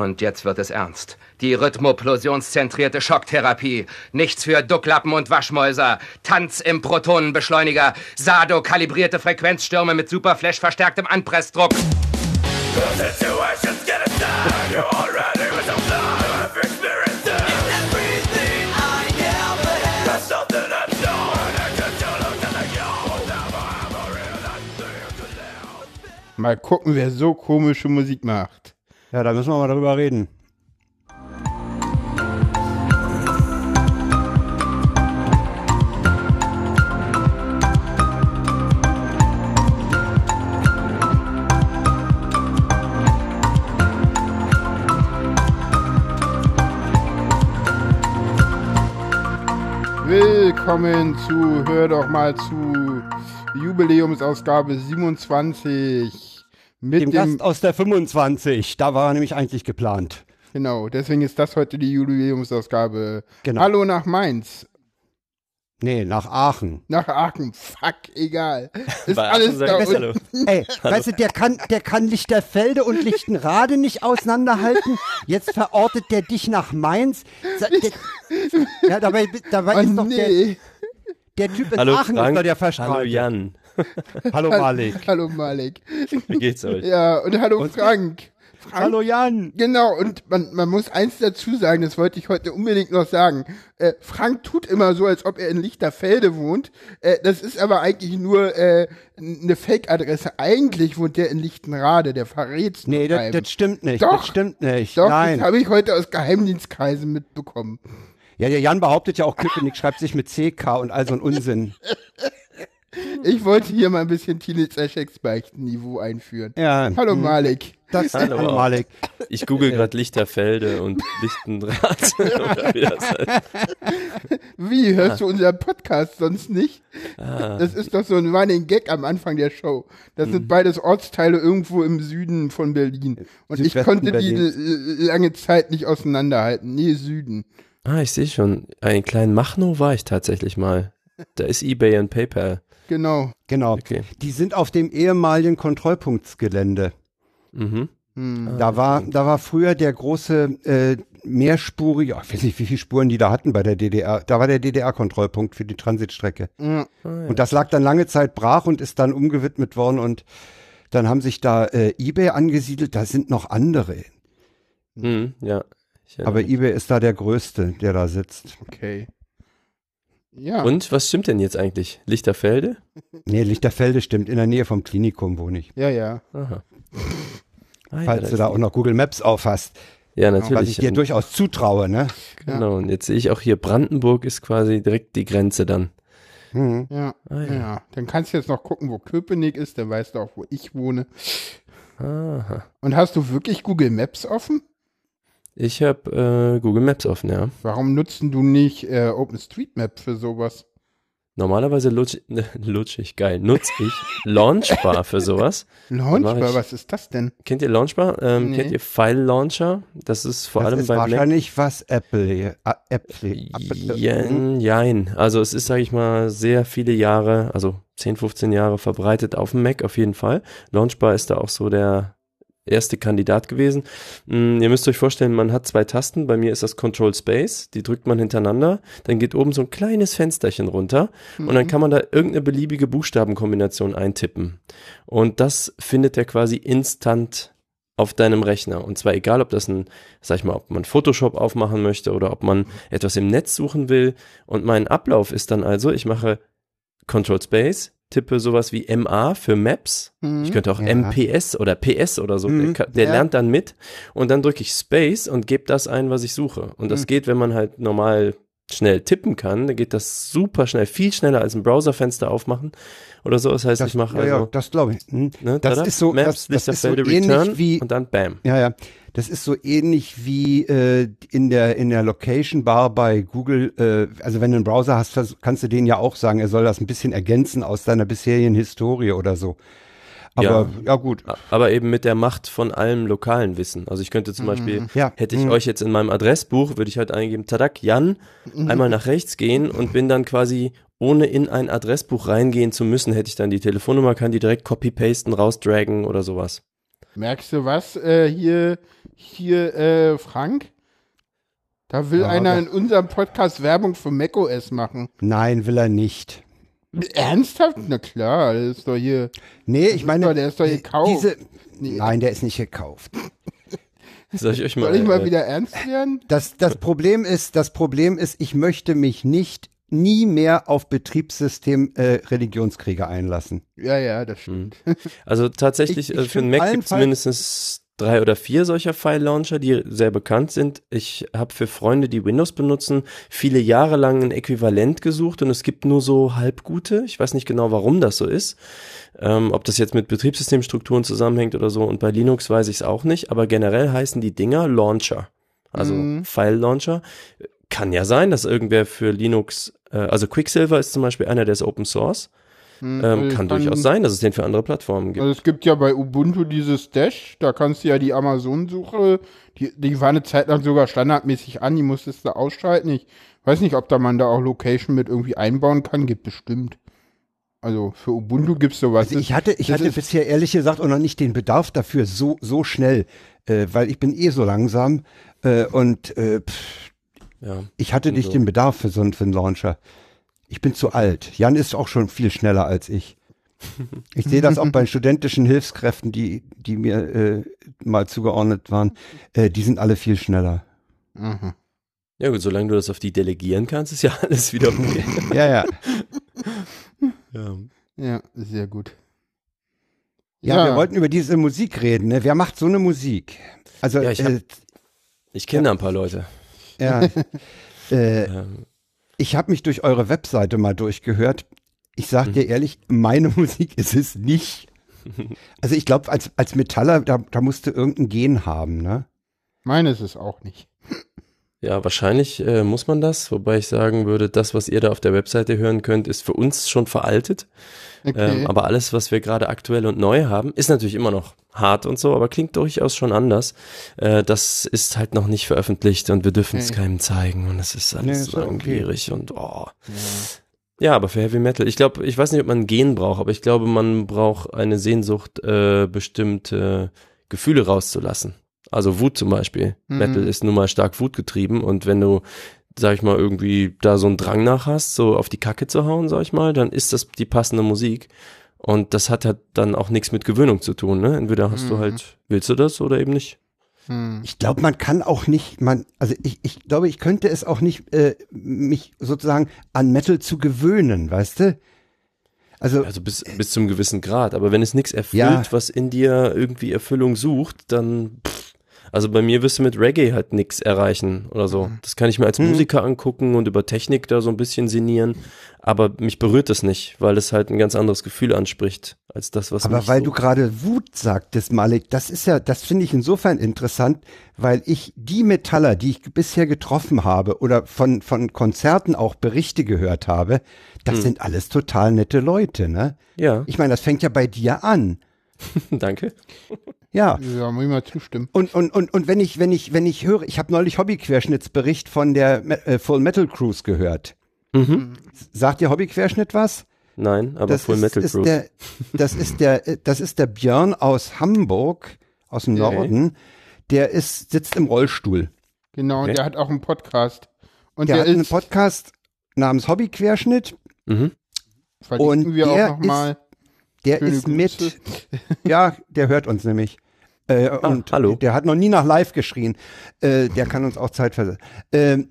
Und jetzt wird es ernst. Die rhythmoplosionszentrierte Schocktherapie. Nichts für Ducklappen und Waschmäuser. Tanz im Protonenbeschleuniger. Sado-kalibrierte Frequenzstürme mit Superflash verstärktem Anpressdruck. Mal gucken, wer so komische Musik macht. Ja, da müssen wir mal darüber reden. Willkommen zu Hör doch mal zu Jubiläumsausgabe 27 mit Dem dem, Gast aus der 25, da war er nämlich eigentlich geplant. genau, deswegen ist das heute die Jubiläumsausgabe. Genau. Hallo nach Mainz, Nee, nach Aachen. nach Aachen, fuck, egal. Ist Bei alles Aachen da wir unten. Hallo. Ey, weißt du, der kann, der kann Lichterfelde und Lichtenrade nicht auseinanderhalten. Jetzt verortet der dich nach Mainz. Der, ja, dabei, dabei Oh, ist doch der, nee. der Typ in Hallo Aachen Frank. ist doch der Hallo Verstrahlte. Jan. Hallo Malik. Hallo Malik. Wie geht's euch? Ja, und hallo Frank. Frank. Hallo Jan. Genau, und man, man muss eins dazu sagen, das wollte ich heute unbedingt noch sagen. Äh, Frank tut immer so, als ob er in Lichterfelde wohnt. Äh, das ist aber eigentlich nur äh, eine Fake-Adresse. Eigentlich wohnt der in Lichtenrade, der verrät's Nee, das, das stimmt nicht. Doch. Das stimmt nicht. Doch, Nein. das habe ich heute aus Geheimdienstkreisen mitbekommen. Ja, der Jan behauptet ja auch, Köpenick schreibt sich mit CK und all so ein Unsinn. Ich wollte hier mal ein bisschen Teenager Niveau einführen. Ja. Hallo Malik. Das, Hallo. hallo Malik. Ich google gerade Lichterfelde und Lichtendraht. Oder wie hörst Ah. du unseren Podcast sonst nicht? Das ist doch so ein Running Gag am Anfang der Show. Das Mhm. sind beides Ortsteile irgendwo im Süden von Berlin. Und ich konnte die Berlins. l- lange Zeit nicht auseinanderhalten. Nee, Süden. Ah, ich sehe schon. Einen kleinen Machno war ich tatsächlich mal. Da ist Ebay und PayPal. Genau. Genau. Okay. Die sind auf dem ehemaligen Kontrollpunktsgelände. Mhm. Hm. Da war, da war früher der große äh, mehrspurige, oh, ich weiß nicht, wie viele Spuren die da hatten bei der DDR. Da war der DDR-Kontrollpunkt für die Transitstrecke. Ja. Und das lag dann lange Zeit brach und ist dann umgewidmet worden und dann haben sich da äh, eBay angesiedelt. Da sind noch andere. Mhm, ja. Aber eBay ist da der größte, der da sitzt. Okay. Ja. Und was stimmt denn jetzt eigentlich? Lichterfelde? Nee, Lichterfelde stimmt. In der Nähe vom Klinikum wohne ich. Ja, ja. Aha. Ah, ja, Falls das- du da auch noch Google Maps aufhast. ja, Was ich natürlich. dir durchaus zutraue, ne? genau. Und jetzt sehe ich auch hier, Brandenburg ist quasi direkt die Grenze dann. Mhm. Ja. Ah, ja. ja. Dann kannst du jetzt noch gucken, wo Köpenick ist. Dann weißt du auch, wo ich wohne. Aha. Und hast du wirklich Google Maps offen? Ich habe äh, Google Maps offen, ja. Warum nutzen du nicht äh, OpenStreetMap für sowas? Normalerweise lutsch, lutsch ich, geil, nutze ich Launchbar für sowas. Launchbar, ich. was ist das denn? Kennt ihr Launchbar? Ähm, Nee. Kennt ihr File Launcher? Das ist vor das allem ist Mac. wahrscheinlich was Apple, hier- äh, Apple, Apple Jein, jein. Also es ist, sage ich mal, sehr viele Jahre, also 10, 15 Jahre verbreitet auf dem Mac auf jeden Fall. Launchbar ist da auch so der erste Kandidat gewesen. Mm, ihr müsst euch vorstellen, man hat zwei Tasten. Bei mir ist das Control Space. Die drückt man hintereinander. Dann geht oben so ein kleines Fensterchen runter. Und dann kann man da irgendeine beliebige Buchstabenkombination eintippen. Und das findet er quasi instant auf deinem Rechner. Und zwar egal, ob das ein, sag ich mal, ob man Photoshop aufmachen möchte oder ob man etwas im Netz suchen will. Und mein Ablauf ist dann also, ich mache Control Space, tippe sowas wie MA für Maps. Mhm. Ich könnte auch Ja. MPS oder PS oder so. Mhm, Der, der ja. lernt dann mit. Und dann drücke ich Space und gebe das ein, was ich suche. Und das Mhm. geht, wenn man halt normal schnell tippen kann, dann geht das super schnell, viel schneller als ein Browserfenster aufmachen oder so. Das heißt, Das, ich mache ja, ja, also das glaube ich. Hm. ne, das tada, ist so- Maps, das- das ist so ähnlich Return wie- und dann Bam. Ja, ja. Das ist so ähnlich wie äh, in der in der Location Bar bei Google. Äh, also wenn du einen Browser hast, kannst du den ja auch sagen, er soll das ein bisschen ergänzen aus deiner bisherigen Historie oder so. Aber ja, Ja. gut. Aber eben mit der Macht von allem lokalen Wissen. Also ich könnte zum Beispiel, Ja. hätte ich Mhm. euch jetzt in meinem Adressbuch, würde ich halt eingeben, Tadak, Jan, einmal nach rechts gehen und bin dann quasi, ohne in ein Adressbuch reingehen zu müssen, hätte ich dann die Telefonnummer, kann die direkt copy-pasten, rausdragen oder sowas. Merkst du was? Äh, hier, hier, äh, Frank? Da will Ja, einer in unserem Podcast Werbung für macOS machen. Nein, will er nicht. Ernsthaft? Na klar, das ist doch hier. Nee, ich meine, doch- der ist doch gekauft. Diese, nein, der ist nicht gekauft. Soll ich euch mal, Soll ich mal äh, wieder ernst werden? Das, das Problem ist, das Problem ist, ich möchte mich nicht nie mehr auf Betriebssystem äh, Religionskriege einlassen. Ja, ja, das stimmt. Also tatsächlich, Ich- ich äh, für einen Mac gibt es mindestens drei oder vier solcher File-Launcher, die sehr bekannt sind. Ich habe für Freunde, die Windows benutzen, viele Jahre lang ein Äquivalent gesucht und es gibt nur so halbgute. Ich weiß nicht genau, warum das so ist. Ähm, ob das jetzt mit Betriebssystemstrukturen zusammenhängt oder so. Und bei Linux weiß ich es auch nicht. Aber generell heißen die Dinger Launcher. Also Mhm. File-Launcher. Kann ja sein, dass irgendwer für Linux, äh, also Quicksilver ist zum Beispiel einer, der ist Open Source. Hm, Ähm, also kann dann- durchaus sein, dass es den für andere Plattformen gibt. Also es gibt ja bei Ubuntu dieses Dash, da kannst du ja die Amazon-Suche, die, die war eine Zeit lang sogar standardmäßig an, die musstest du ausschalten. Ich weiß nicht, ob da man da auch Location mit irgendwie einbauen kann, gibt bestimmt. Also für Ubuntu gibt's sowas. Also ich hatte, ich das hatte ist- bisher ehrlich gesagt auch noch nicht den Bedarf dafür so, so schnell, äh, weil ich bin eh so langsam äh, und äh, pff, Ja. ich hatte nicht So. den Bedarf für so einen, für einen Launcher. Ich bin zu alt. Jan ist auch schon viel schneller als ich. Ich sehe das auch bei studentischen Hilfskräften, die, die mir äh, mal zugeordnet waren. Äh, die sind alle viel schneller. Aha. Ja gut, solange du das auf die delegieren kannst, ist ja alles wieder okay. Ja, ja. ja. Ja, sehr gut. Ja, wir wollten über diese Musik reden. Ne? Wer macht so eine Musik? Also, Ja, ich hab- äh, Ich kenne da ein paar Leute. ja. äh, Ähm, ich habe mich durch eure Webseite mal durchgehört. Ich sag Mhm. dir ehrlich, meine Musik ist es nicht. Also ich glaube, als, als Metaller, da, da musst du irgendein Gen haben, ne? Meines ist auch nicht. Ja, wahrscheinlich äh, muss man das, wobei ich sagen würde, das, was ihr da auf der Webseite hören könnt, ist für uns schon veraltet. Okay. Ähm, aber alles, was wir gerade aktuell und neu haben, ist natürlich immer noch hart und so, aber klingt durchaus schon anders. Äh, das ist halt noch nicht veröffentlicht und wir dürfen es Nee. keinem zeigen und es ist Nee, alles ist so ja okay. langwierig und oh. ja. Ja, aber für Heavy Metal, ich glaube, ich weiß nicht, ob man ein Gen braucht, aber ich glaube, man braucht eine Sehnsucht, äh, bestimmte Gefühle rauszulassen. Also Wut zum Beispiel. Mhm. Metal ist nun mal stark wutgetrieben und wenn du, sag ich mal, irgendwie da so einen Drang nach hast, so auf die Kacke zu hauen, sag ich mal, dann ist das die passende Musik. Und das hat halt dann auch nichts mit Gewöhnung zu tun, ne? Entweder hast du Mhm. halt, willst du das oder eben nicht. Hm. Ich glaube, man kann auch nicht, man, also ich, ich glaube, ich könnte es auch nicht, äh, mich sozusagen an Metal zu gewöhnen, weißt du? Also, Also bis, bis zum gewissen Grad. Aber wenn es nichts erfüllt, Ja. was in dir irgendwie Erfüllung sucht, dann. Pff. Also bei mir wirst du mit Reggae halt nichts erreichen oder so. Das kann ich mir als Mhm. Musiker angucken und über Technik da so ein bisschen sinnieren. Aber mich berührt das nicht, weil es halt ein ganz anderes Gefühl anspricht, als das, was aber weil so du gerade Wut sagtest, Malik, das ist ja, das finde ich insofern interessant, weil ich die Metaller, die ich bisher getroffen habe oder von, von Konzerten auch Berichte gehört habe, das Hm. sind alles total nette Leute, ne? Ja, Ich meine, das fängt ja bei dir an. danke. Ja. Ja, muss ich mal zustimmen. Und, und, und, und wenn ich, wenn ich, wenn ich höre, ich habe neulich Hobbyquerschnittsbericht von der Me- äh, Full Metal Cruise gehört. Mhm. Sagt dir Hobbyquerschnitt was? Nein, aber Full ist, Metal ist Cruise. der, das ist der, das ist der Björn aus Hamburg, aus dem Okay. Norden. Der ist, sitzt im Rollstuhl. Genau, Okay. der hat auch einen Podcast. Und Der, der, hat einen Podcast namens Hobbyquerschnitt. Mhm. verlinken und wir der auch nochmal. Der Schöne ist mit, Grüße. ja, der hört uns nämlich. Äh, und Ah, hallo. der hat noch nie nach live geschrien. Äh, der kann uns auch Zeit versetzen. Ähm,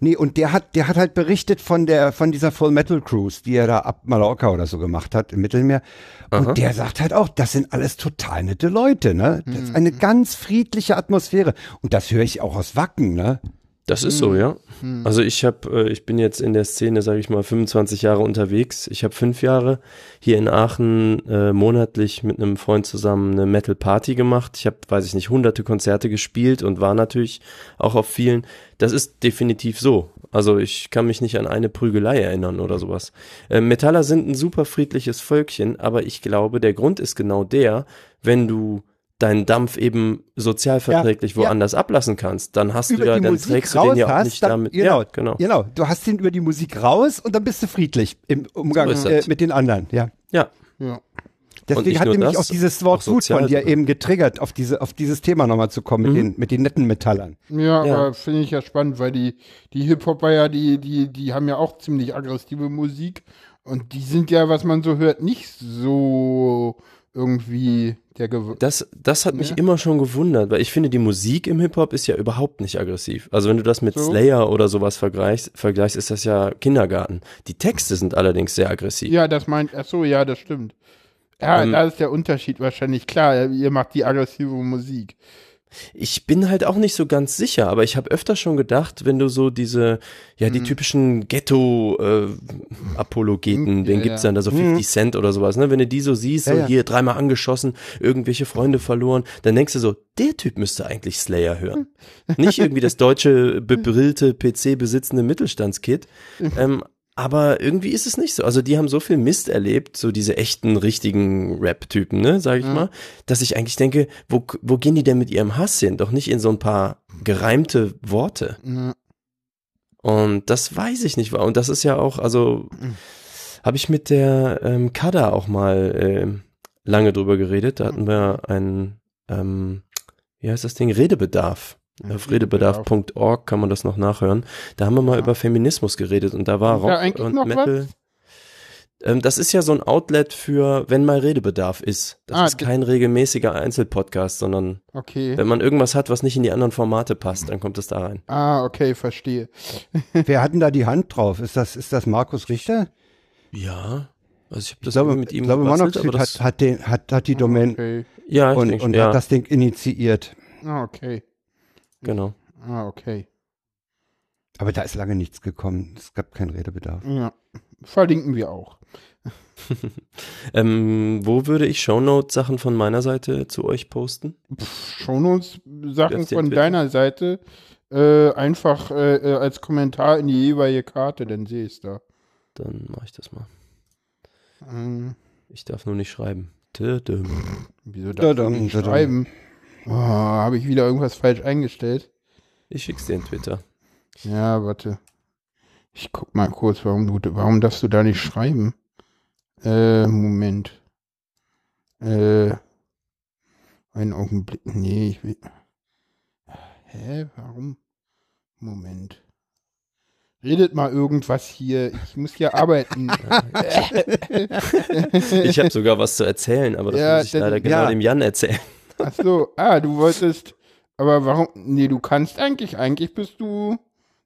nee, und der hat, der hat halt berichtet von der, von dieser Full Metal Cruise, die er da ab Mallorca oder so gemacht hat im Mittelmeer. Und Aha. der sagt halt auch, das sind alles total nette Leute, ne? Das ist eine ganz friedliche Atmosphäre. Und das höre ich auch aus Wacken, ne? Das ist so, ja. Hm. Also ich habe, äh, ich bin jetzt in der Szene, sage ich mal, 25 Jahre unterwegs. Ich habe fünf Jahre hier in Aachen äh, monatlich mit einem Freund zusammen eine Metal Party gemacht. Ich habe, weiß ich nicht, hunderte Konzerte gespielt und war natürlich auch auf vielen. Das ist definitiv so. Also ich kann mich nicht an eine Prügelei erinnern oder sowas. Äh, Metaller sind ein super friedliches Völkchen, aber ich glaube, der Grund ist genau der, wenn du deinen Dampf eben sozialverträglich Ja, ja. woanders ablassen kannst, dann hast du Über ja, die dann Musik trägst du den ja auch nicht hast, dann- damit. genau. Ja, genau. Genau, du hast ihn über die Musik raus und dann bist du friedlich im Umgang So äh, mit den anderen, ja. Ja, Ja. Deswegen hat nämlich das, auch dieses Wort auch gut von dir eben getriggert, auf diese, auf dieses Thema nochmal zu kommen mit Mhm. den, mit den netten Metallern. Ja, Ja. aber finde ich ja spannend, weil die, die Hip-Hopper ja, die, die, die haben ja auch ziemlich aggressive Musik und die sind ja, was man so hört, nicht so irgendwie der Gew Das, das hat mich Ja. immer schon gewundert, weil ich finde, die Musik im Hip-Hop ist ja überhaupt nicht aggressiv. Also wenn du das mit So. Slayer oder sowas vergleichst, vergleichst, ist das ja Kindergarten. Die Texte sind allerdings sehr aggressiv. Ja, das meint, ach so, ja, das stimmt. Ja, Ähm, da ist der Unterschied wahrscheinlich klar. Ihr macht die aggressive Musik. Ich bin halt auch nicht so ganz sicher, aber ich habe öfter schon gedacht, wenn du so diese, ja, Mhm. die typischen Ghetto-Apologeten, Mhm, den ja, gibt's ja. dann da so 50 Cent oder sowas, ne? Wenn du die so siehst, Ja, so ja. hier dreimal angeschossen, irgendwelche Freunde verloren, dann denkst du so, der Typ müsste eigentlich Slayer hören. Nicht irgendwie das deutsche, bebrillte, PC-besitzende Mittelstandskid, ähm, aber irgendwie ist es nicht so. Also die haben so viel Mist erlebt, so diese echten, richtigen Rap-Typen, ne, sag ich Ja. mal, dass ich eigentlich denke, wo, wo gehen die denn mit ihrem Hass hin? Doch nicht in so ein paar gereimte Worte. Ja. Und das weiß ich nicht. Und das ist ja auch, also habe ich mit der ähm, Kada auch mal ähm, lange drüber geredet. Da hatten wir einen, ähm, wie heißt das Ding, Redebedarf. Auf redebedarf.org kann man das noch nachhören. Da haben wir mal Ja. über Feminismus geredet und da war da Rock eigentlich und Metal. Ähm, das ist ja so ein Outlet für, wenn mal Redebedarf ist. Das Ah, ist kein regelmäßiger Einzelpodcast, sondern Okay. wenn man irgendwas hat, was nicht in die anderen Formate passt, dann kommt es da rein. Ah, okay, verstehe. Wer hat denn da die Hand drauf? Ist das, ist das Markus Richter? Ja. Also ich habe Ich das glaube, mit ihm ich glaube Monoxid hat, hat, den, hat, hat die Domain Okay. ja, ich und, denke und schon, ja, hat das Ding initiiert. Ah, okay. Genau. Ah, okay. Aber da ist lange nichts gekommen. Es gab keinen Redebedarf. Ja. Verlinken wir auch. Ähm, wo würde ich Shownote-Sachen von meiner Seite zu euch posten? Shownotes, Sachen Wirfst dir von deiner Seite äh, einfach äh, äh, als Kommentar in die jeweilige Karte, dann sehe ich es da. Dann mache ich das mal. Ähm, Ich darf nur nicht schreiben. Tadam. wieso darf ich nicht schreiben? Oh, Habe ich wieder irgendwas falsch eingestellt? Ich schick's dir in Twitter. Ja, warte. Ich guck mal kurz, warum du, warum darfst du da nicht schreiben? Äh, Moment. Äh, einen Augenblick. Nee, ich will. Hä, warum? Moment. Redet mal irgendwas hier. Ich muss hier arbeiten. Ich habe sogar was zu erzählen, aber das Ja, muss ich leider genau ja. dem Jan erzählen. Ach so, ah, du wolltest. Aber warum? Nee, du kannst eigentlich. Eigentlich bist du.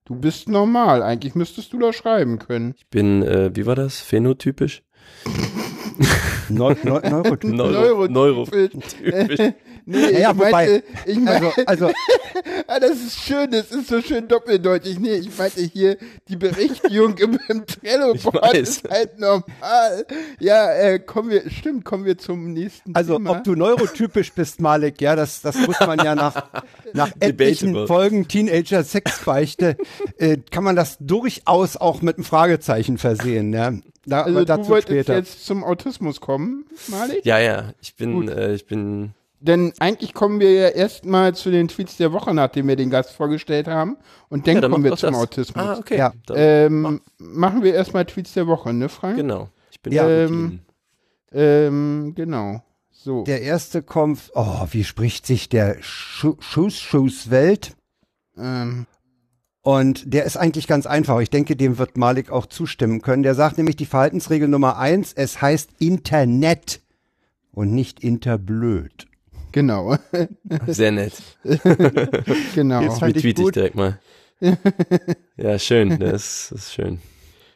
Du bist normal. Eigentlich müsstest du da schreiben können. Ich bin, äh, wie war das? Phänotypisch? Neu, neu, Neurotyp. Neuro, Neuro. Neurotypisch. Nee, Ja, ja, ich wobei- ich meinte, Also, also ah, das ist schön, das ist so schön doppeldeutig. Nee, ich meinte hier, die Berechtigung im, im Trello-Board ist halt normal. Ja, äh, kommen wir, stimmt, kommen wir zum nächsten Also, Thema. ob du neurotypisch bist, Malik, ja, das, das muss man ja nach, nach etlichen. Folgen Teenager-Sexbeichte, äh, kann man das durchaus auch mit einem Fragezeichen versehen, ja. Da, also, aber du dazu wolltest später. jetzt zum Autismus kommen, Malik? Ja, ja, ich bin, äh, ich bin, Denn eigentlich kommen wir ja erstmal zu den Tweets der Woche, nachdem wir den Gast vorgestellt haben. Und dann ja, dann kommen wir zum das. Autismus. Ah, okay. Ja. Ähm, machen wir erstmal Tweets der Woche, ne, Frank? genau. Ich bin Ja. ja. Ähm, Ähm, genau. So. Der erste kommt, oh, wie spricht sich der Schuss-Schuss-Welt? ähm, Und der ist eigentlich ganz einfach. Ich denke, dem wird Malik auch zustimmen können. Der sagt nämlich die Verhaltensregel Nummer eins, es heißt Internet und nicht Interblöd. genau. Sehr nett. genau. Jetzt fand ich Retweet ich direkt mal. ja, schön. Das ist schön.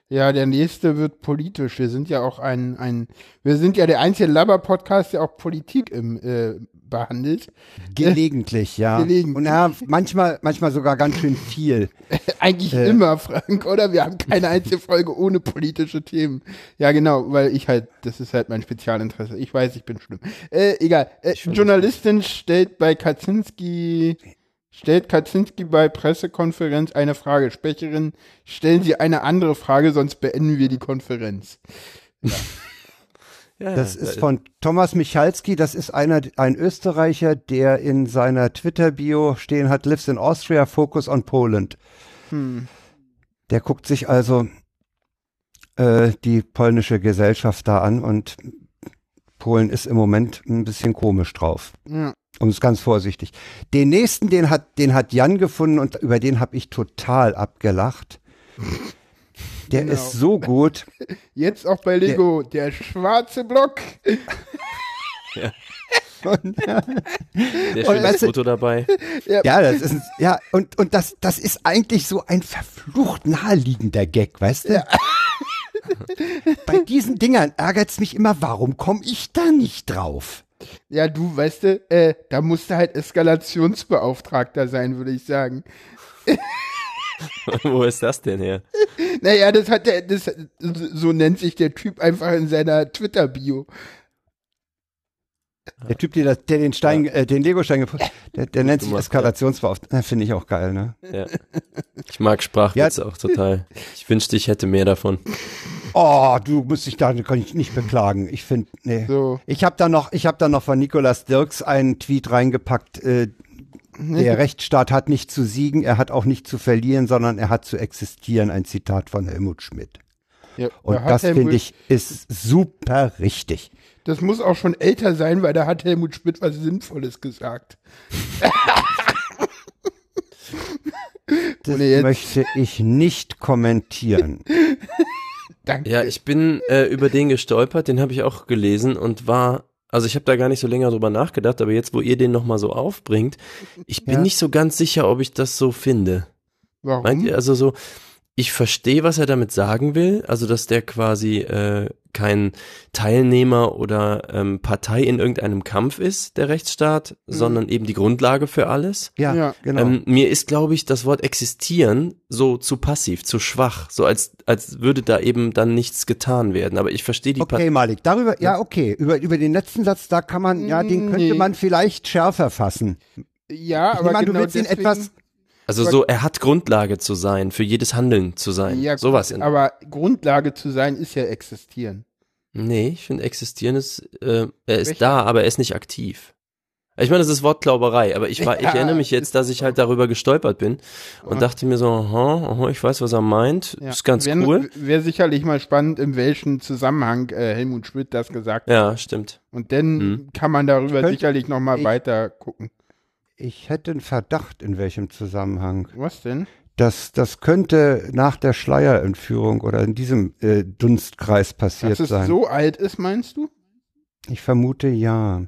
Ja, der nächste wird politisch. Wir sind ja auch ein, ein wir sind ja der einzige Laber-Podcast, der auch Politik im, äh, behandelt. Gelegentlich, ja. Gelegentlich. Und ja, manchmal, manchmal sogar ganz schön viel. Eigentlich Äh. immer, Frank, oder? Wir haben keine einzige Folge ohne politische Themen. Ja, genau, weil ich halt, das ist halt mein Spezialinteresse. Ich weiß, ich bin schlimm. Äh, egal. Äh, Journalistin stellt bei Kaczynski, stellt Kaczynski bei Pressekonferenz eine Frage. Sprecherin, stellen Sie eine andere Frage, sonst beenden wir die Konferenz. Ja, Das ja, ist von Thomas Michalski, das ist einer, ein Österreicher, der in seiner Twitter-Bio stehen hat, lives in Austria, focus on Poland. Hm. Der guckt sich also äh, die polnische Gesellschaft da an und Polen ist im Moment ein bisschen komisch drauf. Ja. Um es ganz vorsichtig. Den nächsten, den hat, den hat Jan gefunden und über den habe ich total abgelacht. Der Genau. ist so gut. Jetzt auch bei Lego, der, schwarze Block. Und, Der Und schöne weißt du- Foto dabei. ja, das ist, ja, und, und das, das ist eigentlich so ein verflucht naheliegender Gag, weißt du? Bei diesen Dingern ärgert's mich immer, warum komme ich da nicht drauf? Ja, du, weißt du, äh, da musste halt Eskalationsbeauftragter sein, würde ich sagen. Wo ist das denn her? Naja, das hat der, das, so nennt sich der Typ einfach in seiner Twitter-Bio. Der Typ, der, der den Stein, äh, den Lego-Stein gefunden der, der nennt sich Eskalationsbeauftragter. Finde ich auch geil, ne? Ja. Ich mag Sprachwitze auch total. Ich wünschte, ich hätte mehr davon. Oh, du musst dich da kann ich nicht beklagen. Ich finde, nee. So. Ich habe da noch, ich habe da noch von Nikolas Dirks einen Tweet reingepackt. Äh, der Rechtsstaat hat nicht zu siegen, er hat auch nicht zu verlieren, sondern er hat zu existieren. Ein Zitat von Helmut Schmidt. Ja, Und das finde ich ist super richtig. Das muss auch schon älter sein, weil da hat Helmut Schmidt was Sinnvolles gesagt. Das möchte ich nicht kommentieren. Danke. Ja, ich bin äh, über den gestolpert, den habe ich auch gelesen und war, also ich habe da gar nicht so länger drüber nachgedacht, aber jetzt, wo ihr den nochmal so aufbringt, ich bin Ja. nicht so ganz sicher, ob ich das so finde. Warum? Meint ihr, also so, ich verstehe, was er damit sagen will, also dass der quasi äh, kein Teilnehmer oder ähm, Partei in irgendeinem Kampf ist, der Rechtsstaat, sondern eben die Grundlage für alles. Ja, Ja. genau. Ähm, mir ist, glaube ich, das Wort existieren so zu passiv, zu schwach, so als, als würde da eben dann nichts getan werden. Aber ich verstehe die Okay, Malik, darüber, ja, okay. Über, über den letzten Satz, da kann man, ja, den könnte Nee. man vielleicht schärfer fassen. ja, Ich aber nehme an, du genau willst ihn etwas, Also so, er hat Grundlage zu sein, für jedes Handeln zu sein. Ja, Sowas in. aber Grundlage zu sein ist ja existieren. Nee, ich finde existieren ist, äh, er ist Welche? da, aber er ist nicht aktiv. Ich meine, das ist Wortklauberei, aber ich, war, ich Ja, erinnere mich jetzt, dass ich halt darüber gestolpert bin und dachte mir so, aha, aha, ich weiß, was er meint, Ja. ist ganz Wär- cool. Wäre sicherlich mal spannend, in welchem Zusammenhang äh, Helmut Schmidt das gesagt hat. Ja, stimmt. Und dann Hm. kann man darüber sicherlich noch mal ich- weiter gucken. Ich hätte einen Verdacht, in welchem Zusammenhang. Was denn? Das, das könnte nach der Schleierentführung oder in diesem äh, Dunstkreis passiert Dass es sein. so alt ist, meinst du? Ich vermute ja.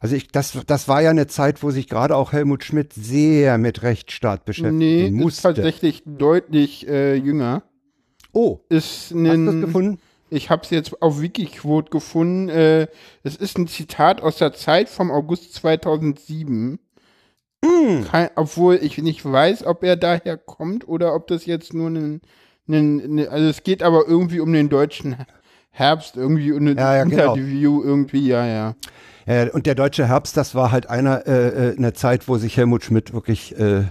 Also ich, das, das war ja eine Zeit, wo sich gerade auch Helmut Schmidt sehr mit Rechtsstaat beschäftigen Nee, ist musste. tatsächlich deutlich äh, jünger. oh, Ist hast du das gefunden? Ich habe es jetzt auf Wikiquote gefunden. Äh, es ist ein Zitat aus der Zeit vom August 2007. Hm. Kein, obwohl ich nicht weiß, ob er daher kommt oder ob das jetzt nur ein, ein, also es geht aber irgendwie um den deutschen Herbst, irgendwie um ein Ja, ja, genau. Interview irgendwie, ja, ja. Ja, und der deutsche Herbst, das war halt einer, äh, äh, eine Zeit, wo sich Helmut Schmidt wirklich äh,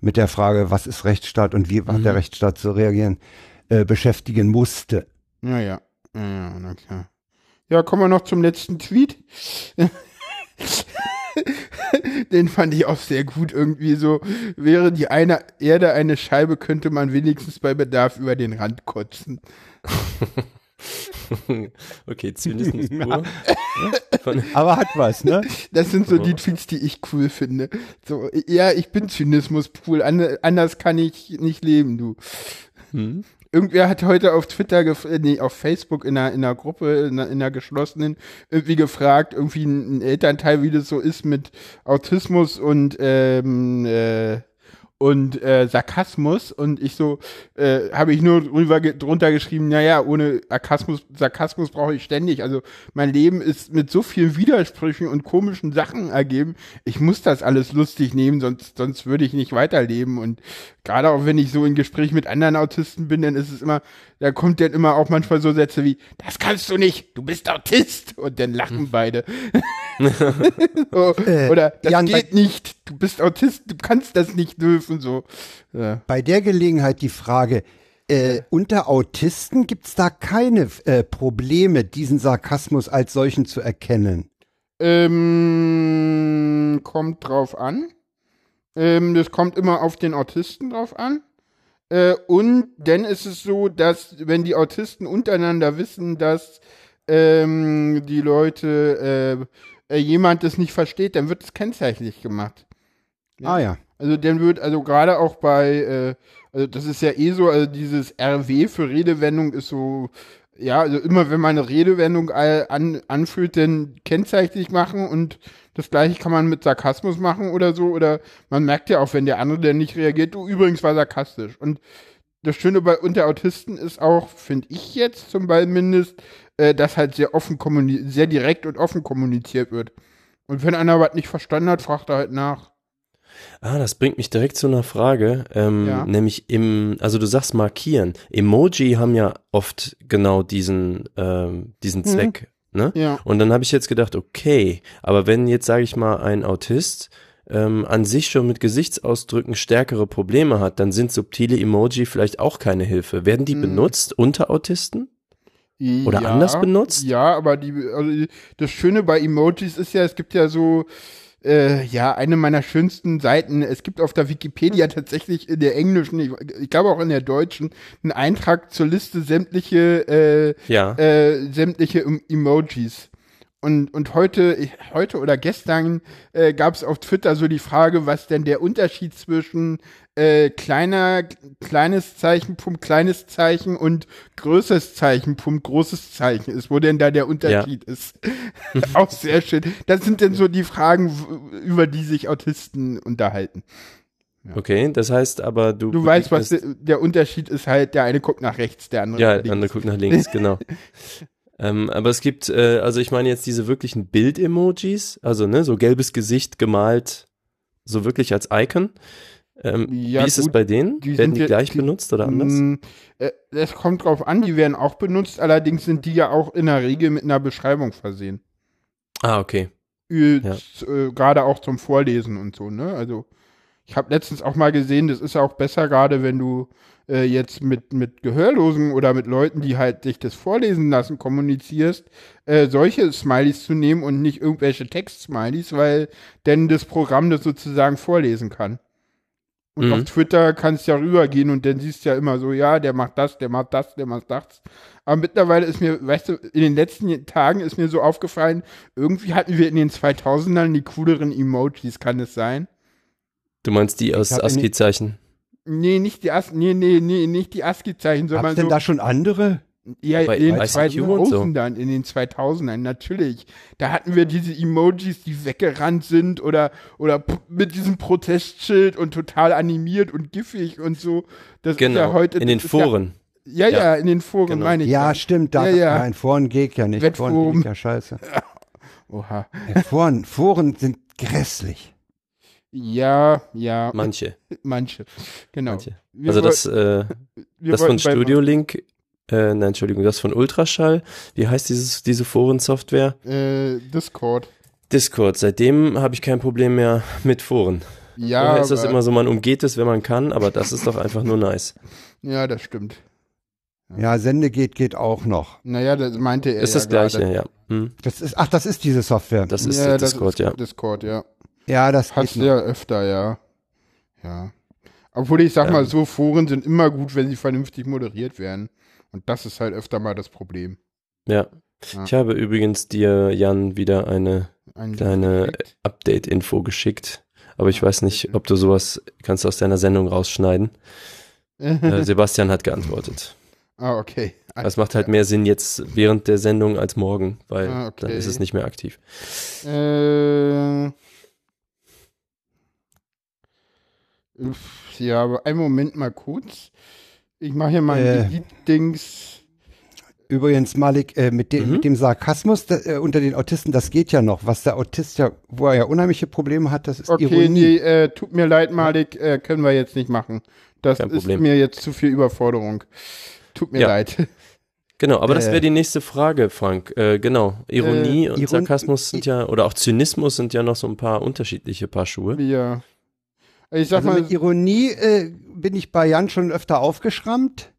mit der Frage, was ist Rechtsstaat und wie hat der Rechtsstaat zu reagieren, äh, beschäftigen musste. Ja, ja. Ja, ja, na klar. Ja, kommen wir noch zum letzten Tweet. Den fand ich auch sehr gut irgendwie so. Wäre die eine Erde eine Scheibe, könnte man wenigstens bei Bedarf über den Rand kotzen. okay, Zynismus pur. Von, Aber hat was, ne? Das sind so die Tweets, die ich cool finde. So, ja, ich bin Zynismus. An, anders kann ich nicht leben, du. hm? Irgendwer hat heute auf Twitter, äh, nee, auf Facebook in einer, in einer Gruppe, in einer, in einer geschlossenen, irgendwie gefragt, irgendwie ein, ein Elternteil, wie das so ist mit Autismus und, ähm, äh, und äh, Sarkasmus. Und ich so, äh, habe ich nur drüber, ge- drunter geschrieben, naja, ohne Sarkasmus, Sarkasmus brauche ich ständig. Also mein Leben ist mit so vielen Widersprüchen und komischen Sachen ergeben. Ich muss das alles lustig nehmen, sonst, sonst würde ich nicht weiterleben. Und gerade auch wenn ich so in Gespräch mit anderen Autisten bin, dann ist es immer, da kommt dann immer auch manchmal so Sätze wie, das kannst du nicht, du bist Autist. Und dann lachen beide. so, Äh, oder das Jan, geht nicht, du bist Autist, du kannst das nicht dürfen. So. Ja. Bei der Gelegenheit die Frage, äh, unter Autisten gibt's da keine äh, Probleme, diesen Sarkasmus als solchen zu erkennen. Ähm, kommt drauf an. Ähm, das kommt immer auf den Autisten drauf an. Äh, und dann ist es so, dass wenn die Autisten untereinander wissen, dass ähm, die Leute äh, äh, jemand das nicht versteht, dann wird es kennzeichentlich gemacht. Ah ja. Also dann wird, also gerade auch bei, äh, also das ist ja eh so, also dieses RW für Redewendung ist so, ja, also immer wenn man eine Redewendung an, anführt, dann kennzeichentlich machen und das gleiche kann man mit Sarkasmus machen oder so, oder man merkt ja auch, wenn der andere dann nicht reagiert, du übrigens war sarkastisch. Und das Schöne bei unter Autisten ist auch, finde ich jetzt zum Beispiel mindest, äh, dass halt sehr offen kommuniziert, sehr direkt und offen kommuniziert wird. Und wenn einer was nicht verstanden hat, fragt er halt nach. Ah, das bringt mich direkt zu einer Frage, ähm, Ja. nämlich im, also du sagst markieren. Emoji haben ja oft genau diesen, ähm, diesen Mhm. Zweck, ne? Ja. Und dann habe ich jetzt gedacht, okay, aber wenn jetzt, sage ich mal, ein Autist ähm, an sich schon mit Gesichtsausdrücken stärkere Probleme hat, dann sind subtile Emoji vielleicht auch keine Hilfe. Werden die Mhm. benutzt unter Autisten? Oder anders benutzt? Ja, aber die, also das Schöne bei Emojis ist ja, es gibt ja so, äh, ja, eine meiner schönsten Seiten. Es gibt auf der Wikipedia tatsächlich in der englischen, ich, ich glaube auch in der deutschen, einen Eintrag zur Liste sämtliche, äh, Ja. äh, sämtliche em Emojis. Und, und heute, heute oder gestern äh, gab es auf Twitter so die Frage, was denn der Unterschied zwischen äh, kleiner, kleines Zeichen, Punkt, kleines Zeichen und größeres Zeichen, Punkt, großes Zeichen ist, wo denn da der Unterschied ist. Auch sehr schön. Das sind denn so die Fragen, über die sich Autisten unterhalten. Okay, das heißt aber, du. Du weißt, was der, Unterschied ist halt, der eine guckt nach rechts, der andere Ja, nach der andere guckt nach links, genau. ähm, aber es gibt, äh, also ich meine jetzt diese wirklichen Bild-Emojis, also ne, so gelbes Gesicht gemalt, so wirklich als Icon. Ähm, Ja, wie ist es gut, bei denen? die Werden die gleich die- benutzt oder anders? Mm, äh, Es kommt drauf an, die werden auch benutzt, allerdings sind die ja auch in der Regel mit einer Beschreibung versehen. Ah, okay. Äh, Ja. äh, Gerade auch zum Vorlesen und so, ne? Also, ich habe letztens auch mal gesehen, das ist ja auch besser, gerade wenn du äh, jetzt mit, mit Gehörlosen oder mit Leuten, die halt sich das vorlesen lassen, kommunizierst, äh, solche Smileys zu nehmen und nicht irgendwelche Text-Smileys, weil denn das Programm das sozusagen vorlesen kann. Und Mhm. auf Twitter kannst du ja rübergehen und dann siehst du ja immer so, ja, der macht das, der macht das, der macht das. Aber mittlerweile ist mir, weißt du, in den letzten Tagen ist mir so aufgefallen, irgendwie hatten wir in den 2000ern die cooleren Emojis, kann es sein? Du meinst die aus ASCII-Zeichen? Nee, nicht die ASCII, nee, nee, nee, nicht die ASCII-Zeichen, sondern Gab's denn so, da schon andere? Ja, bei in den ICQ und so? 2000ern, in den 2000ern, natürlich. Da hatten wir diese Emojis, die weggerannt sind oder, oder mit diesem Protestschild und total animiert und giffig und so. Das ist Genau, ja heute. in den ist ja- Foren. Ja, ja, Ja, in den Foren genau. meine ich. Ja, stimmt. Da, Ja, ja. Nein, Foren geht ja nicht. Wettforum. Foren geht ja scheiße. Oha. Ja, Foren, Foren sind grässlich. Ja, ja, Manche. manche. Genau. manche. Also das, äh, das von Studio Link, äh, nein, Entschuldigung, das von Ultraschall. Wie heißt dieses, diese Forensoftware? Äh, Discord. Discord. Seitdem habe ich kein Problem mehr mit Foren. Ja, Vorher ist das immer so, man umgeht es, wenn man kann, aber das ist doch einfach nur nice. ja, das stimmt. Ja, Sende geht, geht auch noch. Naja, das meinte er. Ist ja das gleiche, gerade. ja. Hm, Das ist, ach, das ist diese Software. das ist ja, Discord, das ja. ist Discord, ja. ja, das Hast geht du noch. ja öfter, ja. Ja. Obwohl ich sag Ja. mal, so Foren sind immer gut, wenn sie vernünftig moderiert werden. Und das ist halt öfter mal das Problem. Ja. Ja. Ich habe übrigens dir, Jan, wieder eine Ein kleine Update-Info geschickt. Aber ich weiß nicht, ob du sowas kannst du aus deiner Sendung rausschneiden. Äh, Sebastian hat geantwortet. ah, okay. Das macht halt mehr Sinn jetzt während der Sendung als morgen, weil Ah, okay. dann ist es nicht mehr aktiv. Äh, ja, aber einen Moment mal kurz. Ich mache hier mal Äh. ein Dings. Übrigens, Malik, äh, mit, dem Mhm. mit dem Sarkasmus da, äh, unter den Autisten, das geht ja noch. Was der Autist ja, wo er ja unheimliche Probleme hat, das ist Okay, Ironie. nee, äh, tut mir leid, Malik, äh, können wir jetzt nicht machen. Das Kein ist Problem. mir jetzt zu viel Überforderung. Tut mir Ja. leid. Genau, aber das Äh. wäre die nächste Frage, Frank. Äh, genau, Ironie und Iron- Sarkasmus sind ja, oder auch Zynismus sind ja noch so ein paar unterschiedliche Paar Schuhe. Ja. Ich sag Also mal, mit Ironie äh, bin ich bei Jan schon öfter aufgeschrammt.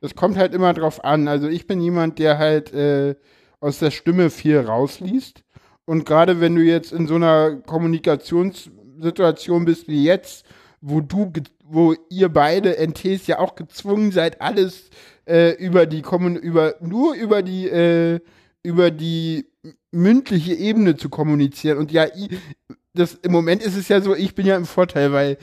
es kommt halt immer drauf an. Also ich bin jemand, der halt äh, aus der Stimme viel rausliest. Und gerade wenn du jetzt in so einer Kommunikationssituation bist wie jetzt, wo du, wo ihr beide NTs ja auch gezwungen seid, alles äh, über die Kommun über nur über die äh, über die mündliche Ebene zu kommunizieren. Und ja, das im Moment ist es ja so, ich bin ja im Vorteil, weil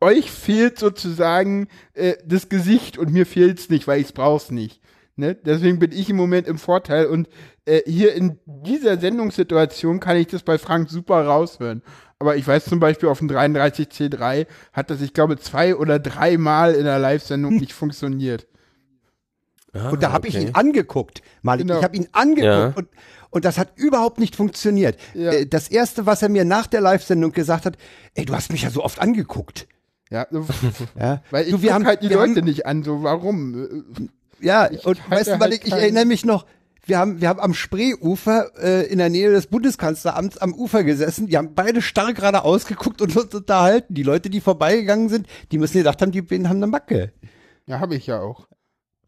euch fehlt sozusagen äh, das Gesicht und mir fehlt's nicht, weil ich's brauch's nicht. Ne? Deswegen bin ich im Moment im Vorteil und äh, hier in dieser Sendungssituation kann ich das bei Frank super raushören. Aber ich weiß zum Beispiel auf dem 33C3 hat das, ich glaube, zwei oder dreimal in der Live-Sendung nicht funktioniert. Ah, und da habe okay. ich ihn angeguckt, Malik. Genau. Ich habe ihn angeguckt ja. und, und das hat überhaupt nicht funktioniert. Ja. Äh, das erste, was er mir nach der Live-Sendung gesagt hat, ey, du hast mich ja so oft angeguckt. Ja, ja. weil ich du, wir haben halt die Leute haben, nicht an, so warum? Ja, ich und weißt du, halt ich erinnere mich noch, wir haben, wir haben am Spreeufer äh, in der Nähe des Bundeskanzleramts am Ufer gesessen. Die haben beide starr gerade ausgeguckt und uns unterhalten. Die Leute, die vorbeigegangen sind, die müssen gedacht haben, die haben eine Macke. Ja, habe ich ja auch.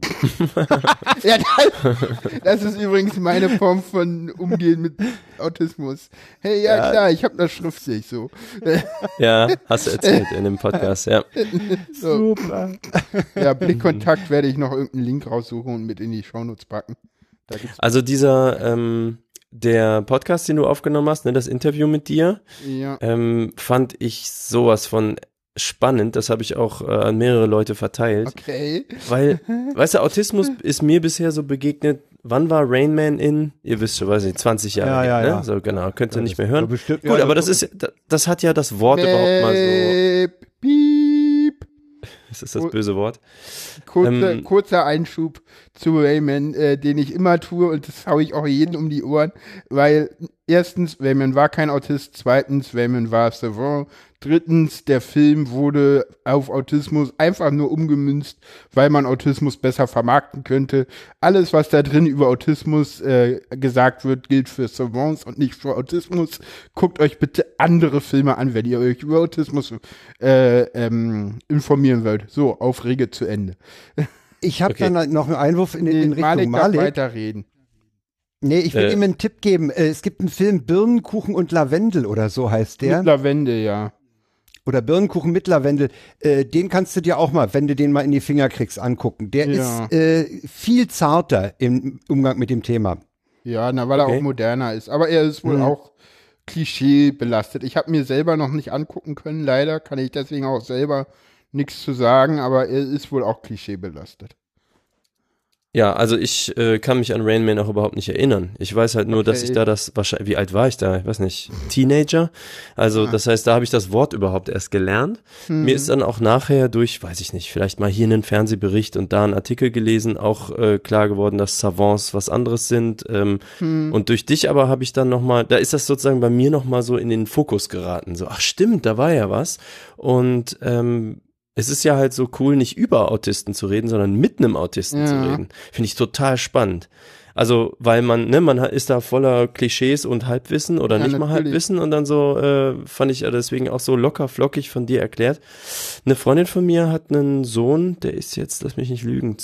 ja, das, das, ist übrigens meine Form von Umgehen mit Autismus. Hey, ja, ja. klar, ich habe das schriftlich so. ja, hast du erzählt in dem Podcast, ja. So. Super. Ja, Blickkontakt werde ich noch irgendeinen Link raussuchen und mit in die Shownotes packen. Also dieser, ähm, der Podcast, den du aufgenommen hast, ne, das Interview mit dir, ja. ähm, fand ich sowas von spannend. Das habe ich auch äh, an mehrere Leute verteilt. Okay. Weil, weißt du, Autismus ist mir bisher so begegnet. Wann war Rain Man in? Ihr wisst schon, weiß nicht, 20 Jahre. Ja, ja, ne? ja. So genau, könnt ihr nicht mehr hören. Bestimmt, Gut, ja, aber das ist, das hat ja das Wort Beep, überhaupt mal so. Piep. Das ist das böse Wort. Kurzer, ähm, kurzer Einschub zu Rayman, äh, den ich immer tue und das haue ich auch jeden um die Ohren, weil erstens, Rayman war kein Autist, zweitens, Rayman war Savant, Drittens, der Film wurde auf Autismus einfach nur umgemünzt, weil man Autismus besser vermarkten könnte. Alles, was da drin über Autismus äh, gesagt wird, gilt für Savants und nicht für Autismus. Guckt euch bitte andere Filme an, wenn ihr euch über Autismus äh, ähm, informieren wollt. So, Aufrege zu Ende. Ich habe okay. dann noch einen Einwurf in, in Richtung Malik. Malik. weiterreden. Nee, ich will äh. ihm einen Tipp geben. Äh, es gibt einen Film Birnenkuchen und Lavendel oder so heißt der. Mit Lavendel, ja oder Birnenkuchen mit Lavendel, äh, den kannst du dir auch mal, wenn du den mal in die Finger kriegst, angucken. Der ja. ist äh, viel zarter im Umgang mit dem Thema. Ja, na, weil okay. er auch moderner ist. Aber er ist wohl mhm. auch Klischee belastet. Ich habe mir selber noch nicht angucken können, leider kann ich deswegen auch selber nichts zu sagen, aber er ist wohl auch Klischee belastet. Ja, also ich äh, kann mich an Rain Man auch überhaupt nicht erinnern. Ich weiß halt nur, okay. dass ich da das wahrscheinlich, wie alt war ich da? Ich weiß nicht, Teenager. Also ah. das heißt, da habe ich das Wort überhaupt erst gelernt. Hm. Mir ist dann auch nachher durch, weiß ich nicht, vielleicht mal hier einen Fernsehbericht und da einen Artikel gelesen, auch äh, klar geworden, dass Savants was anderes sind. Ähm, hm. Und durch dich aber habe ich dann nochmal, da ist das sozusagen bei mir nochmal so in den Fokus geraten. So, ach stimmt, da war ja was. Und ähm, es ist ja halt so cool, nicht über Autisten zu reden, sondern mit einem Autisten ja. zu reden. Finde ich total spannend. Also, weil man, ne, man ist da voller Klischees und Halbwissen oder ja, nicht natürlich. mal Halbwissen und dann so, äh, fand ich deswegen auch so locker flockig von dir erklärt. Eine Freundin von mir hat einen Sohn, der ist jetzt, lass mich nicht lügen,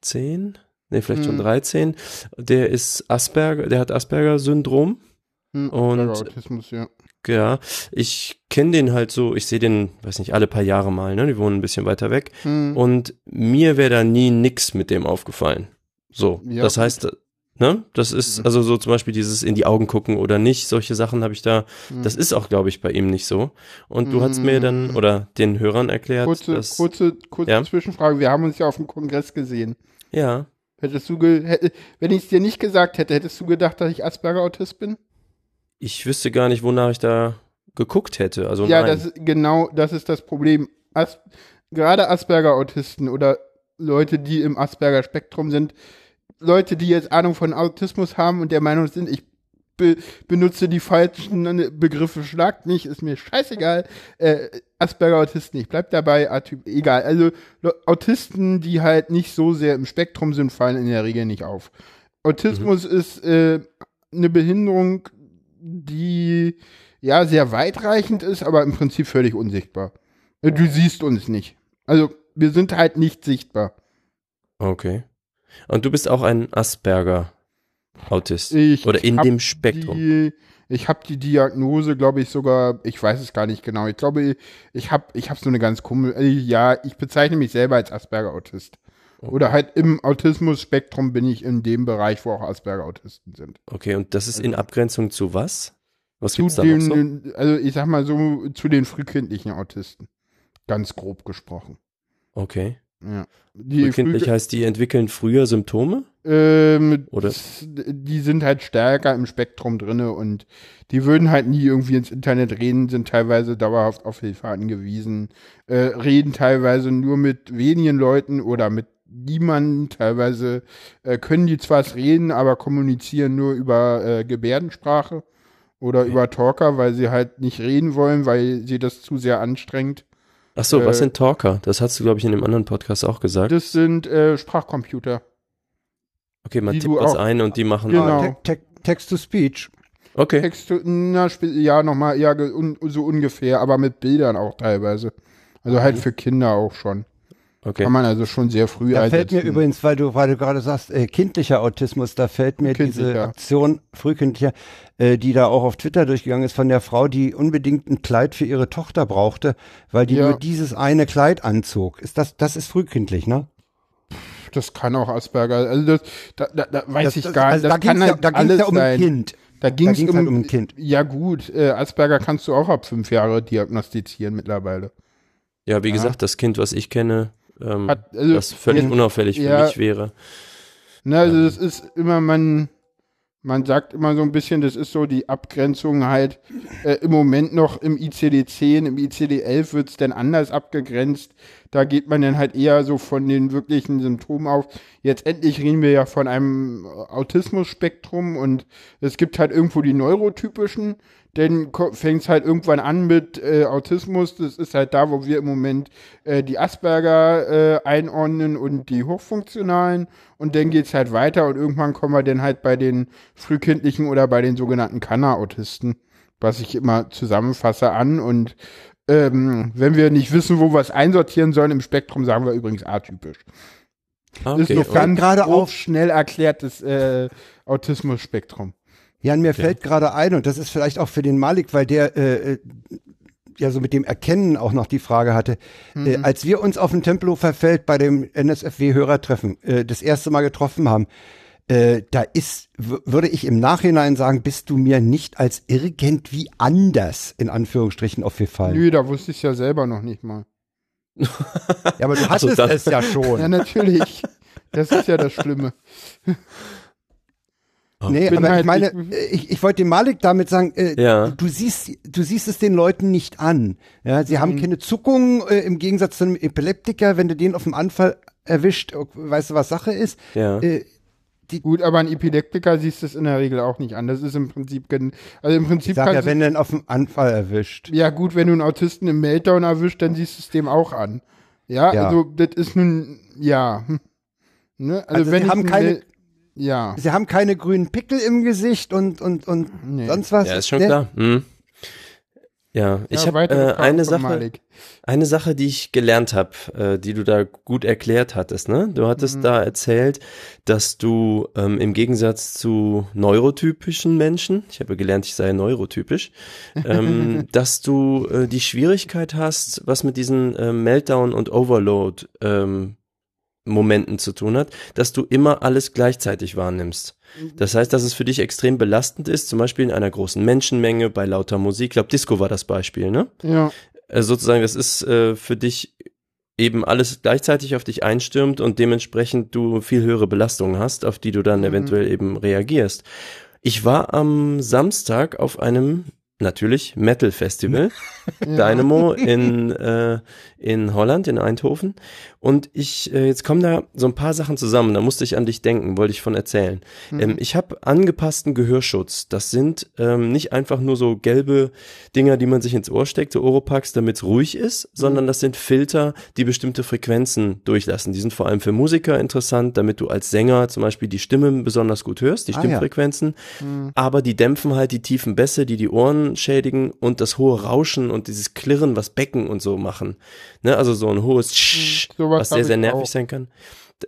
zehn? Nee, vielleicht hm. schon 13. Der ist Asperger, der hat Asperger-Syndrom. Hm, und Autismus, ja. Ja, ich kenne den halt so, ich sehe den, weiß nicht, alle paar Jahre mal, ne? Die wohnen ein bisschen weiter weg. Hm. Und mir wäre da nie nix mit dem aufgefallen. So, ja, das heißt, ne? Das ist mhm. also so zum Beispiel dieses in die Augen gucken oder nicht, solche Sachen habe ich da, mhm. das ist auch, glaube ich, bei ihm nicht so. Und du mhm. hast mir dann, hm. oder den Hörern erklärt, kurze, dass, kurze, kurze ja? Zwischenfrage, wir haben uns ja auf dem Kongress gesehen. Ja. Hättest du, ge hätte, wenn ich es dir nicht gesagt hätte, hättest du gedacht, dass ich Asperger-Autist bin? Ich wüsste gar nicht, wonach ich da geguckt hätte. Also ja, nein. das genau, das ist das Problem. As gerade Asperger-Autisten oder Leute, die im Asperger-Spektrum sind, Leute, die jetzt Ahnung von Autismus haben und der Meinung sind, ich be benutze die falschen Begriffe, schlagt mich, ist mir scheißegal. Äh, Asperger-Autisten, ich bleib dabei, Atyp, egal. Also Autisten, die halt nicht so sehr im Spektrum sind, fallen in der Regel nicht auf. Autismus mhm. ist äh, eine Behinderung, die ja sehr weitreichend ist, aber im Prinzip völlig unsichtbar. Du siehst uns nicht. Also wir sind halt nicht sichtbar. Okay. Und du bist auch ein Asperger. Autist. Ich oder in dem Spektrum. Die, Ich habe die Diagnose, glaube ich, sogar, ich weiß es gar nicht genau. Ich glaube, ich habe ich hab so eine ganz komische, äh, ja, ich bezeichne mich selber als Asperger-Autist. Oder halt im Autismus-Spektrum bin ich in dem Bereich, wo auch Asperger-Autisten sind. Okay, und das ist in Abgrenzung zu was? Was Zu gibt's da noch so? also ich sag mal so, zu den frühkindlichen Autisten. Ganz grob gesprochen. Okay. Ja. Die Frühkindlich früh- heißt, die entwickeln früher Symptome? Ähm, Oder- die sind halt stärker im Spektrum drinne und die würden halt nie irgendwie ins Internet reden, sind teilweise dauerhaft auf Hilfe angewiesen, äh, reden teilweise nur mit wenigen Leuten oder mit niemanden, teilweise äh, können die zwar reden, aber kommunizieren nur über äh, Gebärdensprache oder über Talker, weil sie halt nicht reden wollen, weil sie das zu sehr anstrengt. Ach so, was Äh, sind Talker? Das hast du, glaube ich, in dem anderen Podcast auch gesagt. Das sind äh, Sprachcomputer. Okay, man tippt was auch- ein und die machen. Genau. Te te Text-to-Speech. Okay. Text, na, ja, nochmal, ja, un, so ungefähr, aber mit Bildern auch teilweise. Also halt für Kinder auch schon. Okay. Kann man also schon sehr früh Da fällt mir übrigens, weil du, weil du gerade sagst, äh, kindlicher Autismus, da fällt mir diese. Aktion frühkindlicher, äh, die da auch auf Twitter durchgegangen ist, von der Frau, die unbedingt ein Kleid für ihre Tochter brauchte, weil die Ja. nur dieses eine Kleid anzog. Ist das, das ist frühkindlich, ne? Das kann auch Asperger. Also das, da, da, da weiß das, ich das, gar nicht. also Das da kann ja, halt da alles ja um ein Kind. Da ging es um, halt um ein Kind. Ja gut, äh, Asperger kannst du auch ab fünf Jahre diagnostizieren mittlerweile. Ja, wie Ja. gesagt, das Kind, was ich kenne, ähm, Hat, also, das völlig ja, unauffällig für ja. mich wäre. Ne, also das ist immer, man, man sagt immer so ein bisschen, das ist so die Abgrenzung halt äh, im Moment noch im ICD-10, im ICD-11 wird es dann anders abgegrenzt. Da geht man dann halt eher so von den wirklichen Symptomen auf. Jetzt endlich reden wir ja von einem Autismus-Spektrum und es gibt halt irgendwo die neurotypischen, dann fängt es halt irgendwann an mit äh, Autismus. Das ist halt da, wo wir im Moment äh, die Asperger äh, einordnen und die hochfunktionalen. Und dann geht's halt weiter und irgendwann kommen wir dann halt bei den frühkindlichen oder bei den sogenannten Kanner-Autisten, was ich immer zusammenfasse, an. Und ähm, wenn wir nicht wissen, wo wir es einsortieren sollen im Spektrum, sagen wir übrigens atypisch. Ah, Das ist okay. noch ganz gerade grob auf- schnell erklärtes äh, Autismus-Spektrum. Jan, mir fällt gerade ein, und das ist vielleicht auch für den Malik, weil der äh, äh, ja so mit dem Erkennen auch noch die Frage hatte, äh, als wir uns auf dem Tempelhofer Feld bei dem NSFW-Hörertreffen äh, das erste Mal getroffen haben, äh, da ist, würde ich im Nachhinein sagen, bist du mir nicht als irgendwie anders, in Anführungsstrichen, aufgefallen. Nö, da wusste ich ja selber noch nicht mal. Ja, aber du so, hattest dann- es ja schon. Ja, natürlich. Das ist ja das Schlimme. Nee, bin aber halt- ich meine, äh, ich, ich wollte dem Malik damit sagen, äh, Ja. du, siehst, du siehst es den Leuten nicht an. Ja, sie Mhm. haben keine Zuckungen äh, im Gegensatz zu einem Epileptiker, wenn du den auf dem Anfall erwischt, äh, weißt du, was Sache ist. Ja. Äh, Gut, aber ein Epileptiker siehst du es in der Regel auch nicht an. Das ist im Prinzip, also im ich Prinzip sag ja, kannst du- wenn du ihn auf dem Anfall erwischt. ja gut, wenn du einen Autisten im Meltdown erwischt, dann siehst du es dem auch an. Ja, Ja. also das ist nun, ja. hm. Ne? Also, Also wenn sie ich haben keine- ja. Sie haben keine grünen Pickel im Gesicht und, und, und Nee. sonst was. Ja, ist schon Ne? klar. Hm. Ja, ich Ja, habe äh, eine Sache, Malik. eine Sache, die ich gelernt habe, äh, die du da gut erklärt hattest. Ne? Du hattest Mhm. da erzählt, dass du ähm, im Gegensatz zu neurotypischen Menschen, ich habe gelernt, ich sei neurotypisch, ähm, dass du äh, die Schwierigkeit hast, was mit diesen äh, Meltdown und Overload ähm, Momenten zu tun hat, dass du immer alles gleichzeitig wahrnimmst. Das heißt, dass es für dich extrem belastend ist, zum Beispiel in einer großen Menschenmenge, bei lauter Musik. Ich glaube, Disco war das Beispiel, ne? Ja. äh, sozusagen, das ist äh, für dich eben alles gleichzeitig auf dich einstürmt und dementsprechend du viel höhere Belastungen hast, auf die du dann Mhm. eventuell eben reagierst. Ich war am Samstag auf einem natürlich Metal Festival Dynamo in äh, in Holland in Eindhoven und ich äh, jetzt kommen da so ein paar Sachen zusammen. Da musste ich an dich denken, wollte ich von erzählen. Ähm, ich habe angepassten Gehörschutz. Das sind ähm, nicht einfach nur so gelbe Dinger, die man sich ins Ohr steckt, so Oropax, damit es ruhig ist, sondern das sind Filter, die bestimmte Frequenzen durchlassen. Die sind vor allem für Musiker interessant, damit du als Sänger zum Beispiel die Stimmen besonders gut hörst, die Ah, ja. Stimmfrequenzen. Aber die dämpfen halt die tiefen Bässe, die die Ohren schädigen und das hohe Rauschen und dieses Klirren, was Becken und so machen. Ne? Also so ein hohes Sch, sowas was sehr, hab sehr ich nervig auch. sein kann.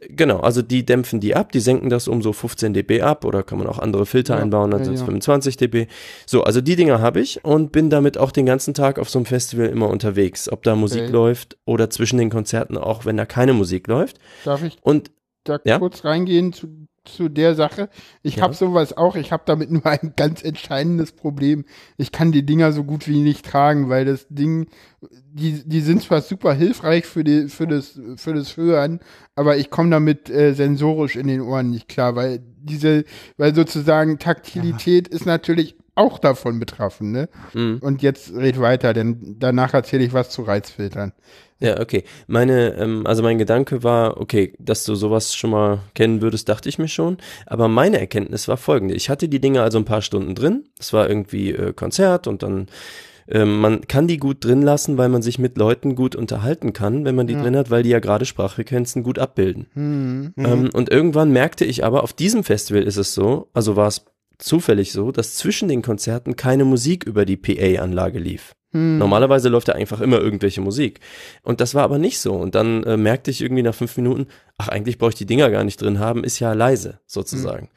Genau, also die dämpfen die ab, die senken das um so 15 dB ab oder kann man auch andere Filter Ja, einbauen, dann ja, sind es ja. 25 dB. So, also die Dinger habe ich und bin damit auch den ganzen Tag auf so einem Festival immer unterwegs, ob da Musik Okay. läuft oder zwischen den Konzerten auch, wenn da keine Musik läuft. Darf ich Und da kurz reingehen zu, zu der Sache? Ich Ja. habe sowas auch. Ich habe damit nur ein ganz entscheidendes Problem. Ich kann die Dinger so gut wie nicht tragen, weil das Ding, die, die sind zwar super hilfreich für, die, für, das, für das Hören, aber ich komme damit äh, sensorisch in den Ohren nicht klar, weil diese, weil sozusagen Taktilität ist natürlich auch davon betroffen, ne? mh. Und jetzt red weiter, denn danach erzähle ich was zu Reizfiltern. Ja, okay. Meine, ähm, also mein Gedanke war, okay, dass du sowas schon mal kennen würdest, dachte ich mir schon. Aber meine Erkenntnis war folgende. Ich hatte die Dinge also ein paar Stunden drin. Es war irgendwie äh, Konzert und dann ähm, man kann die gut drin lassen, weil man sich mit Leuten gut unterhalten kann, wenn man die Ja. drin hat, weil die ja gerade Sprachfrequenzen gut abbilden. Hm. Ähm, und irgendwann merkte ich aber, auf diesem Festival ist es so, also war es zufällig so, dass zwischen den Konzerten keine Musik über die PA-Anlage lief. Hm. Normalerweise läuft da einfach immer irgendwelche Musik. Und das war aber nicht so. Und dann äh, merkte ich irgendwie nach fünf Minuten, ach, eigentlich brauche ich die Dinger gar nicht drin haben, ist ja leise, sozusagen.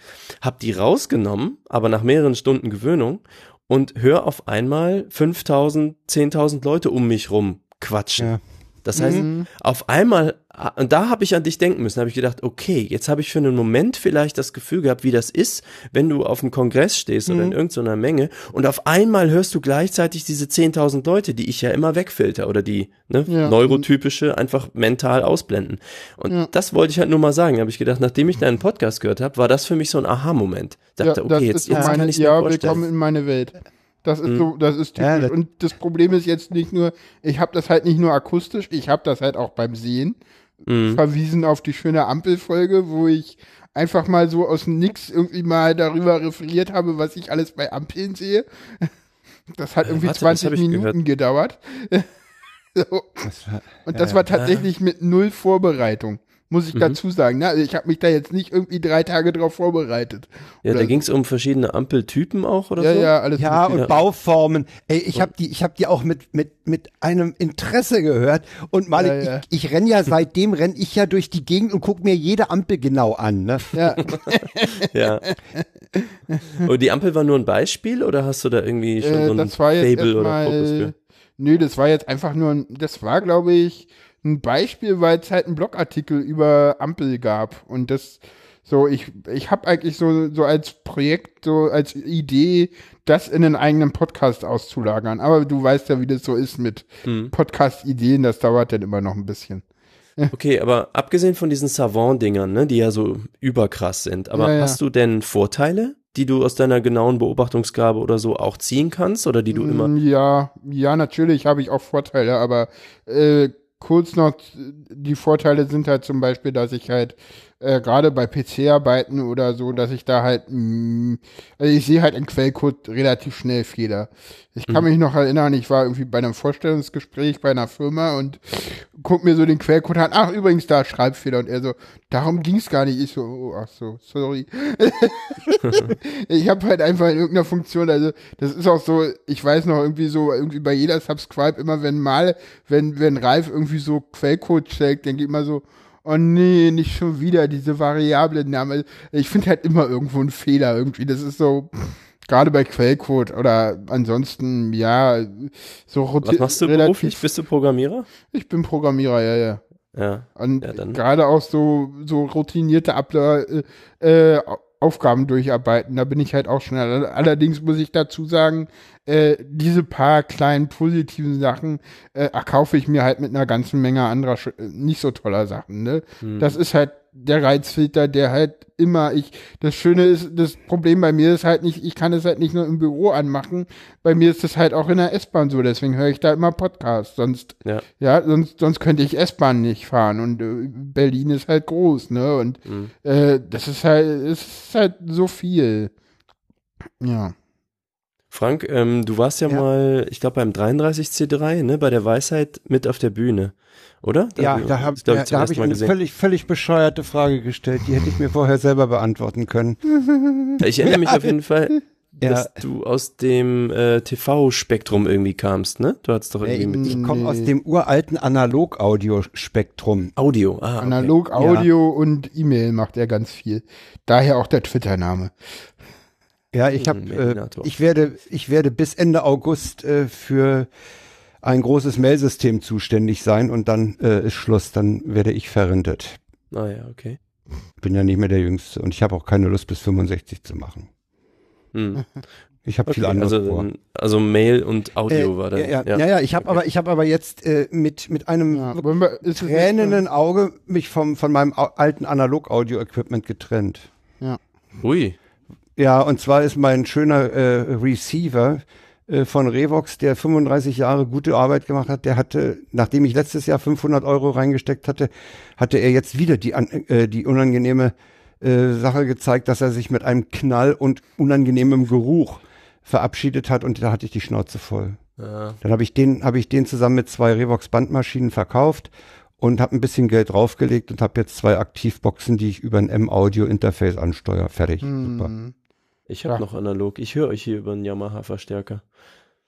Hab die rausgenommen, aber nach mehreren Stunden Gewöhnung und hör auf einmal 5000, 10.000 Leute um mich rum quatschen. Ja. Das heißt, Mhm. auf einmal, ah, und da habe ich an dich denken müssen, habe ich gedacht, okay, jetzt habe ich für einen Moment vielleicht das Gefühl gehabt, wie das ist, wenn du auf einem Kongress stehst oder in irgendeiner Menge und auf einmal hörst du gleichzeitig diese 10.000 Leute, die ich ja immer wegfilter oder die ne, Ja. neurotypische einfach mental ausblenden. Und Ja. das wollte ich halt nur mal sagen. Habe ich gedacht, nachdem ich deinen Podcast gehört habe, war das für mich so ein Aha-Moment. Dachte, ja, okay, jetzt, jetzt meine, kann ich ja, mir vorstellen. willkommen in meine Welt. Das ist so, das ist typisch. Ja, das- und das Problem ist jetzt nicht nur, ich habe das halt nicht nur akustisch, ich habe das halt auch beim Sehen. Mhm. Verwiesen auf die schöne Ampelfolge, wo ich einfach mal so aus dem Nix irgendwie mal darüber referiert habe, was ich alles bei Ampeln sehe. Das hat irgendwie Äh, warte, das 20 hab ich Minuten gehört. gedauert. so. Das war, Und Ja, das ja. war tatsächlich mit null Vorbereitung, muss ich Mhm. dazu sagen. Ne? Also ich habe mich da jetzt nicht irgendwie drei Tage drauf vorbereitet. Ja, da Oder- ging es um verschiedene Ampeltypen auch oder Ja, so? ja, alles ja, und Bauformen. Ey, ich habe die, ich habe die auch mit mit mit einem Interesse gehört. Und mal, Ja, ja. ich, ich renn ja seitdem renn ich ja durch die Gegend und guck mir jede Ampel genau an. Ne? ja. Ja. Und die Ampel war nur ein Beispiel oder hast du da irgendwie schon Äh, so ein Fable oder Fokus für? nö, das war jetzt einfach nur, ein, das war glaube ich ein Beispiel, weil es halt einen Blogartikel über Ampel gab und das so, ich, ich habe eigentlich so, so als Projekt, so als Idee, das in einen eigenen Podcast auszulagern. Aber du weißt ja, wie das so ist mit Hm. Podcast-Ideen, das dauert dann immer noch ein bisschen. Okay, aber abgesehen von diesen Savant-Dingern, ne, die ja so überkrass sind, aber Ja, ja. hast du denn Vorteile, die du aus deiner genauen Beobachtungsgabe oder so auch ziehen kannst oder die du immer. Mm, Ja, ja, natürlich habe ich auch Vorteile, aber äh, kurz noch, die Vorteile sind halt zum Beispiel, dass ich halt äh, gerade bei PC-Arbeiten oder so, dass ich da halt, mh, also ich sehe halt im Quellcode relativ schnell Fehler. Ich kann mich noch erinnern, ich war irgendwie bei einem Vorstellungsgespräch bei einer Firma und guck mir so den Quellcode an. Ach, übrigens, da Schreibfehler. Und er so, darum ging's gar nicht. Ich so, oh, ach so, sorry. ich habe halt einfach in irgendeiner Funktion, also das ist auch so, ich weiß noch irgendwie so, irgendwie bei jeder Subscribe, immer wenn mal, wenn, wenn Ralf irgendwie so Quellcode checkt, denke ich immer so, oh nee, nicht schon wieder diese Variablen-Namen. Ich finde halt immer irgendwo einen Fehler irgendwie. Das ist so, gerade bei Quellcode oder ansonsten, ja, so Was machst du beruflich? Bist du Programmierer? Ich bin Programmierer, ja, ja. Ja. Und Ja, gerade auch so, so routinierte Abla äh, äh, Aufgaben durcharbeiten, da bin ich halt auch schnell. Allerdings muss ich dazu sagen, äh, diese paar kleinen positiven Sachen äh, erkaufe ich mir halt mit einer ganzen Menge anderer nicht so toller Sachen. Ne? Hm. Das ist halt der Reizfilter, der halt immer ich. Das Schöne ist, das Problem bei mir ist halt nicht, ich kann es halt nicht nur im Büro anmachen. Bei mir ist es halt auch in der S-Bahn so. Deswegen höre ich da immer Podcasts. Sonst Ja. ja, sonst, sonst könnte ich S-Bahn nicht fahren und äh, Berlin ist halt groß, ne? Und Mhm. äh, das ist halt, es ist halt so viel. Ja. Frank, ähm, du warst ja, Ja. mal, ich glaube beim 33C3, ne, bei der Weisheit mit auf der Bühne, oder? Ja, wir- da habe glaub ja, zum da hab ich Mal eine gesehen. völlig, völlig bescheuerte Frage gestellt. Die hätte ich mir vorher selber beantworten können. Ich erinnere mich auf jeden Fall, dass du aus dem äh, TV-Spektrum irgendwie kamst, ne? Du hattest doch Äh, irgendwie mit ich komme Nee. aus dem uralten Analog-Audio-Spektrum. Audio. Ah, okay. Analog, Audio und E-Mail macht er ganz viel. Daher auch der Twitter-Name. Ja, ich habe, Hm, äh, ich werde, ich werde bis Ende August äh, für ein großes Mailsystem zuständig sein und dann äh, ist Schluss, dann werde ich verrentet. Ah ja, okay. Bin ja nicht mehr der Jüngste und ich habe auch keine Lust bis 65 zu machen. Hm. Ich habe okay. viel anderes also, vor. also Mail und Audio Äh, war dann. ja, ja, ja, ja, ich habe aber, ich habe aber jetzt äh, mit mit einem Ja, es tränenden Auge mich vom von meinem alten Analog-Audio-Equipment getrennt. Ui. Ja, und zwar ist mein schöner äh, Receiver äh, von Revox, der 35 Jahre gute Arbeit gemacht hat, der hatte, nachdem ich letztes Jahr 500 Euro reingesteckt hatte, hatte er jetzt wieder die, äh, die unangenehme äh, Sache gezeigt, dass er sich mit einem Knall und unangenehmem Geruch verabschiedet hat und da hatte ich die Schnauze voll. Ja. Dann habe ich den, habe ich den zusammen mit zwei Revox Bandmaschinen verkauft und habe ein bisschen Geld draufgelegt und habe jetzt zwei Aktivboxen, die ich über ein M-Audio-Interface ansteuere. Fertig. Super. Ich habe Ja. noch analog. Ich höre euch hier über einen Yamaha-Verstärker.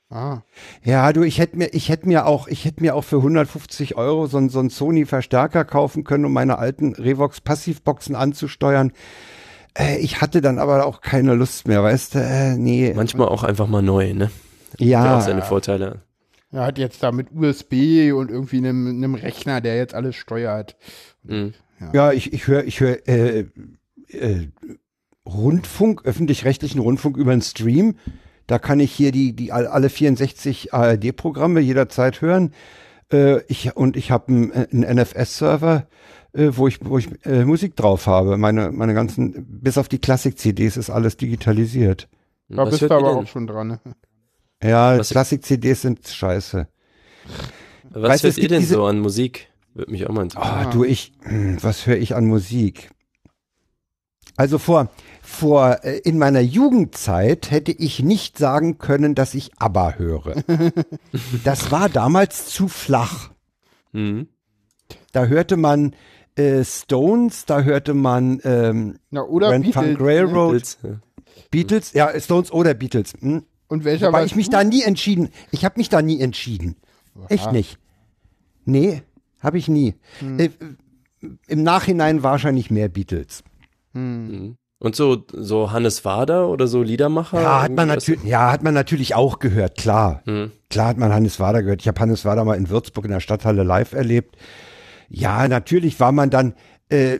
Ah. Ja, du, ich hätte mir, ich hätte mir auch, ich hätte mir auch für 150 Euro so, so einen Sony-Verstärker kaufen können, um meine alten Revox Passivboxen anzusteuern. Äh, ich hatte dann aber auch keine Lust mehr, weißt du? Äh, nee. Manchmal auch einfach mal neu, ne? Hat ja, auch seine Vorteile. Er hat jetzt da mit USB und irgendwie einem, einem Rechner, der jetzt alles steuert. Mhm. ja, ich, ich höre, ich höre äh, äh, Rundfunk, öffentlich-rechtlichen Rundfunk über einen Stream. Da kann ich hier die, die all- alle 64 ARD-Programme jederzeit hören. Äh, ich, und ich habe einen, einen NFS-Server, äh, wo ich, wo ich äh, Musik drauf habe. Meine, meine ganzen, bis auf die Klassik-CDs ist alles digitalisiert. Da Was bist du aber denn? auch schon dran. Ne? Ja, Was- Klassik-CDs sind scheiße. Was Weißt du, hört es ihr denn so an Musik? Würde mich auch mal interessieren. Ah, du, ich, hm, was höre ich an Musik? Also vor, vor, äh, in meiner Jugendzeit hätte ich nicht sagen können, dass ich ABBA höre. Das war damals zu flach. Mhm. Da hörte man äh, Stones, da hörte man ähm, Na, oder Grand Beatles, Funk ne? Railroad, Beatles, ja. Beatles, ja, Stones oder Beatles. Hm? Und welcher Wobei war ich mich da nie entschieden. Ich habe mich da nie entschieden. Echt nicht. Nee, habe ich nie. Äh, Im Nachhinein wahrscheinlich mehr Beatles. Mhm. Und so, so Hannes Wader oder so Liedermacher? Ja, hat man natürlich, ja, hat man natürlich auch gehört, klar. Hm. Klar hat man Hannes Wader gehört. Ich habe Hannes Wader mal in Würzburg in der Stadthalle live erlebt. Ja, natürlich war man dann, äh,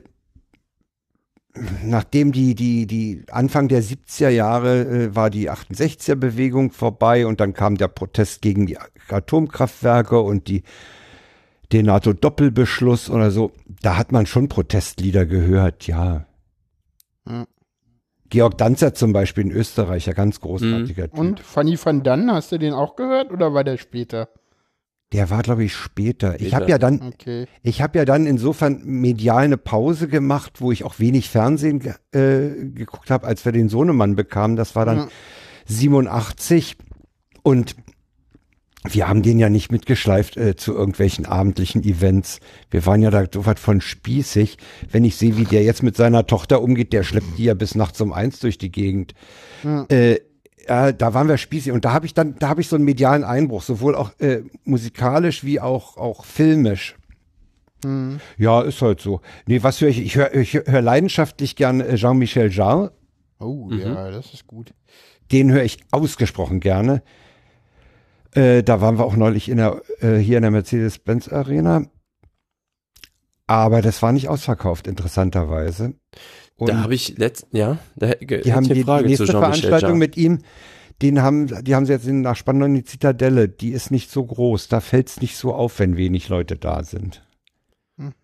nachdem die, die, die Anfang der 70er Jahre äh, war die 68er Bewegung vorbei und dann kam der Protest gegen die Atomkraftwerke und die, den NATO-Doppelbeschluss oder so. Da hat man schon Protestlieder gehört, ja. Ja. Georg Danzer zum Beispiel, ein Österreicher, ganz großartiger Typ. Und Fanny van Dann, hast du den auch gehört oder war der später? Der war, glaube ich, später. Ich Später. habe ja dann, Okay. ich habe ja dann insofern medial eine Pause gemacht, wo ich auch wenig Fernsehen ge äh, geguckt habe, als wir den Sohnemann bekamen. Das war dann Ja. 87 und wir haben den ja nicht mitgeschleift äh, zu irgendwelchen abendlichen Events. Wir waren ja da so was von spießig. Wenn ich sehe, wie der jetzt mit seiner Tochter umgeht, der schleppt die ja bis nachts um eins durch die Gegend. Ja. Äh, ja, da waren wir spießig und da habe ich dann, da habe ich so einen medialen Einbruch, sowohl auch äh, musikalisch wie auch auch filmisch. Hm. Ja, ist halt so. Nee, was höre ich? Ich höre ich hör leidenschaftlich gern äh, Jean-Michel Jarre. Oh, ja, das ist gut. Den höre ich ausgesprochen gerne. Äh, da waren wir auch neulich in der, äh, hier in der Mercedes-Benz Arena. Aber das war nicht ausverkauft, interessanterweise. Und Da habe ich letzt, ja, da die haben die, Frage die nächste Veranstaltung mit ihm, den haben, die haben sie jetzt in, nach Spandau in die Zitadelle. Die ist nicht so groß. Da fällt es nicht so auf, wenn wenig Leute da sind.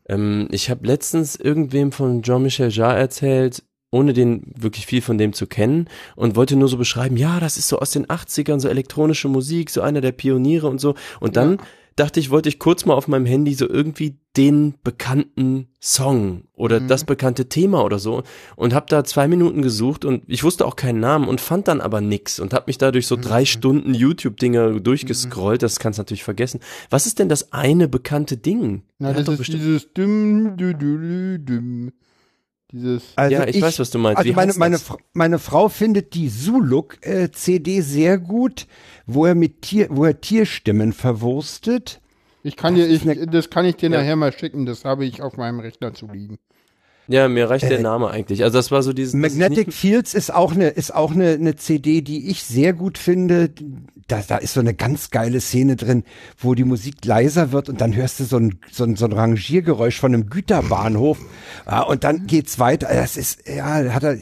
Ähm, ich habe letztens irgendwem von Jean-Michel Jarre erzählt, ohne den wirklich viel von dem zu kennen und wollte nur so beschreiben, ja, das ist so aus den 80ern, so elektronische Musik, so einer der Pioniere und so. Und dann dachte ich, wollte ich kurz mal auf meinem Handy so irgendwie den bekannten Song oder Mhm. das bekannte Thema oder so und habe da zwei Minuten gesucht und ich wusste auch keinen Namen und fand dann aber nix und habe mich dadurch so drei Stunden YouTube-Dinger durchgescrollt. Das kannst du natürlich vergessen. Was ist denn das eine bekannte Ding? Na, das ist bestimmt- dieses Düm, dü, dü, dü, Düm. Dieses. Also ja, ich, weiß, was du meinst. Also Wie meine, meine, das? Fra- meine Frau findet die Zuluk äh, CD sehr gut, wo er mit Tier, wo er Tierstimmen verwurstet. Ich kann dir, ich, das kann ich dir Ja. nachher mal schicken. Das habe ich auf meinem Rechner zu liegen. Ja, mir reicht der Äh, Name eigentlich. Also das war so dieses Magnetic Fields ist auch eine ist auch eine, eine CD, die ich sehr gut finde. Da, da ist so eine ganz geile Szene drin, wo die Musik leiser wird und dann hörst du so ein, so ein, so ein Rangiergeräusch von einem Güterbahnhof ja, und dann geht's weiter. Das ist ja hat er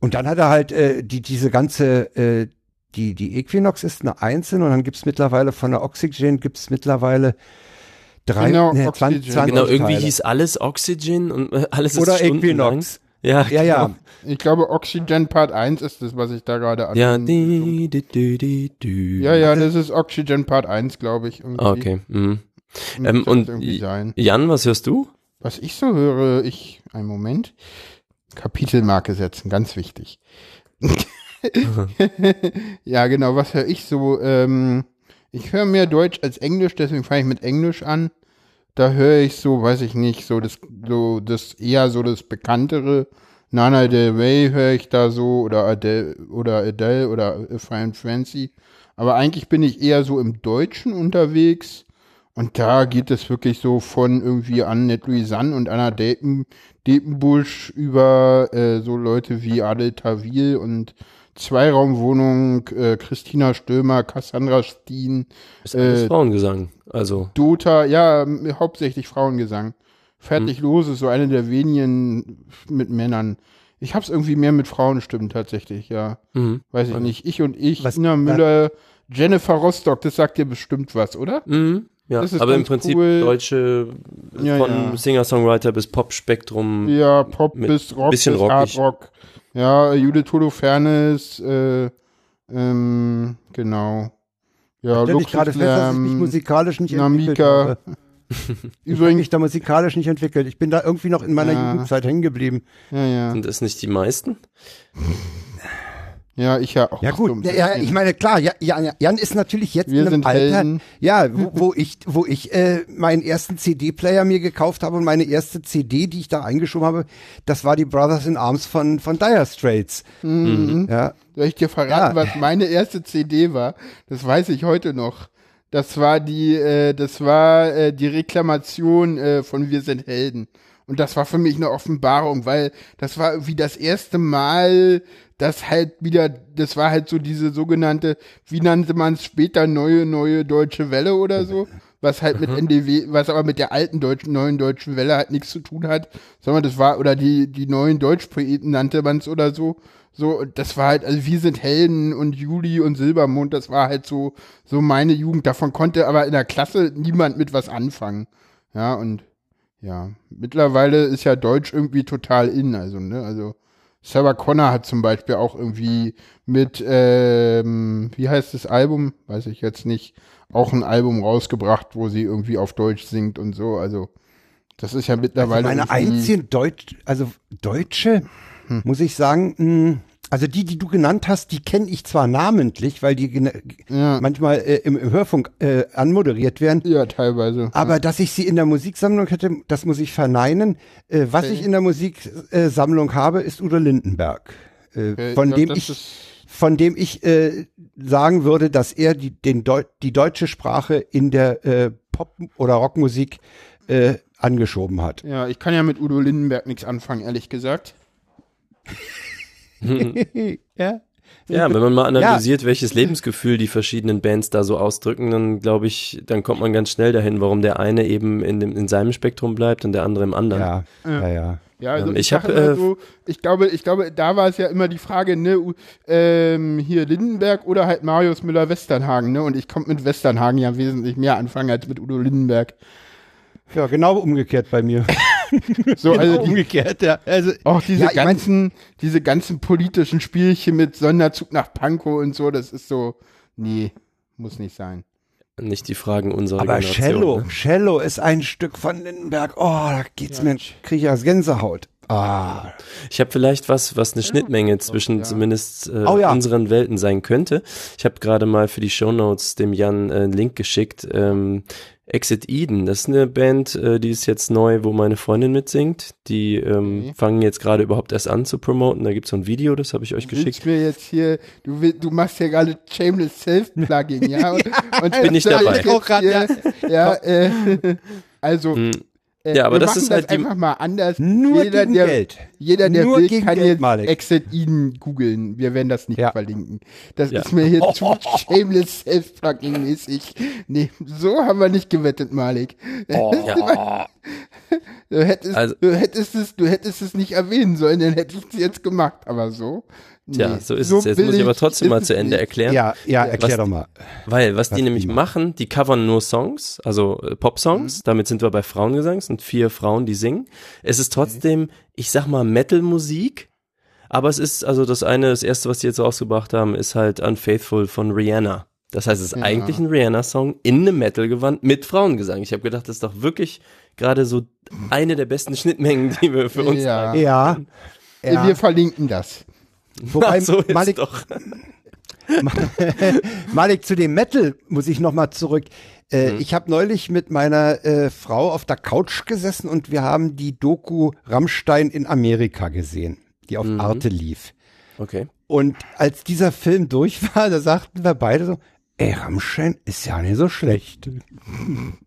und dann hat er halt äh, die diese ganze äh, die die Equinox ist eine einzelne und dann gibt's mittlerweile von der Oxygen gibt's mittlerweile drei Genau, nee, Oxygen. 20, 20 Genau, irgendwie Teile. hieß alles Oxygen und äh, alles ist oder stundenlang. Equinox. Ja, Ja, ja. genau. Ich glaube, Oxygen Part 1 ist das, was ich da gerade an. Ja, di, di, di, di, di. ja, ja, das ist Oxygen Part 1, glaube ich. irgendwie. Okay. Mhm. Ähm, und. Jan, was hörst du? Was ich so höre, ich, einen Moment, Kapitelmarke setzen, ganz wichtig. ja, genau, was höre ich so? Ähm, ich höre mehr Deutsch als Englisch, deswegen fange ich mit Englisch an. Da höre ich so, weiß ich nicht, so das, so das eher so das bekanntere. Nana Del Rey höre ich da so oder Adele oder Adele oder Fine Fancy. Aber eigentlich bin ich eher so im Deutschen unterwegs. Und da geht es wirklich so von irgendwie Annette Louisanne und Anna Depen, über äh, so Leute wie Adel Tawil und Zweiraumwohnung, äh, Christina Stömer, Cassandra Steen, Ist alles Äh, Frauengesang. Also, Dota, ja, hauptsächlich Frauengesang. Fertig los ist so eine der wenigen mit Männern. Ich hab's irgendwie mehr mit Frauenstimmen tatsächlich, ja. mhm. Weiß ich nicht. Ich und ich, Was- Ina Müller, Jennifer Rostock, das sagt dir bestimmt was, oder? Mhm. Ja, Das ist aber im Prinzip cool. deutsche Ja, von ja. Singer-Songwriter bis Pop-Spektrum. Ja, Pop Mit bis Rock bisschen bis rockig. Hardrock. Ja, Judith Holofernes, äh, ähm, genau. Ja, stelle ich gerade fest, dass ich mich musikalisch nicht entwickelt Namika. habe. Ich habe Übrigens, mich da musikalisch nicht entwickelt. Ich bin da irgendwie noch in meiner Ja. Jugendzeit hängen geblieben. ja, ja. Sind es nicht die meisten? Ja, ich ja auch. Ja gut, ja, ich meine klar, ja, ja, Jan ist natürlich jetzt Wir in einem Alter, Helden. ja, wo, wo ich, wo ich äh, meinen ersten CD-Player mir gekauft habe und meine erste CD, die ich da eingeschoben habe, das war die Brothers in Arms von von Dire Straits. Mhm. Ja, Soll ich dir verraten, Ja. was meine erste CD war? Das weiß ich heute noch. Das war die, äh, das war äh, die Reklamation äh, von Wir sind Helden. Und das war für mich eine Offenbarung, weil das war irgendwie das erste Mal, dass halt wieder, das war halt so diese sogenannte, wie nannte man es später, neue, neue deutsche Welle oder so. Was halt mit NDW, was aber mit der alten deutschen, neuen deutschen Welle halt nichts zu tun hat, sondern das war, oder die, die neuen Deutschpoeten nannte man es oder so. So, das war halt, also wir sind Helden und Juli und Silbermond, das war halt so, so meine Jugend. Davon konnte aber in der Klasse niemand mit was anfangen. Ja, und ja, mittlerweile ist ja Deutsch irgendwie total in, also, ne, also Sarah Connor hat zum Beispiel auch irgendwie mit, ähm, wie heißt das Album? Weiß ich jetzt nicht, auch ein Album rausgebracht, wo sie irgendwie auf Deutsch singt und so, also das ist ja also mittlerweile meine irgendwie- einzigen Deutsch, also Deutsche, Hm. muss ich sagen, mh, also die, die du genannt hast, die kenne ich zwar namentlich, weil die ja, manchmal äh, im, im Hörfunk äh, anmoderiert werden. ja, teilweise. Aber dass ich sie in der Musiksammlung hätte, das muss ich verneinen. Äh, was Okay. ich in der Musiksammlung äh, habe, ist Udo Lindenberg. Äh, Okay, von ja, dem ich, von dem ich äh, sagen würde, dass er die, den Deu die deutsche Sprache in der Pop- oder Rockmusik angeschoben hat. Ja, ich kann ja mit Udo Lindenberg nichts anfangen, ehrlich gesagt. Ja. Ja, wenn man mal analysiert, welches Lebensgefühl die verschiedenen Bands da so ausdrücken, dann glaube ich, dann kommt man ganz schnell dahin, warum der eine eben in, dem, in seinem Spektrum bleibt und der andere im anderen. Ja, ja, ja. Ja, also Ähm, ich, ich hab, sag immer äh, so, ich glaube, ich glaube, da war es ja immer die Frage, ne, ähm, hier Lindenberg oder halt Marius Müller-Westernhagen, ne? Und ich konnte mit Westernhagen ja wesentlich mehr anfangen als mit Udo Lindenberg. Ja, genau umgekehrt bei mir. So, also genau die, umgekehrt, ja. Also, auch diese ja, mein- ganzen, diese ganzen politischen Spielchen mit Sonderzug nach Pankow und so, das ist so, nee, muss nicht sein. Nicht die Fragen unserer aber Generation. Cello, Ne? Cello ist ein Stück von Lindenberg. Oh, da geht's mir, kriege ich aus Gänsehaut. Ah, Ich habe vielleicht was, was eine Schnittmenge zwischen ja. zumindest äh, Oh ja. unseren Welten sein könnte. Ich habe gerade mal für die Shownotes dem Jan äh, einen Link geschickt. Ähm, Exit Eden, das ist eine Band, äh, die ist jetzt neu, wo meine Freundin mitsingt. Die ähm, Okay. fangen jetzt gerade überhaupt erst an zu promoten. Da gibt's so ein Video, das habe ich euch geschickt. mir jetzt hier, du, will, du machst ja gerade Shameless Self-Plugging, ja? Und, und Bin ich das dabei. Auch grad, hier, ja, äh, also, Hm. Äh, Ja, aber das ist halt das einfach mal anders. Nur jeder, der, Geld. Jeder, der Nur will, kann Geld, jetzt Malik. Exit Eden googeln. Wir werden das nicht Ja. verlinken. Das Ja. ist mir hier zu Shameless Self-Plugging-mäßig. Nee, so haben wir nicht gewettet, Malik. Ja. Du hättest, Also- du hättest es, du hättest es nicht erwähnen sollen, dann hätte ich es jetzt gemacht. Aber so. Tja, nee, so ist es. Jetzt muss ich aber trotzdem mal zu Ende erklären. Ja, ja, erklär Was- doch mal. Weil, was die Was nämlich die machen, die covern nur Songs, also äh, Pop-Songs, damit sind wir bei Frauengesang, es sind vier Frauen, die singen. Es ist trotzdem, ich sag mal, Metal-Musik, aber es ist, also das eine, das erste, was die jetzt rausgebracht haben, ist halt Unfaithful von Rihanna. Das heißt, es ist Ja. eigentlich ein Rihanna-Song in einem Metal-Gewand mit Frauengesang. Ich habe gedacht, das ist doch wirklich gerade so eine der besten Schnittmengen, die wir für uns Ja. Ja. ja. Wir verlinken das. Wobei, Ach, so ist Malik, doch. Malik, zu dem Metal muss ich noch mal zurück. Äh, Ich habe neulich mit meiner äh, Frau auf der Couch gesessen und wir haben die Doku Rammstein in Amerika gesehen, die auf Arte lief. Okay. Und als dieser Film durch war, da sagten wir beide so, ey, Rammstein ist ja nicht so schlecht.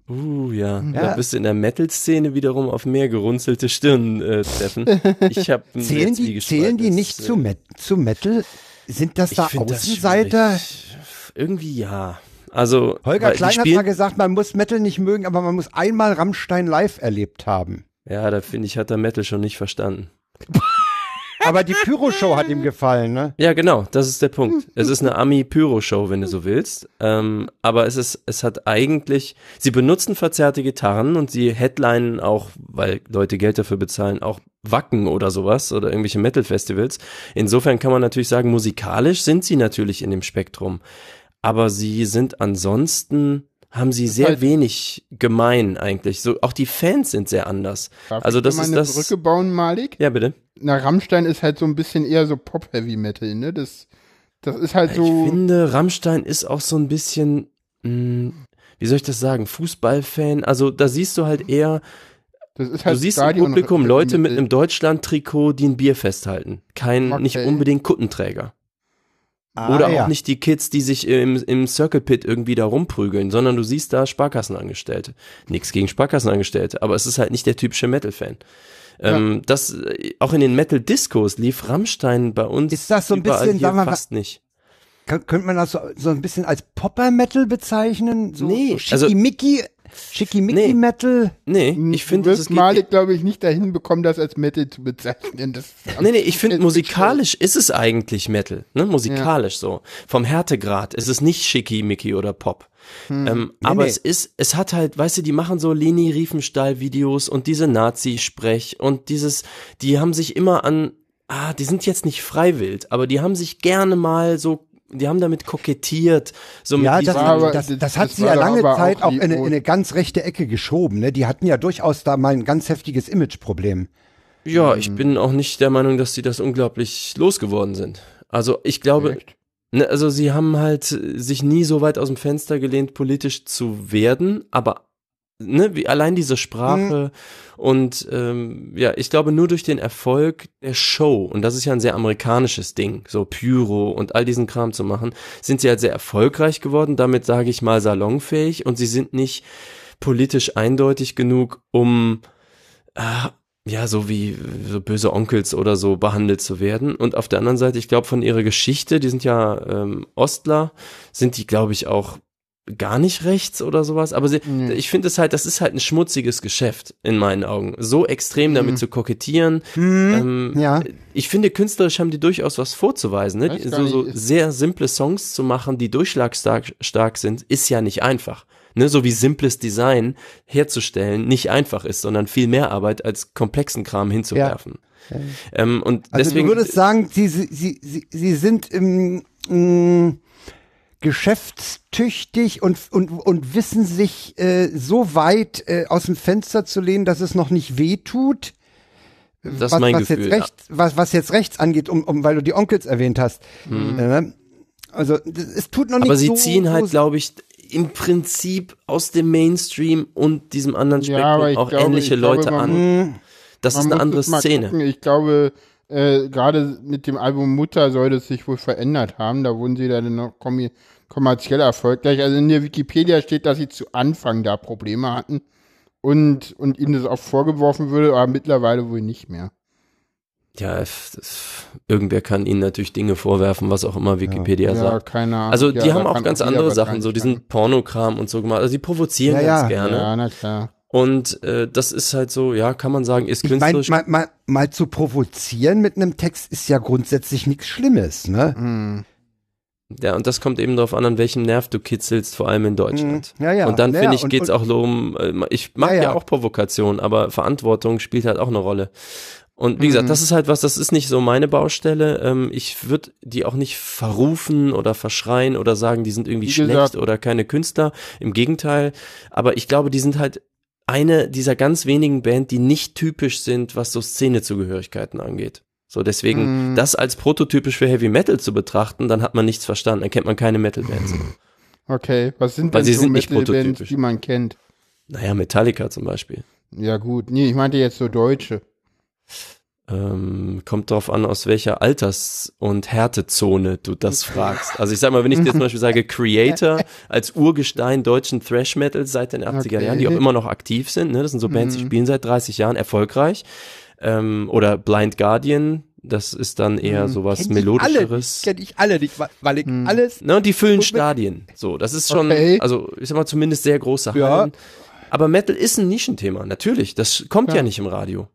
Uh, ja. Ja. Da bist du in der Metal-Szene wiederum auf mehr gerunzelte Stirnen äh, treffen. Ich habe Zählen die, zählen die nicht zu, Met zu Metal? Sind das da das Außenseiter? schwierig. Irgendwie ja. Also Holger Klein hat mal gesagt, man muss Metal nicht mögen, aber man muss einmal Rammstein live erlebt haben. Ja, da finde ich, hat der Metal schon nicht verstanden. Aber die Pyro-Show hat ihm gefallen, ne? Ja, genau, das ist der Punkt. Es ist eine Ami-Pyro-Show, wenn du so willst. Ähm, aber es ist, es hat eigentlich, sie benutzen verzerrte Gitarren und sie headlinen auch, weil Leute Geld dafür bezahlen, auch Wacken oder sowas oder irgendwelche Metal-Festivals. Insofern kann man natürlich sagen, musikalisch sind sie natürlich in dem Spektrum. Aber sie sind ansonsten, haben sie sehr halt- wenig gemein eigentlich. So, auch die Fans sind sehr anders. Darf Also ich das mal ist eine das. Brücke bauen, Malik? Ja, bitte. Na, Rammstein ist halt so ein bisschen eher so Pop-Heavy-Metal, ne? Das, das ist halt Ich so. finde, Rammstein ist auch so ein bisschen, mh, wie soll ich das sagen, Fußballfan. Also da siehst du halt eher, Das ist halt du siehst im Stadion- Publikum Leute mit einem Deutschland-Trikot, die ein Bier festhalten. Kein, Okay. nicht unbedingt Kuttenträger. Ah, Oder ja. auch nicht die Kids, die sich im, im Circle Pit irgendwie da rumprügeln, sondern du siehst da Sparkassenangestellte. Nix gegen Sparkassenangestellte, aber es ist halt nicht der typische Metal-Fan. Ähm, das, äh, auch in den Metal-Discos lief Rammstein bei uns Ist das so ein überall bisschen, hier mal, fast nicht. Kön- Könnte man das so, so ein bisschen als Popper-Metal bezeichnen? So, Nee, so also- Schickimicki-Metal? Nee, Hm, ich finde, das Malik, glaube ich, nicht dahin bekommen, das als Metal zu bezeichnen. Das Nee, nee, ich finde, musikalisch ist es eigentlich Metal, ne? Musikalisch so. Vom Härtegrad ist es nicht schickimicki oder Pop. Ähm, aber nee. es ist, es hat halt, weißt du, die machen so Leni Riefenstahl-Videos und diese Nazi-Sprech und dieses, die haben sich immer an, ah, die sind jetzt nicht freiwillig, aber die haben sich gerne mal so, die haben damit kokettiert, so Ja, mit das, das, das- das hat das sie ja lange Zeit auch auch in, eine- in eine ganz rechte Ecke geschoben. Ne? Die hatten ja durchaus da mal ein ganz heftiges Imageproblem. ja, ich bin auch nicht der Meinung, dass sie das unglaublich losgeworden sind. Also ich glaube? Ne, also sie haben halt sich nie so weit aus dem Fenster gelehnt, politisch zu werden, aber ne, wie allein diese Sprache und ähm, ja, ich glaube nur durch den Erfolg der Show, und das ist ja ein sehr amerikanisches Ding, so Pyro und all diesen Kram zu machen, sind sie halt sehr erfolgreich geworden, damit sage ich mal salonfähig und sie sind nicht politisch eindeutig genug, um ah, ja, so wie so böse Onkels oder so behandelt zu werden. Und auf der anderen Seite, ich glaube, von ihrer Geschichte, die sind ja ähm, Ostler, sind die, glaube ich, auch gar nicht rechts oder sowas. Aber sie, Nee. ich finde es halt, das ist halt ein schmutziges Geschäft in meinen Augen. So extrem damit Mhm. zu kokettieren. Hm, Ähm, ja. Ich finde, künstlerisch haben die durchaus was vorzuweisen. Ne? So, so sehr simple Songs zu machen, die durchschlagsstark stark sind, ist ja nicht einfach. Ne? So wie simples Design herzustellen nicht einfach ist, sondern viel mehr Arbeit als komplexen Kram hinzuwerfen. Ähm, und Also deswegen, du würdest sagen, sie, sie, sie, sie, sind im, mh, geschäftstüchtig und, und, und wissen sich äh, so weit äh, aus dem Fenster zu lehnen, dass es noch nicht weh tut. das was, ist mein was Gefühl. Jetzt rechts, was, was jetzt rechts angeht, um, um, weil du die Onkels erwähnt hast. Äh, also das- es tut noch nicht Aber sie so, ziehen halt, so glaube ich, im Prinzip aus dem Mainstream und diesem anderen Ja, Spektrum ich auch glaube- ähnliche ich glaube, Leute man an. Hm, Das ist eine andere Szene. Gucken. Ich glaube, äh, gerade mit dem Album Mutter soll das sich wohl verändert haben. Da wurden sie dann noch kommi kommerziell erfolgreich. Also in der Wikipedia steht, dass sie zu Anfang da Probleme hatten und, und ihnen das auch vorgeworfen würde, aber mittlerweile wohl nicht mehr. Ja, f- irgendwer kann ihnen natürlich Dinge vorwerfen, was auch immer Wikipedia Ja, sagt. keine Ahnung. Also Ja, die da haben auch ganz andere Sachen, so diesen Pornokram und so gemacht. Also die provozieren Ja, ganz ja. gerne. Ja, na klar. Und äh, das ist halt so, ja, kann man sagen, ist Ich meine, künstlerisch. mal, mal, mal zu provozieren mit einem Text ist ja grundsätzlich nichts Schlimmes, ne? Hm. ja, und das kommt eben darauf an, an welchem Nerv du kitzelst, vor allem in Deutschland. Mhm. Ja, ja. Und dann Ja, finde ich, geht's und- auch so um, äh, ich mag Ja, ja, ja. auch Provokation, aber Verantwortung spielt halt auch eine Rolle. Und wie gesagt, Mhm. das ist halt was, das ist nicht so meine Baustelle. Ähm, ich würde die auch nicht verrufen oder verschreien oder sagen, die sind irgendwie Wie schlecht gesagt. oder keine Künstler. Im Gegenteil. Aber ich glaube, die sind halt eine dieser ganz wenigen Band, die nicht typisch sind, was so Szenezugehörigkeiten angeht. So, deswegen, Mhm. das als prototypisch für Heavy Metal zu betrachten, dann hat man nichts verstanden. Dann kennt man keine Metal-Bands. Okay, was sind Weil denn sie so sind nicht Metal-Bands, die man kennt? Naja, Metallica zum Beispiel. Ja gut, nee, ich meinte jetzt so Deutsche. Ähm, kommt drauf an, aus welcher Alters- und Härtezone du das fragst. Also ich sag mal, wenn ich dir zum Beispiel sage Creator als Urgestein deutschen Thrash Metal seit den 80er Okay. Jahren, die auch immer noch aktiv sind, ne? das sind so Bands, die Mhm. spielen seit 30 Jahren erfolgreich. Ähm, oder Blind Guardian, das ist dann eher Mhm. sowas Kenn melodischeres. nicht, kenn ich alle nicht, weil- ich Hm. alles. Ne, und die füllen Stadien. So, das ist schon, Okay. also ich sag mal zumindest sehr große Ja. Hallen. Aber Metal ist ein Nischenthema, natürlich. Das kommt ja, Ja. nicht im Radio.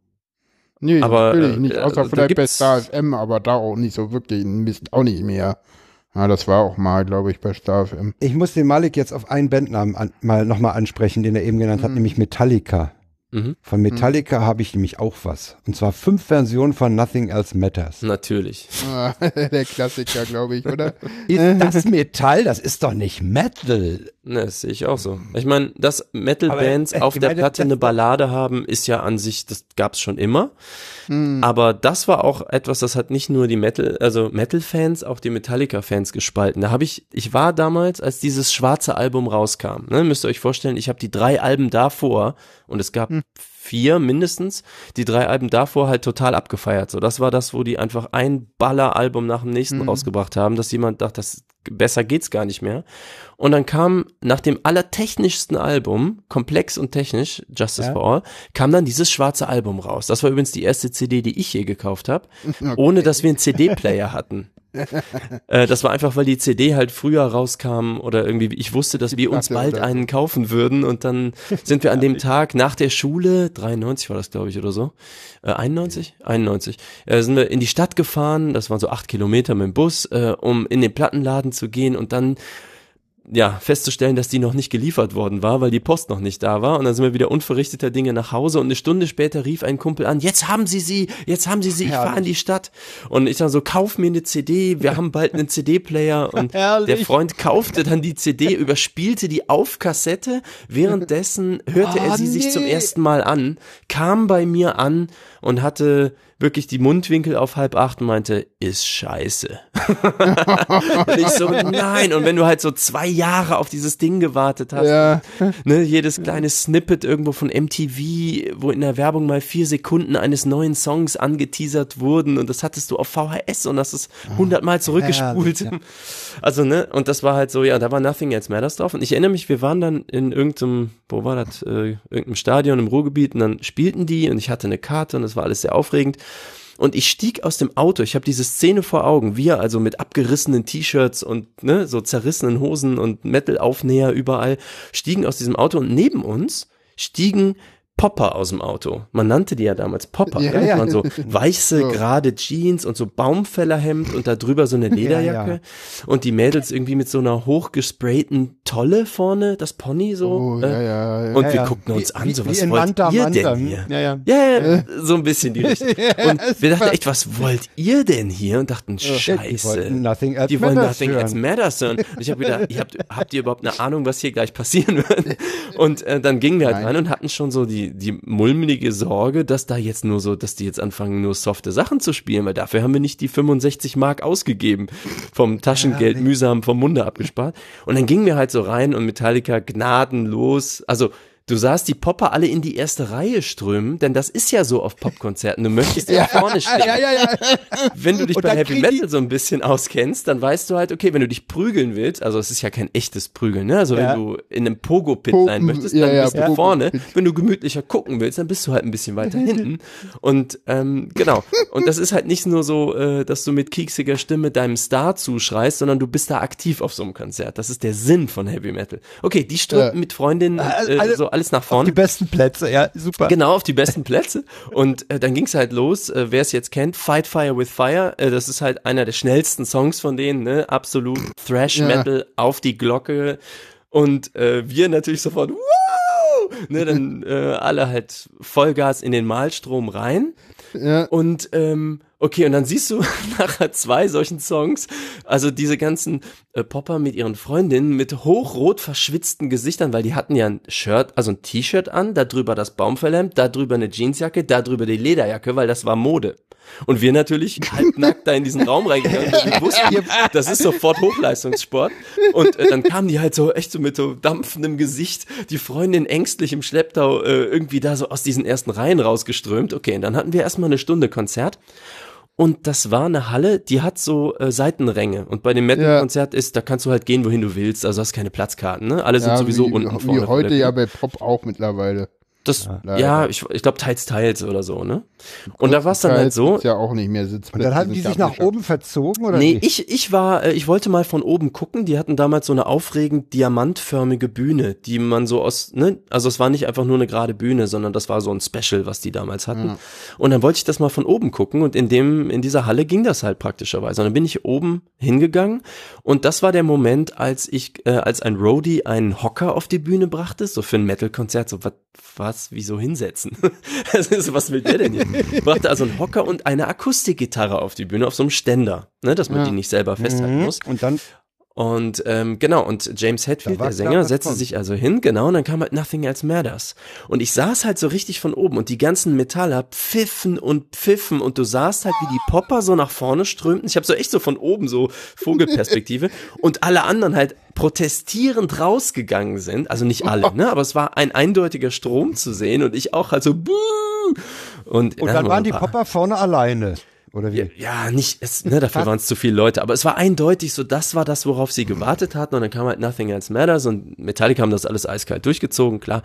Nee, Aber, natürlich äh, nicht, äh, außer da vielleicht bei Star FM, aber da auch nicht so wirklich, Mist, auch nicht mehr. Ja, das war auch mal, glaube ich, bei Star FM. Ich muss den Malik jetzt auf einen Bandnamen an, mal nochmal ansprechen, den er eben genannt hat, Mhm. nämlich Metallica. Mhm. Von Metallica habe ich nämlich auch was. Und zwar fünf Versionen von Nothing Else Matters. Natürlich. Ah, Der Klassiker, glaube ich, oder? Ist das Metall? Das ist doch nicht Metal. Ne, das sehe ich auch so. Ich meine, dass Metal-Bands äh, auf der meine, Platte eine Ballade haben, ist ja an sich, das gab's schon immer. Hm. Aber das war auch etwas, das hat nicht nur die Metal, also Metal-Fans, auch die Metallica-Fans gespalten. Da habe ich, ich war damals, als dieses schwarze Album rauskam, ne, müsst ihr euch vorstellen, ich habe die drei Alben davor und es gab vier mindestens, die drei Alben davor halt total abgefeiert. So, das war das, wo die einfach ein Baller-Album nach dem nächsten Mhm. rausgebracht haben, dass jemand dachte, das besser geht's gar nicht mehr. Und dann kam nach dem allertechnischsten Album, komplex und technisch, Justice Ja. for All, kam dann dieses schwarze Album raus. Das war übrigens die erste CD, die ich je gekauft habe, Okay. ohne dass wir einen CD-Player hatten. äh, das war einfach, weil die CD halt früher rauskam oder irgendwie, ich wusste, dass wir uns bald einen kaufen würden und dann sind wir an dem Tag nach der Schule, 93 war das glaube ich oder so, äh, 91? 91, äh, sind wir in die Stadt gefahren, das waren so acht Kilometer mit dem Bus, äh, um in den Plattenladen zu gehen und dann ja, festzustellen, dass die noch nicht geliefert worden war, weil die Post noch nicht da war. Und dann sind wir wieder unverrichteter Dinge nach Hause und eine Stunde später rief ein Kumpel an, jetzt haben sie sie, jetzt haben sie sie, ich fahre in die Stadt. Und ich sag so, kauf mir eine CD, wir haben bald einen CD-Player. Und Herrlich. der Freund kaufte dann die CD, überspielte die auf Kassette, währenddessen hörte er Oh, sie sich zum nee. ersten Mal an, kam bei mir an und hatte wirklich die Mundwinkel auf halb acht und meinte, ist scheiße. und ich so, nein. Und wenn du halt so zwei Jahre auf dieses Ding gewartet hast, Ja, ne, jedes kleine Snippet irgendwo von MTV, wo in der Werbung mal vier Sekunden eines neuen Songs angeteasert wurden und das hattest du auf VHS und hast es hundertmal zurückgespult. herrlich, Also, ne, und das war halt so, ja, da war Nothing Else Matters drauf und ich erinnere mich, wir waren dann in irgendeinem, wo war das, äh, irgendeinem Stadion im Ruhrgebiet und dann spielten die und ich hatte eine Karte und das war alles sehr aufregend. Und ich stieg aus dem Auto, ich habe diese Szene vor Augen, wir also mit abgerissenen T-Shirts und ne, so zerrissenen Hosen und Metal-Aufnäher überall, stiegen aus diesem Auto und neben uns stiegen Popper aus dem Auto. Man nannte die ja damals Popper. Ja, Ja. Das waren so weiße, So. gerade Jeans und so Baumfällerhemd und da drüber so eine Lederjacke. ja. Und die Mädels irgendwie mit so einer hochgesprayten Tolle vorne, das Pony so. oh, äh, ja, und wir guckten uns Wie- an, wie- so wie was in wollt Manta ihr Manta. denn hier? Ja, ja. Ja, so ein bisschen die Richtung. Und wir dachten echt, was wollt ihr denn hier? Und dachten, Die scheiße. wollten Nothing Else Die wollen Nothing. Else Matters hören. Und ich habe gedacht, ihr habt, habt ihr überhaupt eine Ahnung, was hier gleich passieren wird? Und äh, dann gingen wir halt Nein. rein und hatten schon so die, die, die mulmige Sorge, dass da jetzt nur so, dass die jetzt anfangen, nur softe Sachen zu spielen, weil dafür haben wir nicht die 65 Mark ausgegeben, vom Taschengeld Ja, mühsam vom Munde abgespart. Und dann gingen wir halt so rein und Metallica gnadenlos, also Du sahst die Popper alle in die erste Reihe strömen, denn das ist ja so auf Popkonzerten. Du möchtest ja vorne stehen. Ja, ja, ja. Wenn du dich bei Heavy Metal so ein bisschen auskennst, dann weißt du halt, okay, wenn du dich prügeln willst, also es ist ja kein echtes Prügeln, ne? Also Ja. wenn du in einem Pogo-Pit Pogo- sein möchtest, dann ja, bist du vorne. Wenn du gemütlicher gucken willst, dann bist du halt ein bisschen weiter hinten. Und ähm, genau. Und das ist halt nicht nur so, äh, dass du mit kieksiger Stimme deinem Star zuschreist, sondern du bist da aktiv auf so einem Konzert. Das ist der Sinn von Heavy Metal. Okay, die strömten Ja. mit Freundinnen äh, alle- so alles nach Die vorne. besten Plätze, ja, super. Genau, auf die besten Plätze. Und äh, dann ging's halt los, äh, wer es jetzt kennt, Fight Fire with Fire. Äh, das ist halt einer der schnellsten Songs von denen, ne? Absolut Thrash Metal auf die Glocke. Und äh, wir natürlich sofort, wow! Ne, dann äh, alle halt Vollgas in den Malstrom rein. Ja. Und ähm, okay, und dann siehst du nachher zwei solchen Songs, also diese ganzen äh, Popper mit ihren Freundinnen mit hochrot verschwitzten Gesichtern, weil die hatten ja ein Shirt, also ein T-Shirt an, da drüber das Baumverhemd, da drüber eine Jeansjacke, da drüber die Lederjacke, weil das war Mode. Und wir natürlich halbnackt da in diesen Raum reingegangen, wir wussten, das ist sofort Hochleistungssport. Und äh, dann kamen die halt so echt so mit so dampfendem Gesicht, die Freundin ängstlich im Schlepptau äh, irgendwie da so aus diesen ersten Reihen rausgeströmt. Okay, und dann hatten wir erstmal eine Stunde Konzert. Und das war eine Halle, die hat so äh, Seitenränge. Und bei dem Metal-Konzert ist, da kannst du halt gehen, wohin du willst. Also hast keine Platzkarten, ne? Alle sind sowieso wie, unten wie vorne. von heute ja bei Pop auch mittlerweile. Das, leider. ja, ich, ich glaube teils, teils oder so, ne? Und da war es dann halt so. Ja auch nicht mehr Sitzplätze. Und dann haben die sich nach oben verzogen, oder Nee, nicht? ich, ich war, äh, ich wollte mal von oben gucken. Die hatten damals so eine aufregend diamantförmige Bühne, die man so aus, ne, also es war nicht einfach nur eine gerade Bühne, sondern das war so ein Special, was die damals hatten. Und dann wollte ich das mal von oben gucken und in dem, in dieser Halle ging das halt praktischerweise. Und dann bin ich oben hingegangen und das war der Moment, als ich, äh, als ein Roadie einen Hocker auf die Bühne brachte, so für ein Metal-Konzert, so was, was, wieso hinsetzen? also, was will der denn hier? Brachte also einen Hocker und eine Akustikgitarre auf die Bühne auf so einem Ständer, ne, dass man Ja. die nicht selber festhalten muss. Und dann, Und ähm, genau, und James Hetfield, der Sänger, setzte sich also hin, genau, und dann kam halt Nothing Else Matters. Und ich saß halt so richtig von oben und die ganzen Metaller pfiffen und pfiffen und du sahst halt, wie die Popper so nach vorne strömten. Ich habe so echt so von oben so Vogelperspektive und alle anderen halt protestierend rausgegangen sind. Also nicht alle, ne, aber es war ein eindeutiger Strom zu sehen und ich auch halt so buh. Und, und dann waren die Popper vorne alleine. Oder wie? ja, ja, nicht, es, ne, dafür waren es zu viele Leute, aber es war eindeutig so, das war das, worauf sie gewartet hatten und dann kam halt Nothing Else Matters und Metallica haben das alles eiskalt durchgezogen, klar.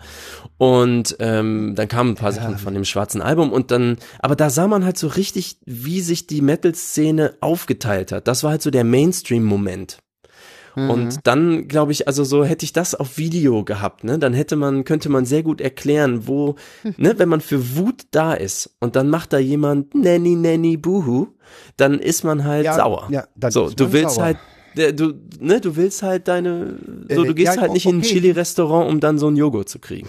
Und ähm, dann kamen ein paar Sachen von dem schwarzen Album und dann, aber da sah man halt so richtig, wie sich die Metal-Szene aufgeteilt hat. Das war halt so der Mainstream-Moment. Und dann glaube ich, also so hätte ich das auf Video gehabt, ne, dann hätte man, könnte man sehr gut erklären, wo, ne, wenn man für Wut da ist und dann macht da jemand Nanny Nanny Buhu, dann ist man halt Ja, sauer. ja, dann so, du willst sauer. halt, der- du, ne, du willst halt deine, so, Äh, du gehst ja, halt nicht in ein okay. Chili-Restaurant, um dann so ein Joghurt zu kriegen.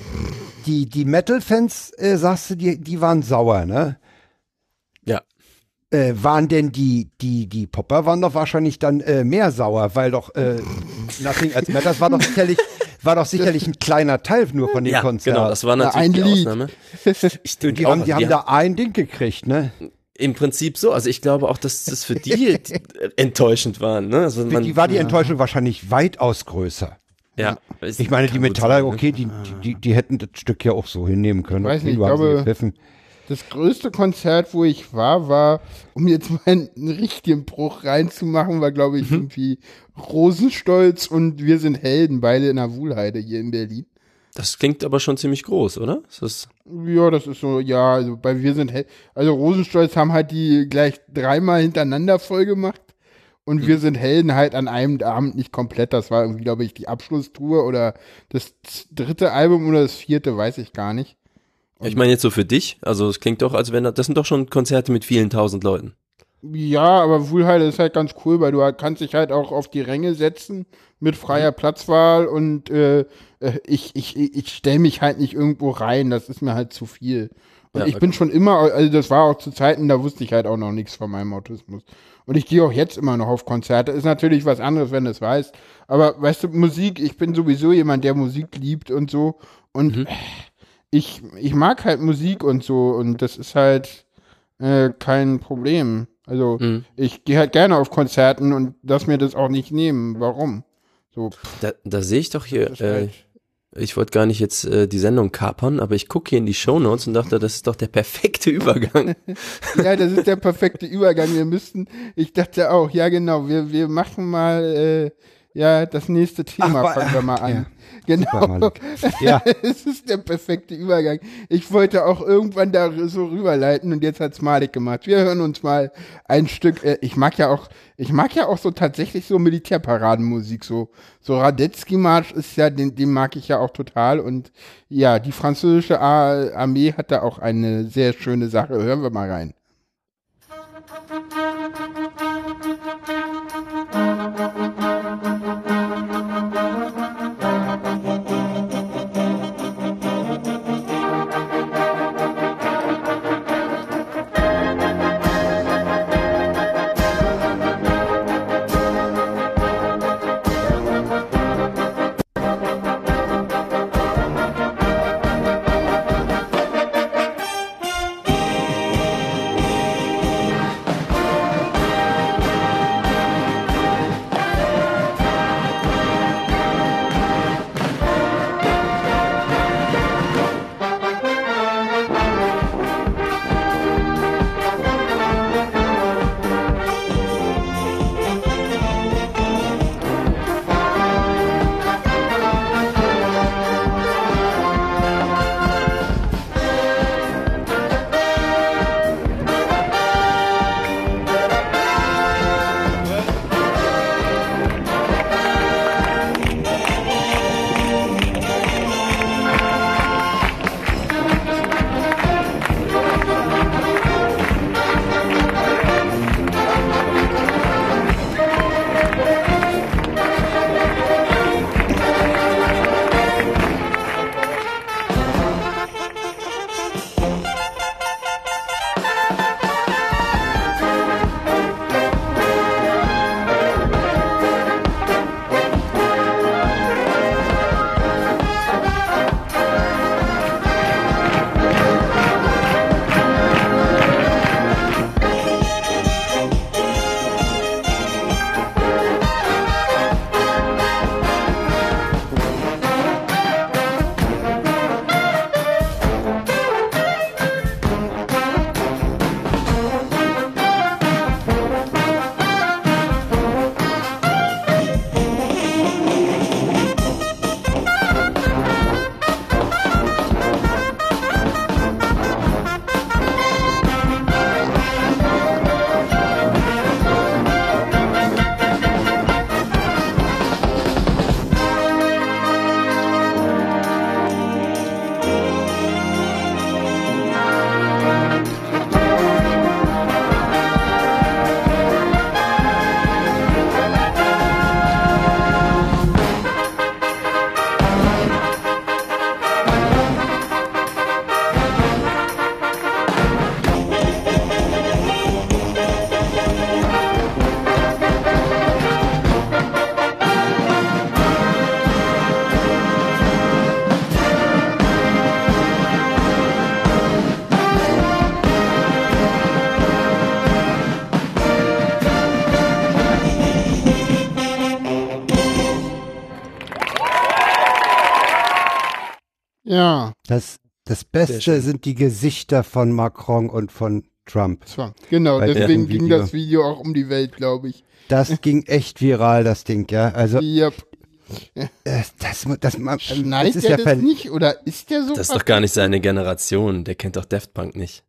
Die, die Metal-Fans, äh, sagst du, die, die waren sauer, ne? Ja. Äh, waren denn die, die, die Popper waren doch wahrscheinlich dann äh, mehr sauer, weil doch äh, Nothing Else Matters war doch sicherlich, war doch sicherlich ein kleiner Teil nur von dem Ja, Konzert. genau, das war Na, natürlich ein die Lied. Ausnahme. Ich die denke haben, auch, die haben wir- da ein Ding gekriegt, ne? im Prinzip so. Also ich glaube auch, dass das für die enttäuschend war. Ne? Also Für man, die war die Enttäuschung wahrscheinlich weitaus größer. ja, Ich meine, die Metaller, ne? okay, die, die, die, die hätten das Stück ja auch so hinnehmen können. Weiß okay, nicht, sie glaube-. Das größte Konzert, wo ich war, war, um jetzt mal einen richtigen Bruch reinzumachen, war, glaube Mhm. ich, irgendwie Rosenstolz und Wir sind Helden, beide in der Wuhlheide hier in Berlin. Das klingt aber schon ziemlich groß, oder? Ist das, Ja, das ist so, ja, also bei Wir sind Helden. Also Rosenstolz haben halt die gleich dreimal hintereinander voll gemacht. Und Mhm. wir sind Helden halt an einem Abend nicht komplett. Das war irgendwie, glaube ich, die Abschlusstour oder das dritte Album oder das vierte, weiß ich gar nicht. Ich meine jetzt so für dich, also es klingt doch, als wenn das, das sind doch schon Konzerte mit vielen tausend Leuten. Ja, aber Wuhlheide ist halt ganz cool, weil du halt kannst dich halt auch auf die Ränge setzen mit freier Mhm. Platzwahl und äh, äh, ich, ich, ich, ich stelle mich halt nicht irgendwo rein, das ist mir halt zu viel. Und Ja, ich okay. bin schon immer, also das war auch zu Zeiten, da wusste ich halt auch noch nichts von meinem Autismus. Und ich gehe auch jetzt immer noch auf Konzerte. Ist natürlich was anderes, wenn du es weißt. Aber weißt du, Musik, ich bin sowieso jemand, der Musik liebt und so. Und Mhm. äh, ich, ich mag halt Musik und so und das ist halt äh, kein Problem. Also Mhm. ich gehe halt gerne auf Konzerten und lass mir das auch nicht nehmen. Warum? So, Da, da sehe ich doch hier, äh, ich wollte gar nicht jetzt äh, die Sendung kapern, aber ich gucke hier in die Shownotes und dachte, das ist doch der perfekte Übergang. ja, das ist der perfekte Übergang. Wir müssten, ich dachte auch, ja genau, wir, wir machen mal äh, ja das nächste Thema, Ach, fangen wir mal an. ja. Genau. Ja. es ist der perfekte Übergang. Ich wollte auch irgendwann da so rüberleiten und jetzt hat's Malik gemacht. Wir hören uns mal ein Stück. Äh, ich mag ja auch, ich mag ja auch so tatsächlich so Militärparadenmusik. So, so Radetzky-Marsch ist ja, den, den mag ich ja auch total. Und ja, die französische Ar Armee hat da auch eine sehr schöne Sache. Hören wir mal rein. Ja, Das, das Beste sind die Gesichter von Macron und von Trump. das war, genau, Bei deswegen ging Video. das Video auch um die Welt, glaube ich. Das ging echt viral, das Ding, ja. Also, Yep. äh, das, das, das, Schneidet das ist der ja das nicht oder ist der so? Das ist doch gar nicht seine Generation. Der kennt doch Daft Punk nicht.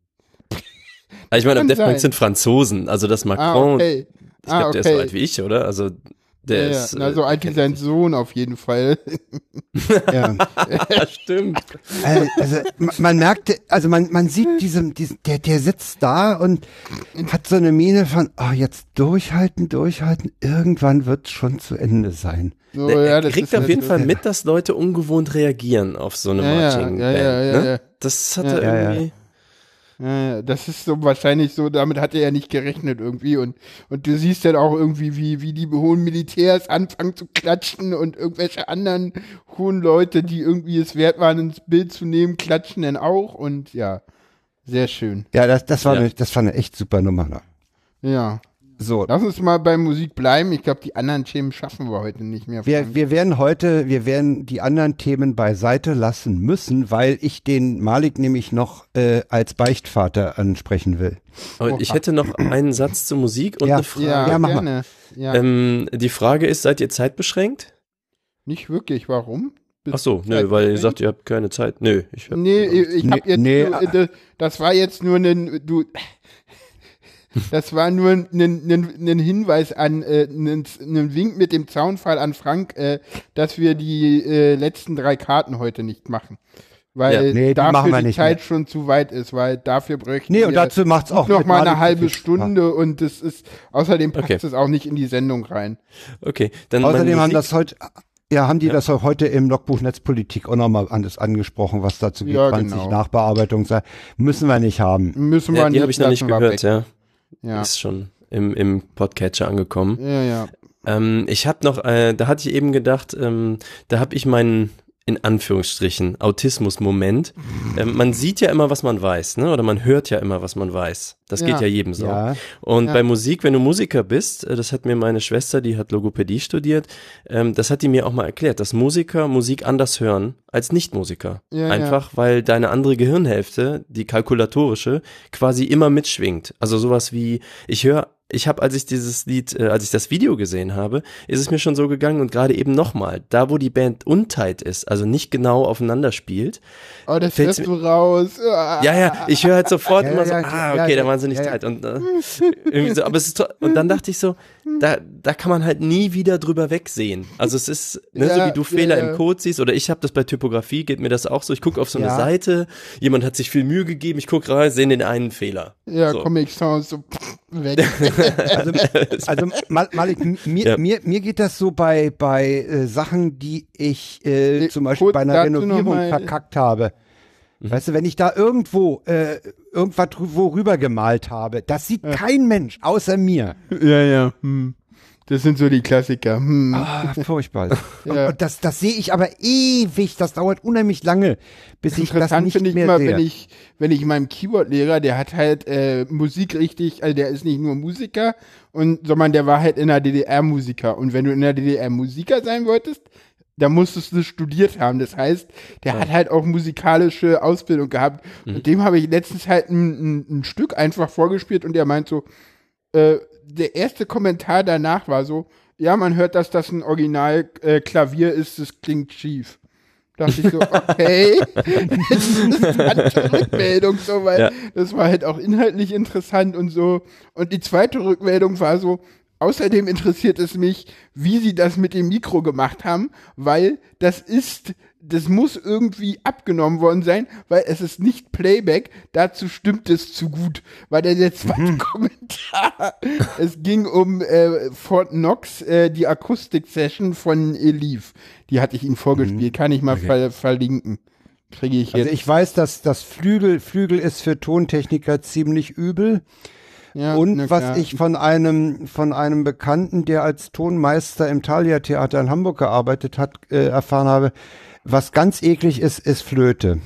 Also ich meine, Daft Punk sind Franzosen. Also das ah, Macron, okay. ich ah, glaube, der ist so okay. alt wie ich, oder? Also der ja, ist. äh, wie kennt- sein Sohn auf jeden Fall. ja. Ja, stimmt. Äh, also ma- man merkte, also man, man sieht diesem, diesen, der, der sitzt da und hat so eine Miene von, oh, jetzt durchhalten, durchhalten, irgendwann wird schon zu Ende sein. So, ja, er das kriegt auf jeden Fall mit, dass Leute ungewohnt reagieren auf so eine Marching ja, Band. ja, ja, ne? ja. Das hat Ja, er ja, ja. irgendwie. Ja, das ist so wahrscheinlich so, damit hat er ja nicht gerechnet irgendwie und, und du siehst dann auch irgendwie, wie, wie die hohen Militärs anfangen zu klatschen und irgendwelche anderen hohen Leute, die irgendwie es wert waren, ins Bild zu nehmen, klatschen dann auch und ja, sehr schön. Ja, das, das, war, Ja. Eine, das war eine echt super Nummer. Ne? Ja. So, Lass uns mal bei Musik bleiben. Ich glaube, die anderen Themen schaffen wir heute nicht mehr. wir, wir werden heute, wir werden die anderen Themen beiseite lassen müssen, weil ich den Malik nämlich noch äh, als Beichtvater ansprechen will. Aber ich hätte noch einen Satz zur Musik und Ja. eine Frage. ja, Ja, mach mal. gerne. Ja, Ähm, die Frage ist, seid ihr zeitbeschränkt? nicht wirklich. Warum? Ach so, nö, weil ihr sagt, ihr habt keine Zeit. Nö, ich hab, Nee, ich, ich Nee, hab jetzt nee, nur, äh, das war jetzt nur ein, du, das war nur ein, ein, ein Hinweis an, äh, ein, ein Wink mit dem Zaunfall an Frank, äh, dass wir die äh, letzten drei Karten heute nicht machen. Weil Ja. Nee, die dafür machen wir die nicht Zeit mehr. schon zu weit ist, weil dafür bräuchten Nee, wir und dazu macht's auch noch mal eine halbe Stunde und das ist, außerdem passt Okay. es auch nicht in die Sendung rein. okay. Dann Außerdem haben das heute, ja, haben die das auch heute im Logbuch Netzpolitik auch nochmal anders angesprochen, was dazu geht, Ja, 20 genau. Nachbearbeitung sei. Müssen wir nicht haben. Müssen wir ja, die nicht, habe ich noch nicht wir gehört, weg. ja. Ja. Ist schon im, im Podcatcher angekommen. ja, ja. Ähm, ich habe noch, äh, da hatte ich eben gedacht, ähm, da habe ich meinen in Anführungsstrichen Autismus-Moment. Ähm, man sieht ja immer, was man weiß, ne? Oder man hört ja immer, was man weiß. Das Ja. geht ja jedem so. Ja. Und Ja. bei Musik, wenn du Musiker bist, äh, das hat mir meine Schwester, die hat Logopädie studiert, ähm, das hat die mir auch mal erklärt, dass Musiker Musik anders hören als Nichtmusiker. Einfach, weil deine andere Gehirnhälfte, die kalkulatorische, quasi immer mitschwingt. Also sowas wie, ich höre ich habe, als ich dieses Lied, äh, als ich das Video gesehen habe, ist es mir schon so gegangen und gerade eben nochmal, da wo die Band untight ist, also nicht genau aufeinander spielt, Oh, das lässt du raus. Ja, ja, ich höre halt sofort Ja, immer ja, so, ja, ah, okay, da waren sie nicht tight. Und, äh, irgendwie so, aber es ist und dann dachte ich so, da, da kann man halt nie wieder drüber wegsehen. Also es ist, ne, so Ja, wie du Fehler ja. im Code siehst, oder ich habe das bei Typografie, geht mir das auch so, ich gucke auf so eine Ja. Seite, jemand hat sich viel Mühe gegeben, ich gucke rein, sehe den einen Fehler. Ja, so. Comic Sounds so weg. Also, also Mal- Malik, mir, Ja. mir, mir geht das so bei, bei äh, Sachen, die ich äh, zum Beispiel kurz bei einer Renovierung verkackt habe. Weißt du, wenn ich da irgendwo äh, irgendwas drü- wo rüber gemalt habe, das sieht kein Mensch außer mir. ja, ja. Hm. Das sind so die Klassiker. Hm. Ah, furchtbar. Ja. Und, das, das sehe ich aber ewig. Das dauert unheimlich lange, bis ich das nicht ich mehr immer, sehe. wenn ich, wenn ich meinem Keyboard-Lehrer, der hat halt äh, Musik richtig, also der ist nicht nur Musiker, und, sondern der war halt in der DDR Musiker. Und wenn du in der DDR Musiker sein wolltest, da musstest du studiert haben. Das heißt, der hat halt auch musikalische Ausbildung gehabt. Mhm. Und dem habe ich letztens halt ein, ein, ein Stück einfach vorgespielt und der meint so, äh, der erste Kommentar danach war so, ja, man hört, dass das ein Original äh, Klavier ist, das klingt schief. Dachte ich so, okay, interessante Rückmeldung, so, weil Ja. das war halt auch inhaltlich interessant und so. Und die zweite Rückmeldung war so, außerdem interessiert es mich, wie sie das mit dem Mikro gemacht haben, weil das ist, das muss irgendwie abgenommen worden sein, weil es ist nicht Playback, dazu stimmt es zu gut. Weil der, der zweite Kommentar, es ging um äh, Fort Knox, äh, die Akustik-Session von Elif. Die hatte ich Ihnen vorgespielt, kann ich mal ver verlinken. Kriege ich jetzt. Also ich weiß, dass das Flügel, Flügel ist für Tontechniker ziemlich übel. Ja, Und na was klar. ich von einem, von einem Bekannten, der als Tonmeister im Thalia Theater in Hamburg gearbeitet hat, äh, erfahren habe, was ganz eklig ist, ist Flöte.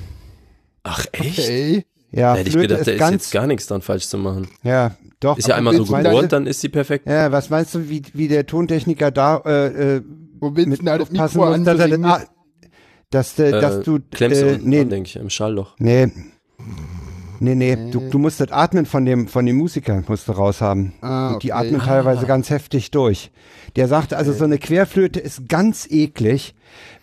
Ach echt? Okay. Ja, Da hätte ich Flöte gedacht, da ist ganz, jetzt gar nichts dran falsch zu machen. ja, doch. Ist ja einmal so gebohrt, dann ist sie perfekt. Ja, was meinst du, wie, wie der Tontechniker da, äh, äh, Wo willst du mit da das aufpassen Mikro muss, dass, er ah, dass, äh, dass Äh, du, klemmst du äh, nee, denke ich, im Schallloch. nee, nee, nee, du, du musst das Atmen von dem, von dem Musiker musst du raushaben. Ah, Und die okay. atmen teilweise ganz heftig durch. Der sagte also, so eine Querflöte ist ganz eklig,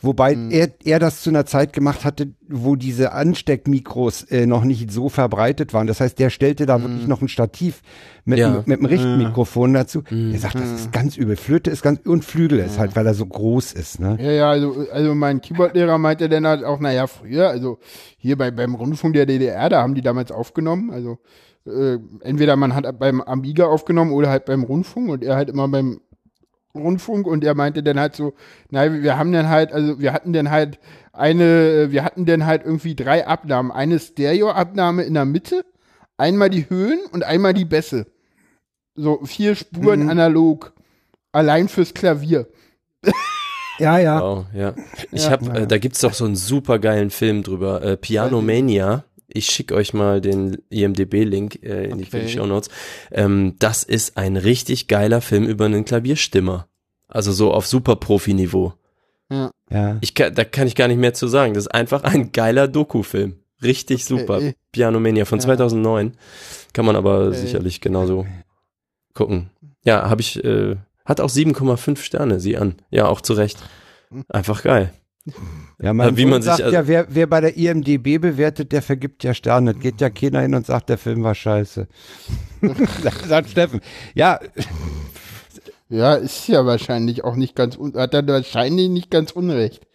wobei Hm. er, er das zu einer Zeit gemacht hatte, wo diese Ansteckmikros äh, noch nicht so verbreitet waren. Das heißt, der stellte da wirklich Hm. noch ein Stativ mit, Ja. einem- mit einem Richtmikrofon dazu. Hm. Er sagt, das ist ganz übel. Flöte ist ganz, und Flügel ist halt, weil er so groß ist, ne? Ja, ja, also, also mein Keyboard-Lehrer meinte dann halt auch, naja, früher, also hier bei, beim Rundfunk der DDR, da haben die damals aufgenommen, also äh, entweder man hat beim Amiga aufgenommen oder halt beim Rundfunk und er halt immer beim Rundfunk und er meinte dann halt so, nein, wir haben dann halt, also wir hatten dann halt eine, wir hatten dann halt irgendwie drei Abnahmen. Eine Stereo-Abnahme in der Mitte, Einmal die Höhen und einmal die Bässe. So vier Spuren Mhm. analog. Allein fürs Klavier. Ja, ja. Wow, ja. Ich Ja. hab, äh, da gibt's doch so einen super geilen Film drüber, äh, Piano Mania. Ich schick euch mal den IMDb-Link äh, in die, für die Okay. Show Notes. Ähm, das ist ein richtig geiler Film über einen Klavierstimmer. Also so auf super Profi-Niveau. ja. Ich kann, da kann ich gar nicht mehr zu sagen. Das ist einfach ein geiler Doku-Film. Richtig super. Okay. Piano Mania von Ja. 2009. Kann man aber Okay. sicherlich genauso gucken. Ja, habe ich, äh, hat auch 7,5 Sterne, sie an. Ja, auch zu Recht. Einfach geil. Ja, mein Äh, wie Sohn man sich sagt also- ja, wer, wer bei der IMDB bewertet, der vergibt ja Sterne. Geht ja keiner hin und sagt, der Film war scheiße. sagt Steffen. Ja, Ja, ist ja wahrscheinlich auch nicht ganz, hat er wahrscheinlich nicht ganz unrecht.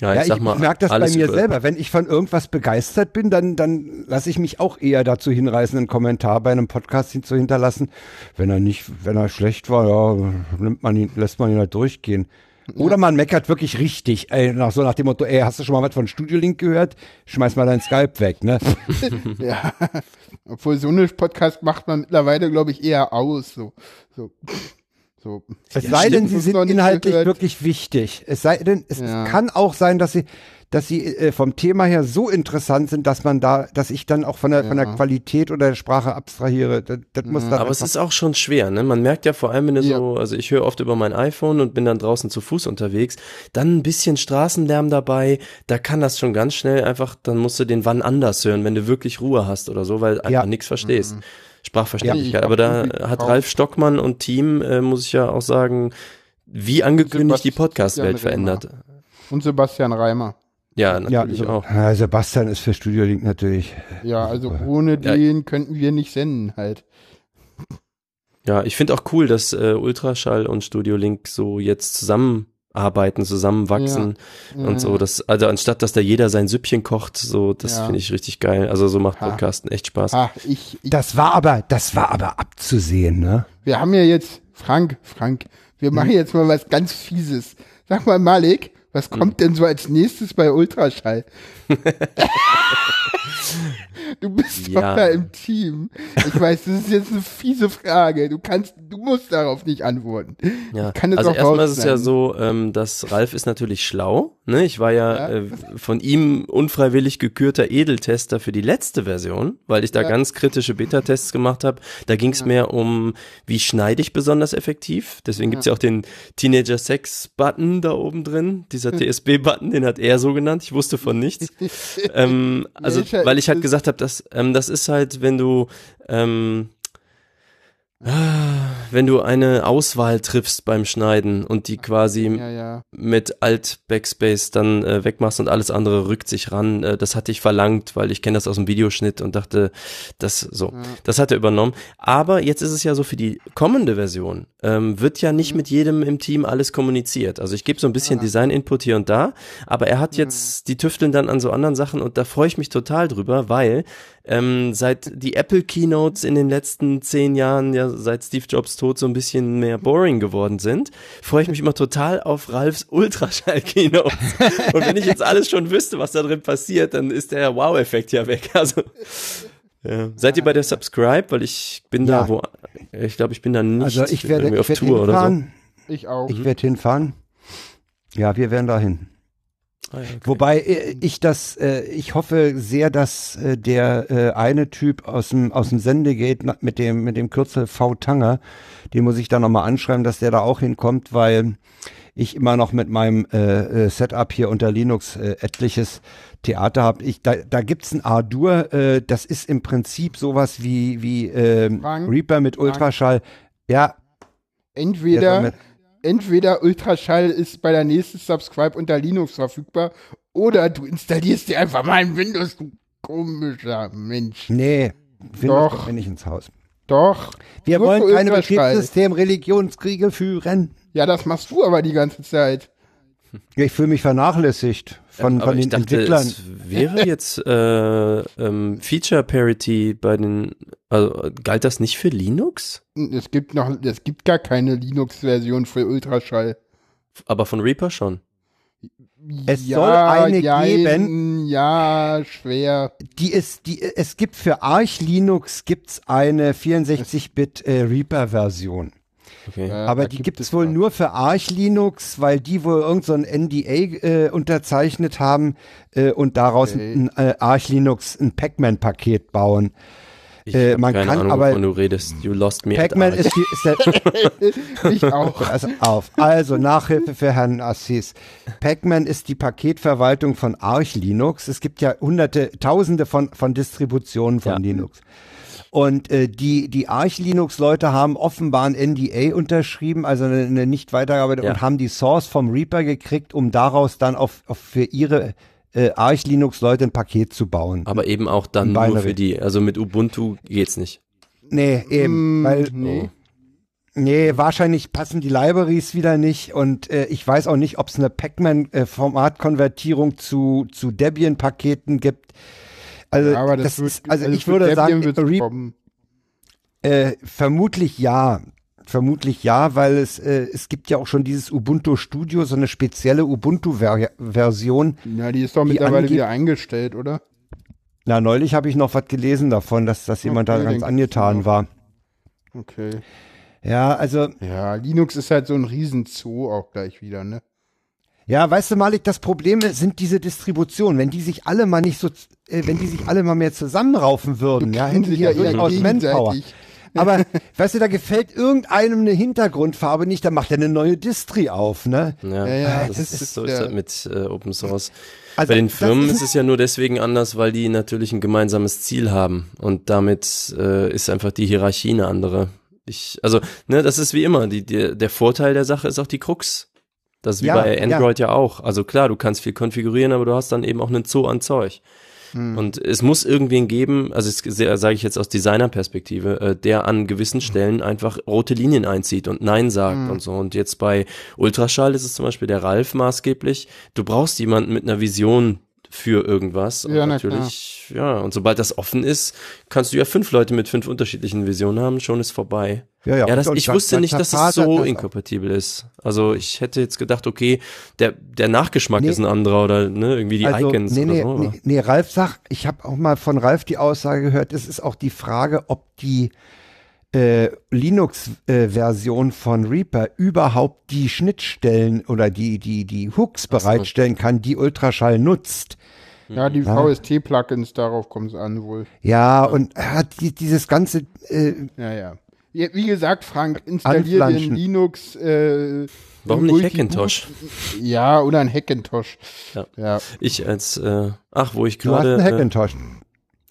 Ja, ja ich ich, sag mal, merke das bei mir über- selber. Wenn ich von irgendwas begeistert bin, dann, dann lasse ich mich auch eher dazu hinreißen, einen Kommentar bei einem Podcast hin zu hinterlassen. Wenn er nicht, wenn er schlecht war, ja, nimmt man ihn, lässt man ihn halt durchgehen. Oder man meckert wirklich richtig, ey, nach so nach dem Motto, ey, hast du schon mal was von Studio Link gehört? Schmeiß mal dein Skype weg, ne? Ja. Obwohl so eine Podcast macht man mittlerweile, glaube ich, eher aus. So. So. so. Es Ja, sei denn, sie sind inhaltlich gehört. wirklich wichtig. Es sei denn, es, Ja. es kann auch sein, dass sie, dass sie äh, vom Thema her so interessant sind, dass man da, dass ich dann auch von der, von der Ja. Qualität oder der Sprache abstrahiere. Das, das muss dann Aber es ist auch schon schwer, ne? Man merkt ja vor allem, wenn du Ja. so, also ich höre oft über mein iPhone und bin dann draußen zu Fuß unterwegs, dann ein bisschen Straßenlärm dabei, da kann das schon ganz schnell einfach, dann musst du den wann anders hören, wenn du wirklich Ruhe hast oder so, weil einfach Ja. nichts verstehst. Sprachverständlichkeit. Ja. Aber da hat Ralf Stockmann und Team, äh, muss ich ja auch sagen, wie angekündigt die Podcast-Welt verändert. Und Sebastian Reimer. Ja, ja, natürlich so- auch. Ja, Sebastian ist für Studio Link natürlich. Ja, also ohne Ja. den könnten wir nicht senden halt. Ja, ich finde auch cool, dass äh, Ultraschall und Studio Link so jetzt zusammenarbeiten, zusammenwachsen und so. Das, also anstatt dass da jeder sein Süppchen kocht, so, das Ja. finde ich richtig geil. Also so macht Ha. Podcasten echt Spaß. Ha, ich, ich, Das war aber, das war aber abzusehen, ne? wir haben ja jetzt, Frank, Frank, wir machen jetzt mal was ganz Fieses. Sag mal, Malik, was kommt denn so als nächstes bei Ultraschall? du bist doch Ja. da im Team. Ich weiß, das ist jetzt eine fiese Frage. Du kannst, du musst darauf nicht antworten. Ja, Ich kann es also auch erstmal ist es ja so, ähm, dass Ralf ist natürlich schlau. Ne? Ich war ja, Ja. Äh, von ihm unfreiwillig gekürter Edeltester für die letzte Version, weil ich da Ja. ganz kritische Beta-Tests gemacht habe. Da ging es mehr um, wie schneide ich besonders effektiv. Deswegen gibt's ja auch den Teenager-Sex-Button da oben drin. Dieser TSB-Button, den hat er so genannt. Ich wusste von nichts. Ähm, also, weil ich halt es? gesagt habe, dass ähm, das ist halt, wenn du ähm, wenn du eine Auswahl triffst beim Schneiden und die quasi Ja, ja. mit Alt Backspace dann äh, wegmachst und alles andere rückt sich ran. Äh, das hatte ich verlangt, weil ich kenne das aus dem Videoschnitt und dachte, das so, Ja. das hat er übernommen. Aber jetzt ist es ja so für die kommende Version ähm, wird ja Mhm. nicht mit jedem im Team alles kommuniziert. Also ich gebe so ein bisschen Design-Input hier und da, aber er Mhm. hat jetzt die tüfteln dann an so anderen Sachen und da freue ich mich total drüber, weil ähm, seit die Apple Keynotes in den letzten zehn Jahren, ja seit Steve Jobs Tod so ein bisschen mehr boring geworden sind, freue ich mich immer total auf Ralfs Ultraschall Keynotes. Und wenn ich jetzt alles schon wüsste, was da drin passiert, dann ist der Wow-Effekt ja weg. Also ja. Seid ihr bei der Subscribe? Weil ich bin Ja. da wo, ich glaube, ich bin da nicht Also ich werde, irgendwie ich auf werde Tour oder so. hinfahren. Ich auch. Ich werde hinfahren. Ja, wir werden dahin. Ah, okay. Wobei äh, ich das, äh, ich hoffe sehr, dass äh, der äh, eine Typ aus dem aus dem Sendegate mit dem mit dem Kürzel V Tanger, den muss ich dann nochmal anschreiben, dass der da auch hinkommt, weil ich immer noch mit meinem äh, äh, Setup hier unter Linux äh, etliches Theater habe. Ich da da gibt's ein Ardour, äh, das ist im Prinzip sowas wie wie äh, Frank, Reaper mit Ultraschall. Ja, Entweder, entweder Ultraschall ist bei der nächsten Subscribe unter Linux verfügbar oder du installierst dir einfach mal ein Windows, du komischer Mensch. nee, Windows Doch. mir nicht ins Haus. Doch. Wir wollen keine. Betriebssystem-Religionskriege führen. Ja, das machst du aber die ganze Zeit. Ich fühle mich vernachlässigt von, Aber von ich den dachte, Entwicklern. es wäre jetzt äh, ähm, Feature Parity bei den, also galt das nicht für Linux? Es gibt noch, es gibt gar keine Linux-Version für Ultraschall. Aber von Reaper schon. Es soll eine geben. Hm, ja, schwer. Die ist, die, es gibt für Arch Linux gibt's eine 64-Bit äh, Reaper-Version. Okay. Aber da die gibt es wohl nur für Arch Linux, weil die wohl irgend so ein NDA äh, unterzeichnet haben äh, und daraus Okay. ein äh, Arch Linux ein Pac-Man-Paket bauen. Ich Äh, man keine kann Ahnung, aber- wovon du redest. You lost me. Pac-Man ist, die, ist der, Ich auch. Also auf. Also Nachhilfe für Herrn Assis. Pac-Man ist die Paketverwaltung von Arch Linux. Es gibt ja hunderte, tausende von, von Distributionen von Ja. Linux. Und äh, die, die Arch Linux-Leute haben offenbar ein NDA unterschrieben, also eine, eine Nicht-Weitergabe Ja. und haben die Source vom Reaper gekriegt, um daraus dann auf, auf für ihre äh, Arch Linux-Leute ein Paket zu bauen. Aber eben auch dann nur Binary. für die. Also mit Ubuntu geht's nicht. Nee, eben, Hm, weil nee. Nee, wahrscheinlich passen die Libraries wieder nicht und äh, ich weiß auch nicht, ob es eine Pac-Man-Formatkonvertierung zu, zu Debian-Paketen gibt. Also, Ja, aber das, das ist, also, es ich würde sagen, äh, vermutlich ja. Vermutlich ja, weil es, äh, es gibt ja auch schon dieses Ubuntu Studio, so eine spezielle Ubuntu-Version. Ja, die ist doch mittlerweile wieder eingestellt, oder? Na, neulich habe ich noch was gelesen davon, dass, dass jemand da Okay, ganz denke angetan war. Okay. Ja, also Ja, Linux ist halt so ein Riesenzoo auch gleich wieder, ne? Ja, weißt du, Malik, das Problem sind diese Distributionen. Wenn die sich alle mal nicht so, wenn die sich alle mal mehr zusammenraufen würden, ja, hätten die ja ja eher durchaus Manpower. Aber, weißt du, da gefällt irgendeinem eine Hintergrundfarbe nicht, dann macht er eine neue Distri auf, ne? Ja, Ja, ja, das, das ist, ist, so ist ja. das mit äh, Open Source. Also, Bei den Firmen ist- ist es ja nur deswegen anders, weil die natürlich ein gemeinsames Ziel haben und damit äh, ist einfach die Hierarchie eine andere. Ich, also, ne, das ist wie immer. Die, die, der Vorteil der Sache ist auch die Krux. Das ist wie Ja, bei ja. Android ja. auch. Also klar, du kannst viel konfigurieren, aber du hast dann eben auch einen Zoo an Zeug. Hm. Und es muss irgendwen geben, also sage ich jetzt aus Designerperspektive, äh, der an gewissen Stellen einfach rote Linien einzieht und Nein sagt Hm. und so. Und jetzt bei Ultraschall ist es zum Beispiel der Ralf maßgeblich. Du brauchst jemanden mit einer Vision für irgendwas. Und Ja, na natürlich, ja, und sobald das offen ist, kannst du ja fünf Leute mit fünf unterschiedlichen Visionen haben, schon ist vorbei. Ja, ja. Ja, das, ich wusste nicht, dass es so das auch. inkompatibel ist. Also ich hätte jetzt gedacht, okay, der, der Nachgeschmack Nee. ist ein anderer oder ne, irgendwie die also, Icons nee, oder nee, so. nee, nee, Ralf sagt, ich habe auch mal von Ralf die Aussage gehört, es ist auch die Frage, ob die äh, Linux-Version von Reaper überhaupt die Schnittstellen oder die, die, die Hooks bereitstellen kann, die Ultraschall nutzt. Ja, die Ja. VST-Plugins, darauf kommt es an wohl. Ja, und hat die, dieses ganze, äh, Ja, ja. Ja, Wie gesagt, Frank, installier dir Linux. Äh, Warum nicht Hackintosh? Ja, oder ein Hackintosh. Ja. ja. Ich als, äh, ach, wo ich du hast gerade. einen Äh, Hackintosh.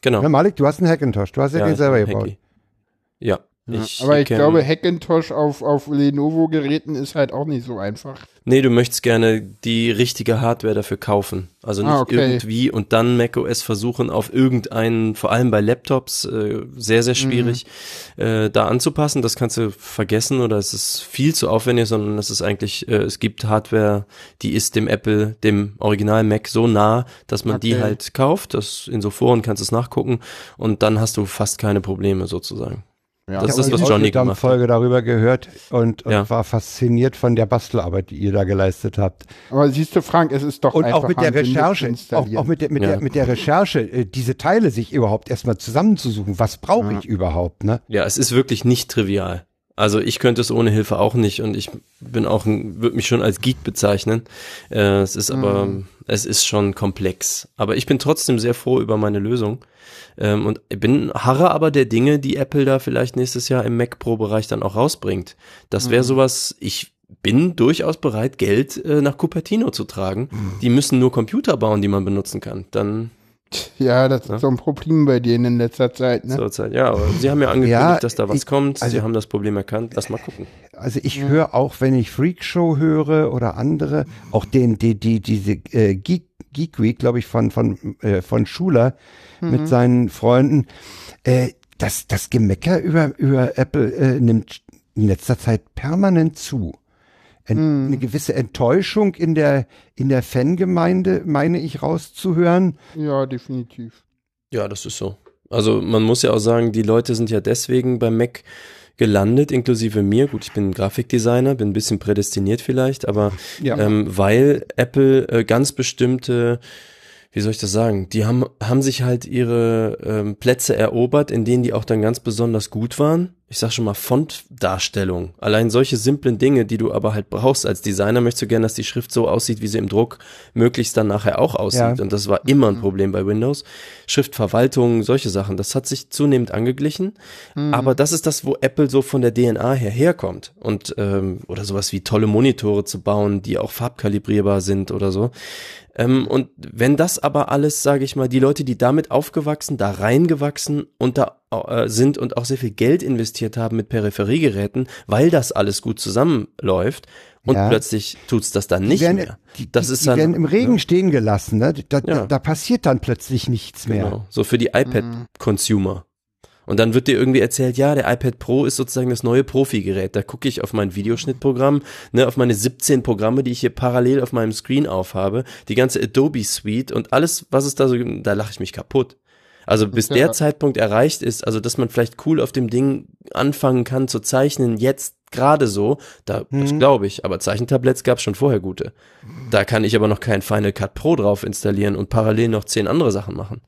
genau. Ja, Malik, du hast einen Hackintosh. Du hast ja, den selber gebaut. Hacky. Ja, Ich aber ich kenn- glaube, Hackintosh auf, auf Lenovo-Geräten ist halt auch nicht so einfach. Nee, du möchtest gerne die richtige Hardware dafür kaufen. Also nicht Ah, okay. irgendwie und dann macOS versuchen, auf irgendeinen, vor allem bei Laptops, äh, sehr, sehr schwierig, Mhm. äh, da anzupassen. Das kannst du vergessen oder es ist viel zu aufwendig, sondern es ist eigentlich, äh, es gibt Hardware, die ist dem Apple, dem Original Mac so nah, dass man die Okay. halt kauft. Das in so Foren kannst du es nachgucken und dann hast du fast keine Probleme sozusagen. Ja, Das ist, was ich Johnny habe eine gemacht hat. Folge darüber gehört und, und Ja. war fasziniert von der Bastelarbeit, die ihr da geleistet habt. aber siehst du, Frank, es ist doch Und einfach auch mit der Recherche, auch, auch mit der, mit, Ja. der, mit der Recherche, äh, diese Teile sich überhaupt erstmal zusammenzusuchen. Was brauche Ja. ich überhaupt, ne? Ja, es ist wirklich nicht trivial. Also ich könnte es ohne Hilfe auch nicht und ich bin auch, würde mich schon als Geek bezeichnen. Äh, es ist aber, es ist schon komplex. Aber ich bin trotzdem sehr froh über meine Lösung ähm, und bin harre aber der Dinge, die Apple da vielleicht nächstes Jahr im Mac Pro Bereich dann auch rausbringt. Das wäre sowas. Ich bin durchaus bereit, Geld äh, nach Cupertino zu tragen. Die müssen nur Computer bauen, die man benutzen kann. Dann ja, das Ja. ist so ein Problem bei denen in letzter Zeit, ne? zur Zeit. Ja, aber sie haben ja angekündigt, Ja, dass da was ich- kommt. sie also- haben das Problem erkannt. Lass mal gucken. Also ich höre auch, wenn ich Freakshow höre oder andere, auch den, die, die, diese äh, Geek, Geek Week, glaube ich, von, von, äh, von Schuler mit seinen Freunden, äh, das, das Gemecker über, über Apple äh, nimmt in letzter Zeit permanent zu. En, Eine gewisse Enttäuschung in der, in der Fangemeinde, meine ich rauszuhören. Ja, definitiv. Ja, das ist so. Also man muss ja auch sagen, die Leute sind ja deswegen beim Mac gelandet, inklusive mir. Gut, ich bin Grafikdesigner, bin ein bisschen prädestiniert vielleicht, aber Ja. ähm, weil Apple äh, ganz bestimmte wie soll ich das sagen? Die haben, haben sich halt ihre ähm, Plätze erobert, in denen die auch dann ganz besonders gut waren. Ich sag schon mal Fontdarstellung. Allein solche simplen Dinge, die du aber halt brauchst als Designer, möchtest du gerne, dass die Schrift so aussieht, wie sie im Druck möglichst dann nachher auch aussieht. Ja. Und das war immer ein Problem bei Windows. Schriftverwaltung, solche Sachen, das hat sich zunehmend angeglichen. Mhm. Aber das ist das, wo Apple so von der DNA her herkommt. Und ähm, oder sowas wie tolle Monitore zu bauen, die auch farbkalibrierbar sind oder so. Ähm, und wenn das aber alles, sage ich mal, die Leute, die damit aufgewachsen, da reingewachsen und da äh, sind und auch sehr viel Geld investiert haben mit Peripheriegeräten, weil das alles gut zusammenläuft und ja. plötzlich tut's das dann nicht werden, mehr. Die, das die, ist dann, die werden im Regen ja. stehen gelassen, ne? Da, ja. da, passiert dann plötzlich nichts mehr. Genau. So für die iPad-Consumer. Und dann wird dir irgendwie erzählt, ja, der iPad Pro ist sozusagen das neue Profi-Gerät. Da gucke ich auf mein Videoschnittprogramm, ne, auf meine 17 Programme, die ich hier parallel auf meinem Screen aufhabe, die ganze Adobe Suite und alles, was es da so gibt, da lache ich mich kaputt. Also bis ja. der Zeitpunkt erreicht ist, also dass man vielleicht cool auf dem Ding anfangen kann zu zeichnen, jetzt gerade so, da das glaube ich, aber Zeichentabletts gab es schon vorher gute. Da kann ich aber noch kein Final Cut Pro drauf installieren und parallel noch zehn andere Sachen machen.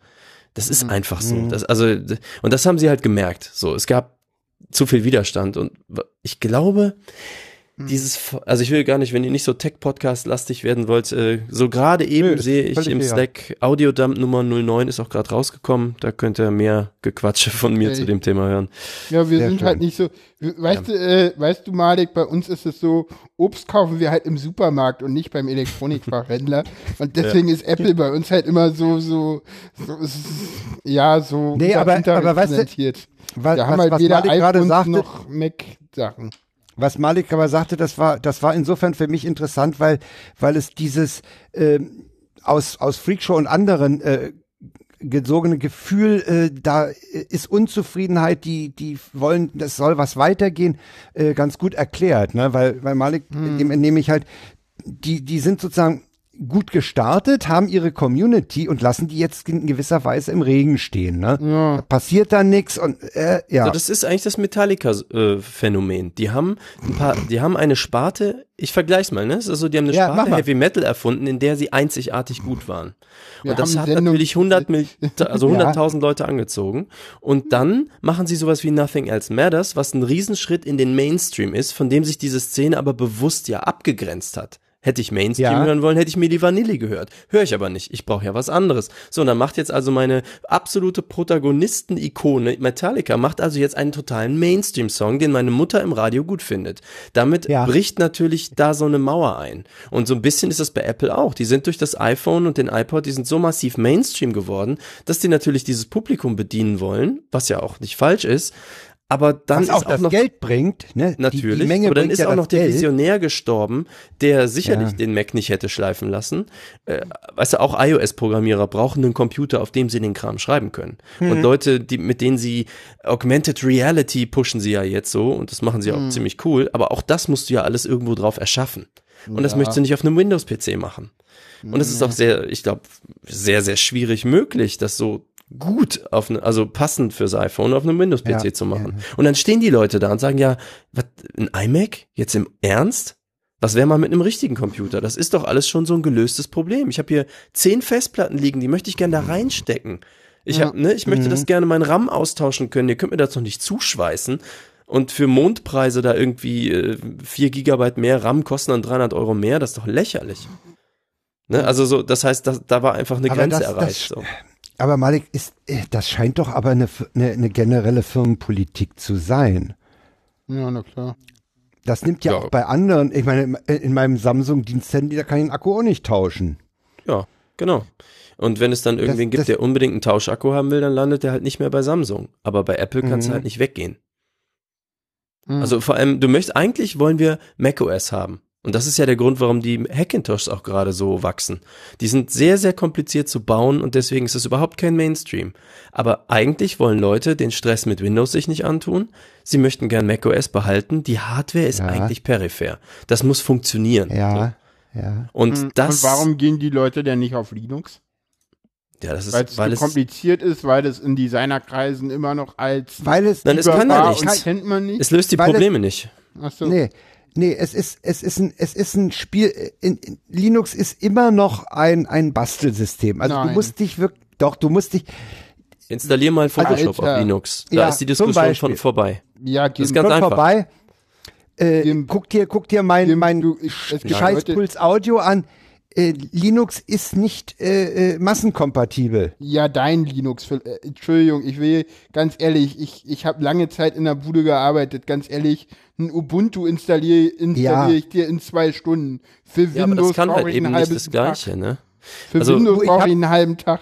Das ist mhm. einfach so. Mhm. Das, also, und das haben sie halt gemerkt. So, es gab zu viel Widerstand. Und ich glaube, hm. Dieses, also ich will gar nicht, wenn ihr nicht so Tech-Podcast-lastig werden wollt, äh, so gerade eben Nö, sehe ich im Slack, Audiodump Nummer 09 ist auch gerade rausgekommen, da könnt ihr mehr Gequatsche von mir okay. zu dem Thema hören. Ja, wir Sehr sind schön. halt nicht so, weißt ja. du, äh, weißt du, Malik, bei uns ist es so, Obst kaufen wir halt im Supermarkt und nicht beim Elektronikfachhändler und deswegen ja. ist Apple bei uns halt immer so, so, so ja, so nee, aber, aber weißt du, was, wir haben halt was weder iPhones noch Mac-Sachen. Was Malik aber sagte, das war, das war insofern für mich interessant, weil, weil es dieses äh, aus, aus Freakshow und anderen äh, gesogene Gefühl, äh, da ist Unzufriedenheit, die, die wollen, das soll was weitergehen, äh, ganz gut erklärt, ne? Weil, weil Malik, hm. dem entnehme ich halt, die, die sind sozusagen gut gestartet, haben ihre Community und lassen die jetzt in gewisser Weise im Regen stehen. Ne? Ja. Da passiert da nichts und äh, ja. So, das ist eigentlich das Metallica-Phänomen. Äh, die haben ein paar, die haben eine Sparte, ich vergleich's mal, ne? Das ist so, die haben eine ja, Sparte Heavy Metal erfunden, in der sie einzigartig gut waren. Wir und das hat Sendung natürlich 100 Mil also 100.000 ja. Leute angezogen. Und dann machen sie sowas wie Nothing Else Matters, was ein Riesenschritt in den Mainstream ist, von dem sich diese Szene aber bewusst ja abgegrenzt hat. Hätte ich Mainstream ja. hören wollen, hätte ich mir die Vanille gehört. Höre ich aber nicht. Ich brauche ja was anderes. So, und dann macht jetzt also meine absolute Protagonisten-Ikone Metallica, macht also jetzt einen totalen Mainstream-Song, den meine Mutter im Radio gut findet. Damit ja. bricht natürlich da so eine Mauer ein. Und so ein bisschen ist das bei Apple auch. Die sind durch das iPhone und den iPod, die sind so massiv Mainstream geworden, dass die natürlich dieses Publikum bedienen wollen, was ja auch nicht falsch ist. Aber dann Was ist auch, das noch, Geld bringt, ne? Natürlich. Die, die Menge aber dann ist ja auch noch der Geld. Visionär gestorben, der sicherlich ja. den Mac nicht hätte schleifen lassen. Äh, weißt du, auch iOS-Programmierer brauchen einen Computer, auf dem sie den Kram schreiben können. Mhm. Und Leute, die, mit denen sie Augmented Reality pushen sie ja jetzt so und das machen sie auch mhm. ziemlich cool. Aber auch das musst du ja alles irgendwo drauf erschaffen. Und ja. das möchtest du nicht auf einem Windows-PC machen. Und es ist auch sehr, ich glaube, sehr, sehr schwierig möglich, das so gut auf ne, also passend fürs iPhone auf einem Windows-PC ja, zu machen. Ja. Und dann stehen die Leute da und sagen, ja, was, ein iMac? Jetzt im Ernst? Was wäre mal mit einem richtigen Computer? Das ist doch alles schon so ein gelöstes Problem. Ich habe hier zehn Festplatten liegen, die möchte ich gerne da reinstecken. Ich, hab, ne, ich möchte mhm. das gerne meinen RAM austauschen können. Ihr könnt mir das noch nicht zuschweißen. Und für Mondpreise da irgendwie äh, 4 Gigabyte mehr RAM kosten dann 300 Euro mehr, das ist doch lächerlich. Ne? Also so, das heißt, das, da war einfach eine Aber Grenze das, erreicht. Das, so. Aber Malik, ist, äh, das scheint doch aber eine, eine, eine generelle Firmenpolitik zu sein. Ja, na klar. Das nimmt ja, ja. auch bei anderen, ich meine, in meinem Samsung-Diensthandy, da kann ich den Akku auch nicht tauschen. Ja, genau. Und wenn es dann irgendwen das, gibt, das, der unbedingt einen Tauschakku haben will, dann landet der halt nicht mehr bei Samsung. Aber bei Apple kannst du mhm. halt nicht weggehen. Mhm. Also vor allem, du möchtest, eigentlich wollen wir macOS haben. Und das ist ja der Grund, warum die Hackintoshs auch gerade so wachsen. Die sind sehr, sehr kompliziert zu bauen und deswegen ist es überhaupt kein Mainstream. Aber eigentlich wollen Leute den Stress mit Windows sich nicht antun. Sie möchten gern macOS behalten. Die Hardware ist ja. eigentlich peripher. Das muss funktionieren. Ja, so. ja. Und hm, das. Und warum gehen die Leute denn nicht auf Linux? Ja, das ist, Weil's weil es kompliziert ist, weil es in Designerkreisen immer noch als weil es Nein, es kann ja nicht. kennt man nicht. Es löst die Probleme es, nicht. Ach so. Nee, Nee, es ist, es ist ein, es ist ein Spiel, in, in, Linux ist immer noch ein, ein Bastelsystem. Also Nein. du musst dich wirklich, doch, du musst dich, Installier mal Photoshop Alter. auf Linux. Da Ja, ist die Diskussion schon vorbei. Ja, Das ist ganz schon einfach. vorbei. Äh, Jim, guck dir, guck dir mein, Jim, mein du, ich, es gibt scheiß Leute, Puls Audio an. Äh, Linux ist nicht äh, äh, massenkompatibel. Ja, dein Linux. Äh, Entschuldigung, ich will ganz ehrlich, ich, ich habe lange Zeit in der Bude gearbeitet. Ganz ehrlich, ein Ubuntu installiere installier Ja. ich dir in zwei Stunden. Für Ja, aber Windows das kann brauche halt ich eben einen nicht halben das Gleiche, ne? Tag. Für Also, Windows brauche ich einen halben Tag.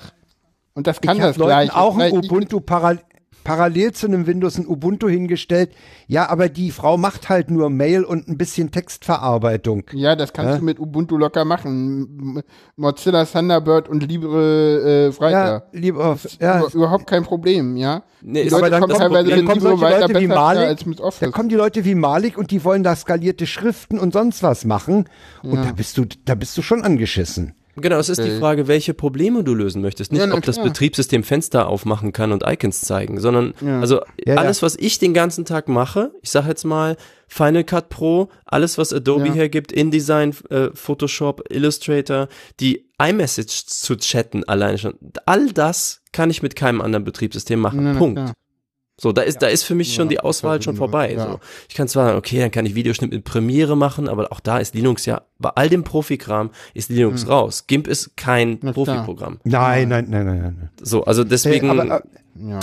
Und das kann ich das Leuten Gleiche. auch ein Ubuntu paral parallel zu einem Windows ein Ubuntu hingestellt. Ja, aber die Frau macht halt nur Mail und ein bisschen Textverarbeitung. Ja, das kannst Ja? du mit Ubuntu locker machen. Mozilla Thunderbird und Libre äh, Ja, Freitag. lieber, ja, Über, überhaupt kein Problem, ja. Nee, Die ist Leute aber dann kommen teilweise dann mit kommen Libre weiter Leute wie Malik, als mit Da Office. kommen die Leute wie Malik und die wollen da skalierte Schriften und sonst was machen. Und da bist du, da bist du schon angeschissen. Genau, es ist die Frage, welche Probleme du lösen möchtest. Nicht, Ja, na ob das klar. Betriebssystem Fenster aufmachen kann und Icons zeigen, sondern also Ja, alles, was ich den ganzen Tag mache, ich sage jetzt mal Final Cut Pro, alles, was Adobe Ja. hergibt, InDesign, äh, Photoshop, Illustrator, die iMessage zu chatten alleine schon, all das kann ich mit keinem anderen Betriebssystem machen. Na, na Punkt. klar. So, da ist, da ist für mich schon die Auswahl schon vorbei. ja. So. Ich kann zwar, okay, dann kann ich Videoschnitt mit Premiere machen, aber auch da ist Linux ja, bei all dem Profikram ist Linux raus. GIMP ist kein. Na. Profiprogramm. Nein, nein, nein, nein, nein. So, also deswegen, Äh, aber, äh, Ja.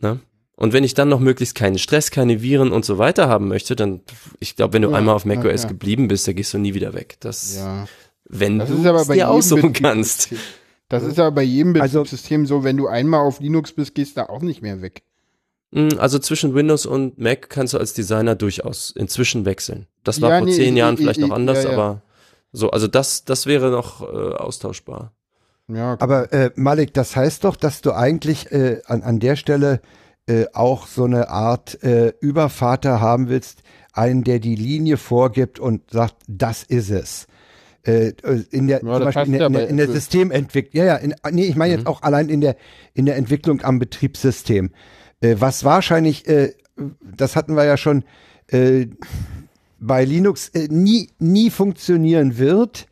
ne? Und wenn ich dann noch möglichst keinen Stress, keine Viren und so weiter haben möchte, dann, ich glaube, wenn du Ja, einmal auf ja, macOS ja. geblieben bist, da gehst du nie wieder weg. Das, ja. wenn Das du ist aber es bei dir jedem aussuchen kannst. Das ist aber bei jedem Also- Betriebssystem so, wenn du einmal auf Linux bist, gehst du auch nicht mehr weg. Mm, Also zwischen Windows und Mac kannst du als Designer durchaus inzwischen wechseln. Das war Ja, vor nee, zehn ich- Jahren ich- vielleicht ich- noch anders, ja, ja. aber so, also das, das wäre noch äh, austauschbar. Ja, aber äh, Malik, das heißt doch, dass du eigentlich äh, an, an der Stelle äh, auch so eine Art äh, Übervater haben willst, einen, der die Linie vorgibt und sagt, das ist es. Äh, in der, Ja, zum Beispiel in der, ja in der, in der. Systementwicklung, ja, ja, in, nee, ich meine jetzt auch allein in der, in der Entwicklung am Betriebssystem. Äh, was wahrscheinlich, äh, das hatten wir ja schon, äh, bei Linux nie, nie funktionieren wird,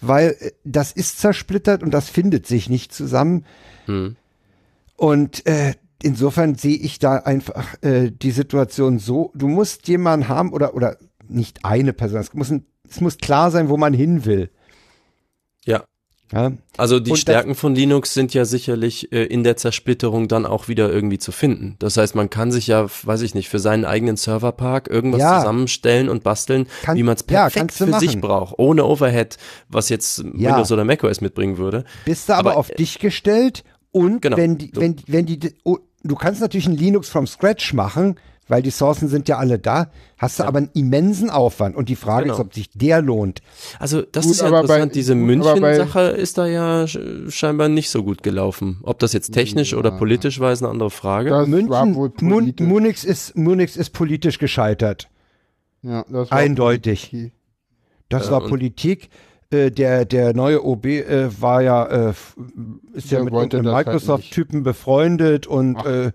weil das ist zersplittert und das findet sich nicht zusammen. Hm. Und äh, insofern sehe ich da einfach äh, die Situation so, du musst jemanden haben oder, oder nicht eine Person, es muss, ein, es muss klar sein, wo man hin will. Ja. Ja? Also die Und Stärken von Linux sind ja sicherlich äh, in der Zersplitterung dann auch wieder irgendwie zu finden. Das heißt, man kann sich ja, weiß ich nicht, für seinen eigenen Serverpark irgendwas Ja. zusammenstellen und basteln, Kann- wie man es ja, perfekt du für sich machen. braucht, ohne Overhead, was jetzt Ja. Windows oder macOS mitbringen würde. Bist du aber, Aber, auf dich gestellt und genau. wenn die, So. wenn, wenn die, oh, du kannst natürlich ein Linux from scratch machen, weil die Sourcen sind ja alle da, hast du aber einen immensen Aufwand und die Frage Genau. ist, ob sich der lohnt. Also das Gut, ist ja interessant, bei- diese München-Sache ist da ja sch- scheinbar nicht so gut gelaufen. Ob das jetzt technisch oder politisch war, ist eine andere Frage. Das München, wohl Mun. Munix ist, Munix ist politisch gescheitert. ja, das war Eindeutig. Politik. Das Ja, war Politik. Äh, der, der neue OB äh, war ja, äh, ist ja Der mit wollte einem halt Microsoft-Typen befreundet und Ach. äh,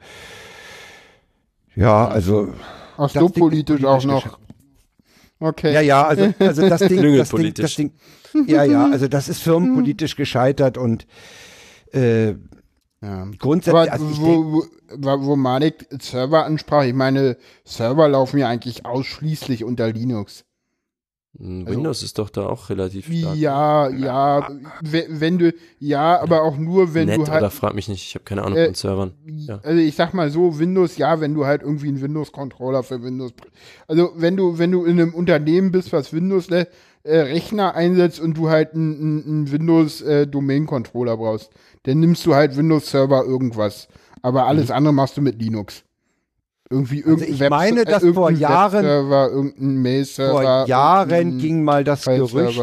ja, also Ach so, politisch auch noch. Okay. Ja, ja, also, also das Ding, das Ding, das Ding, ja, ja, also das ist firmenpolitisch gescheitert und äh, Ja. grundsätzlich, Aber also wo, wo, wo Malik Server ansprach, ich meine, Server laufen ja eigentlich ausschließlich unter Linux. Hm, Windows ist doch da auch relativ stark. Ja, ja, we- wenn du, ja, aber auch nur, wenn Nett du halt, oder frag mich nicht, ich habe keine Ahnung Äh, von Servern. Ja. also ich sag mal so, Windows, ja, wenn du halt irgendwie einen Windows-Controller für Windows, also wenn du, wenn du in einem Unternehmen bist, was Windows äh, Rechner einsetzt und du halt einen, einen, einen Windows äh, Domain-Controller brauchst, dann nimmst du halt Windows Server irgendwas. Aber alles andere machst du mit Linux. Irgendwie irgendein Mhm. ich meine, dass vor irgendein Jahren- Webserver, irgendein Mail-Server. vor Jahren irgendein ging mal das Gerücht,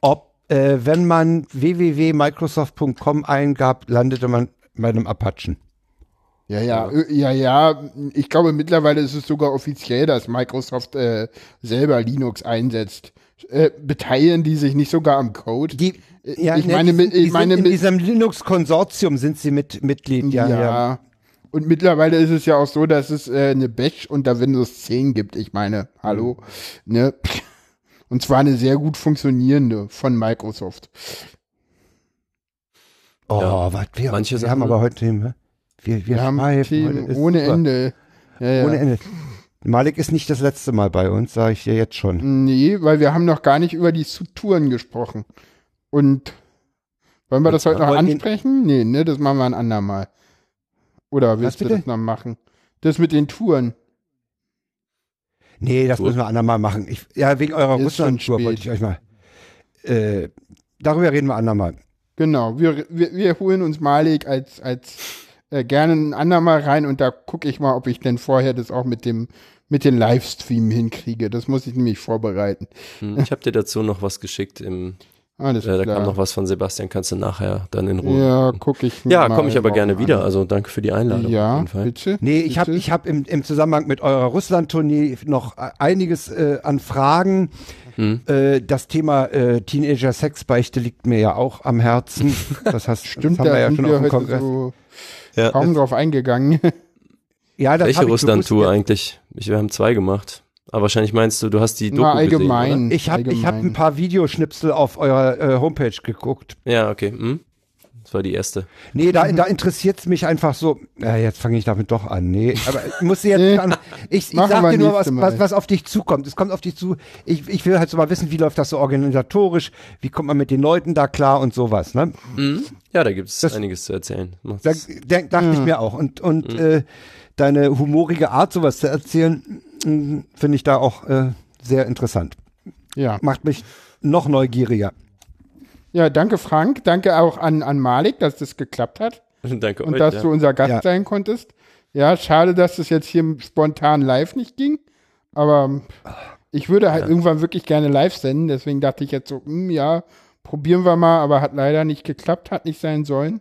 ob, äh, wenn man www.microsoft.com eingab, landete man bei einem Apachen. Ja, ja, äh, ja, ja. Ich glaube, mittlerweile ist es sogar offiziell, dass Microsoft äh, selber Linux einsetzt. Äh, beteiligen die sich nicht sogar am Code? Die, ja, ich ne, meine, die, sind- die ich meine, in mit, diesem Linux-Konsortium sind sie mit Mitglied, ja, ja, ja. Und mittlerweile ist es ja auch so, dass es äh, eine Bash unter Windows 10 gibt. Ich meine, hallo, ne? Und zwar eine sehr gut funktionierende von Microsoft. Oh, Ja. was wir, Manche wir Sachen- haben aber heute Themen. hä? Wir, wir, Wir haben Themen heute, ist ohne super. Ende. Ja, ja. Ohne Ende. Malik ist nicht das letzte Mal bei uns, sage ich dir jetzt schon. Nee, weil wir haben noch gar nicht über die Touren gesprochen. Und wollen wir das heute noch ansprechen? Nee, ne, das machen wir ein andermal. Oder willst du das noch machen? Das mit den Touren. Nee, das Gut. müssen wir andermal machen. Ich, ja, wegen eurer Russland-Tour wollte ich euch mal. Äh, darüber reden wir andermal. Genau, wir, wir, wir holen uns Malik als, als äh, gerne ein andermal rein und da gucke ich mal, ob ich denn vorher das auch mit dem mit den Livestream hinkriege. Das muss ich nämlich vorbereiten. Hm, Ich habe dir dazu noch was geschickt. Im, Alles äh, da klar. kam noch was von Sebastian, kannst du nachher dann in Ruhe. ja, gucke ich Ja, komme ich aber gerne an. wieder. Also danke für die Einladung. auf Ja, jeden Fall. bitte. Nee, ich habe ich hab im, im Zusammenhang mit eurer Russland-Tournee noch äh, einiges äh, an Fragen. Hm. Äh, das Thema äh, Teenager-Sexbeichte liegt mir ja auch am Herzen. Das heißt, Stimmt, das haben wir ja schon auf dem Kongress. so Ja. kaum drauf eingegangen. ja, das Welche Russland-Tour eigentlich? Ich, wir haben zwei gemacht. Aber wahrscheinlich meinst du, du hast die Doku Na, gesehen, allgemein. Ich habe ich hab ein paar Videoschnipsel auf eurer äh, Homepage geguckt. Ja, okay. Hm? Das war die erste. Nee, da, da interessiert es mich einfach so. Ja, jetzt fange ich damit doch an. Nee, aber ich muss jetzt Nee. an. Ich, ich sag dir nur, was, was, was auf dich zukommt. Es kommt auf dich zu. Ich, ich will halt so mal wissen, wie läuft das so organisatorisch? Wie kommt man mit den Leuten da klar und sowas, ne? Hm? Ja, da gibt es einiges zu erzählen. Da denk, dachte ich mir auch. Und, und äh, deine humorige Art, sowas zu erzählen, finde ich da auch äh, sehr interessant. Ja. Macht mich noch neugieriger. ja, danke Frank. Danke auch an, an Malik, dass das geklappt hat Danke und euch. dass ja. du unser Gast Ja. sein konntest. Ja, schade, dass das jetzt hier spontan live nicht ging. Aber ich würde halt irgendwann wirklich gerne live senden. Deswegen dachte ich jetzt so, hm, ja, probieren wir mal. Aber hat leider nicht geklappt, hat nicht sein sollen.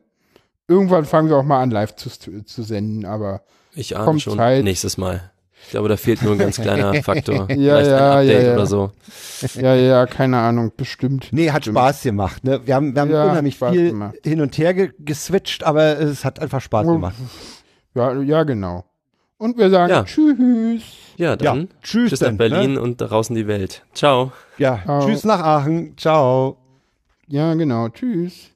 Irgendwann fangen wir auch mal an, live zu, zu senden. Aber Ich ahne kommt schon. Zeit. Nächstes Mal. Ich glaube, da fehlt nur ein ganz kleiner Faktor. Ja, Vielleicht ja, ein ja, Update ja. oder so. ja, ja, keine Ahnung, bestimmt. Nee, hat Spaß gemacht. Ne? Wir haben, wir haben Ja, unheimlich Spaß viel gemacht. hin und her ge geswitcht, aber es hat einfach Spaß Oh, gemacht. Ja, ja, genau. Und wir sagen Ja. Tschüss. Ja, dann Ja, tschüss tschüss dann, nach Berlin ne? und draußen die Welt. Ciao. Ja, Ciao. tschüss nach Aachen. Ciao. Ja, genau. Tschüss.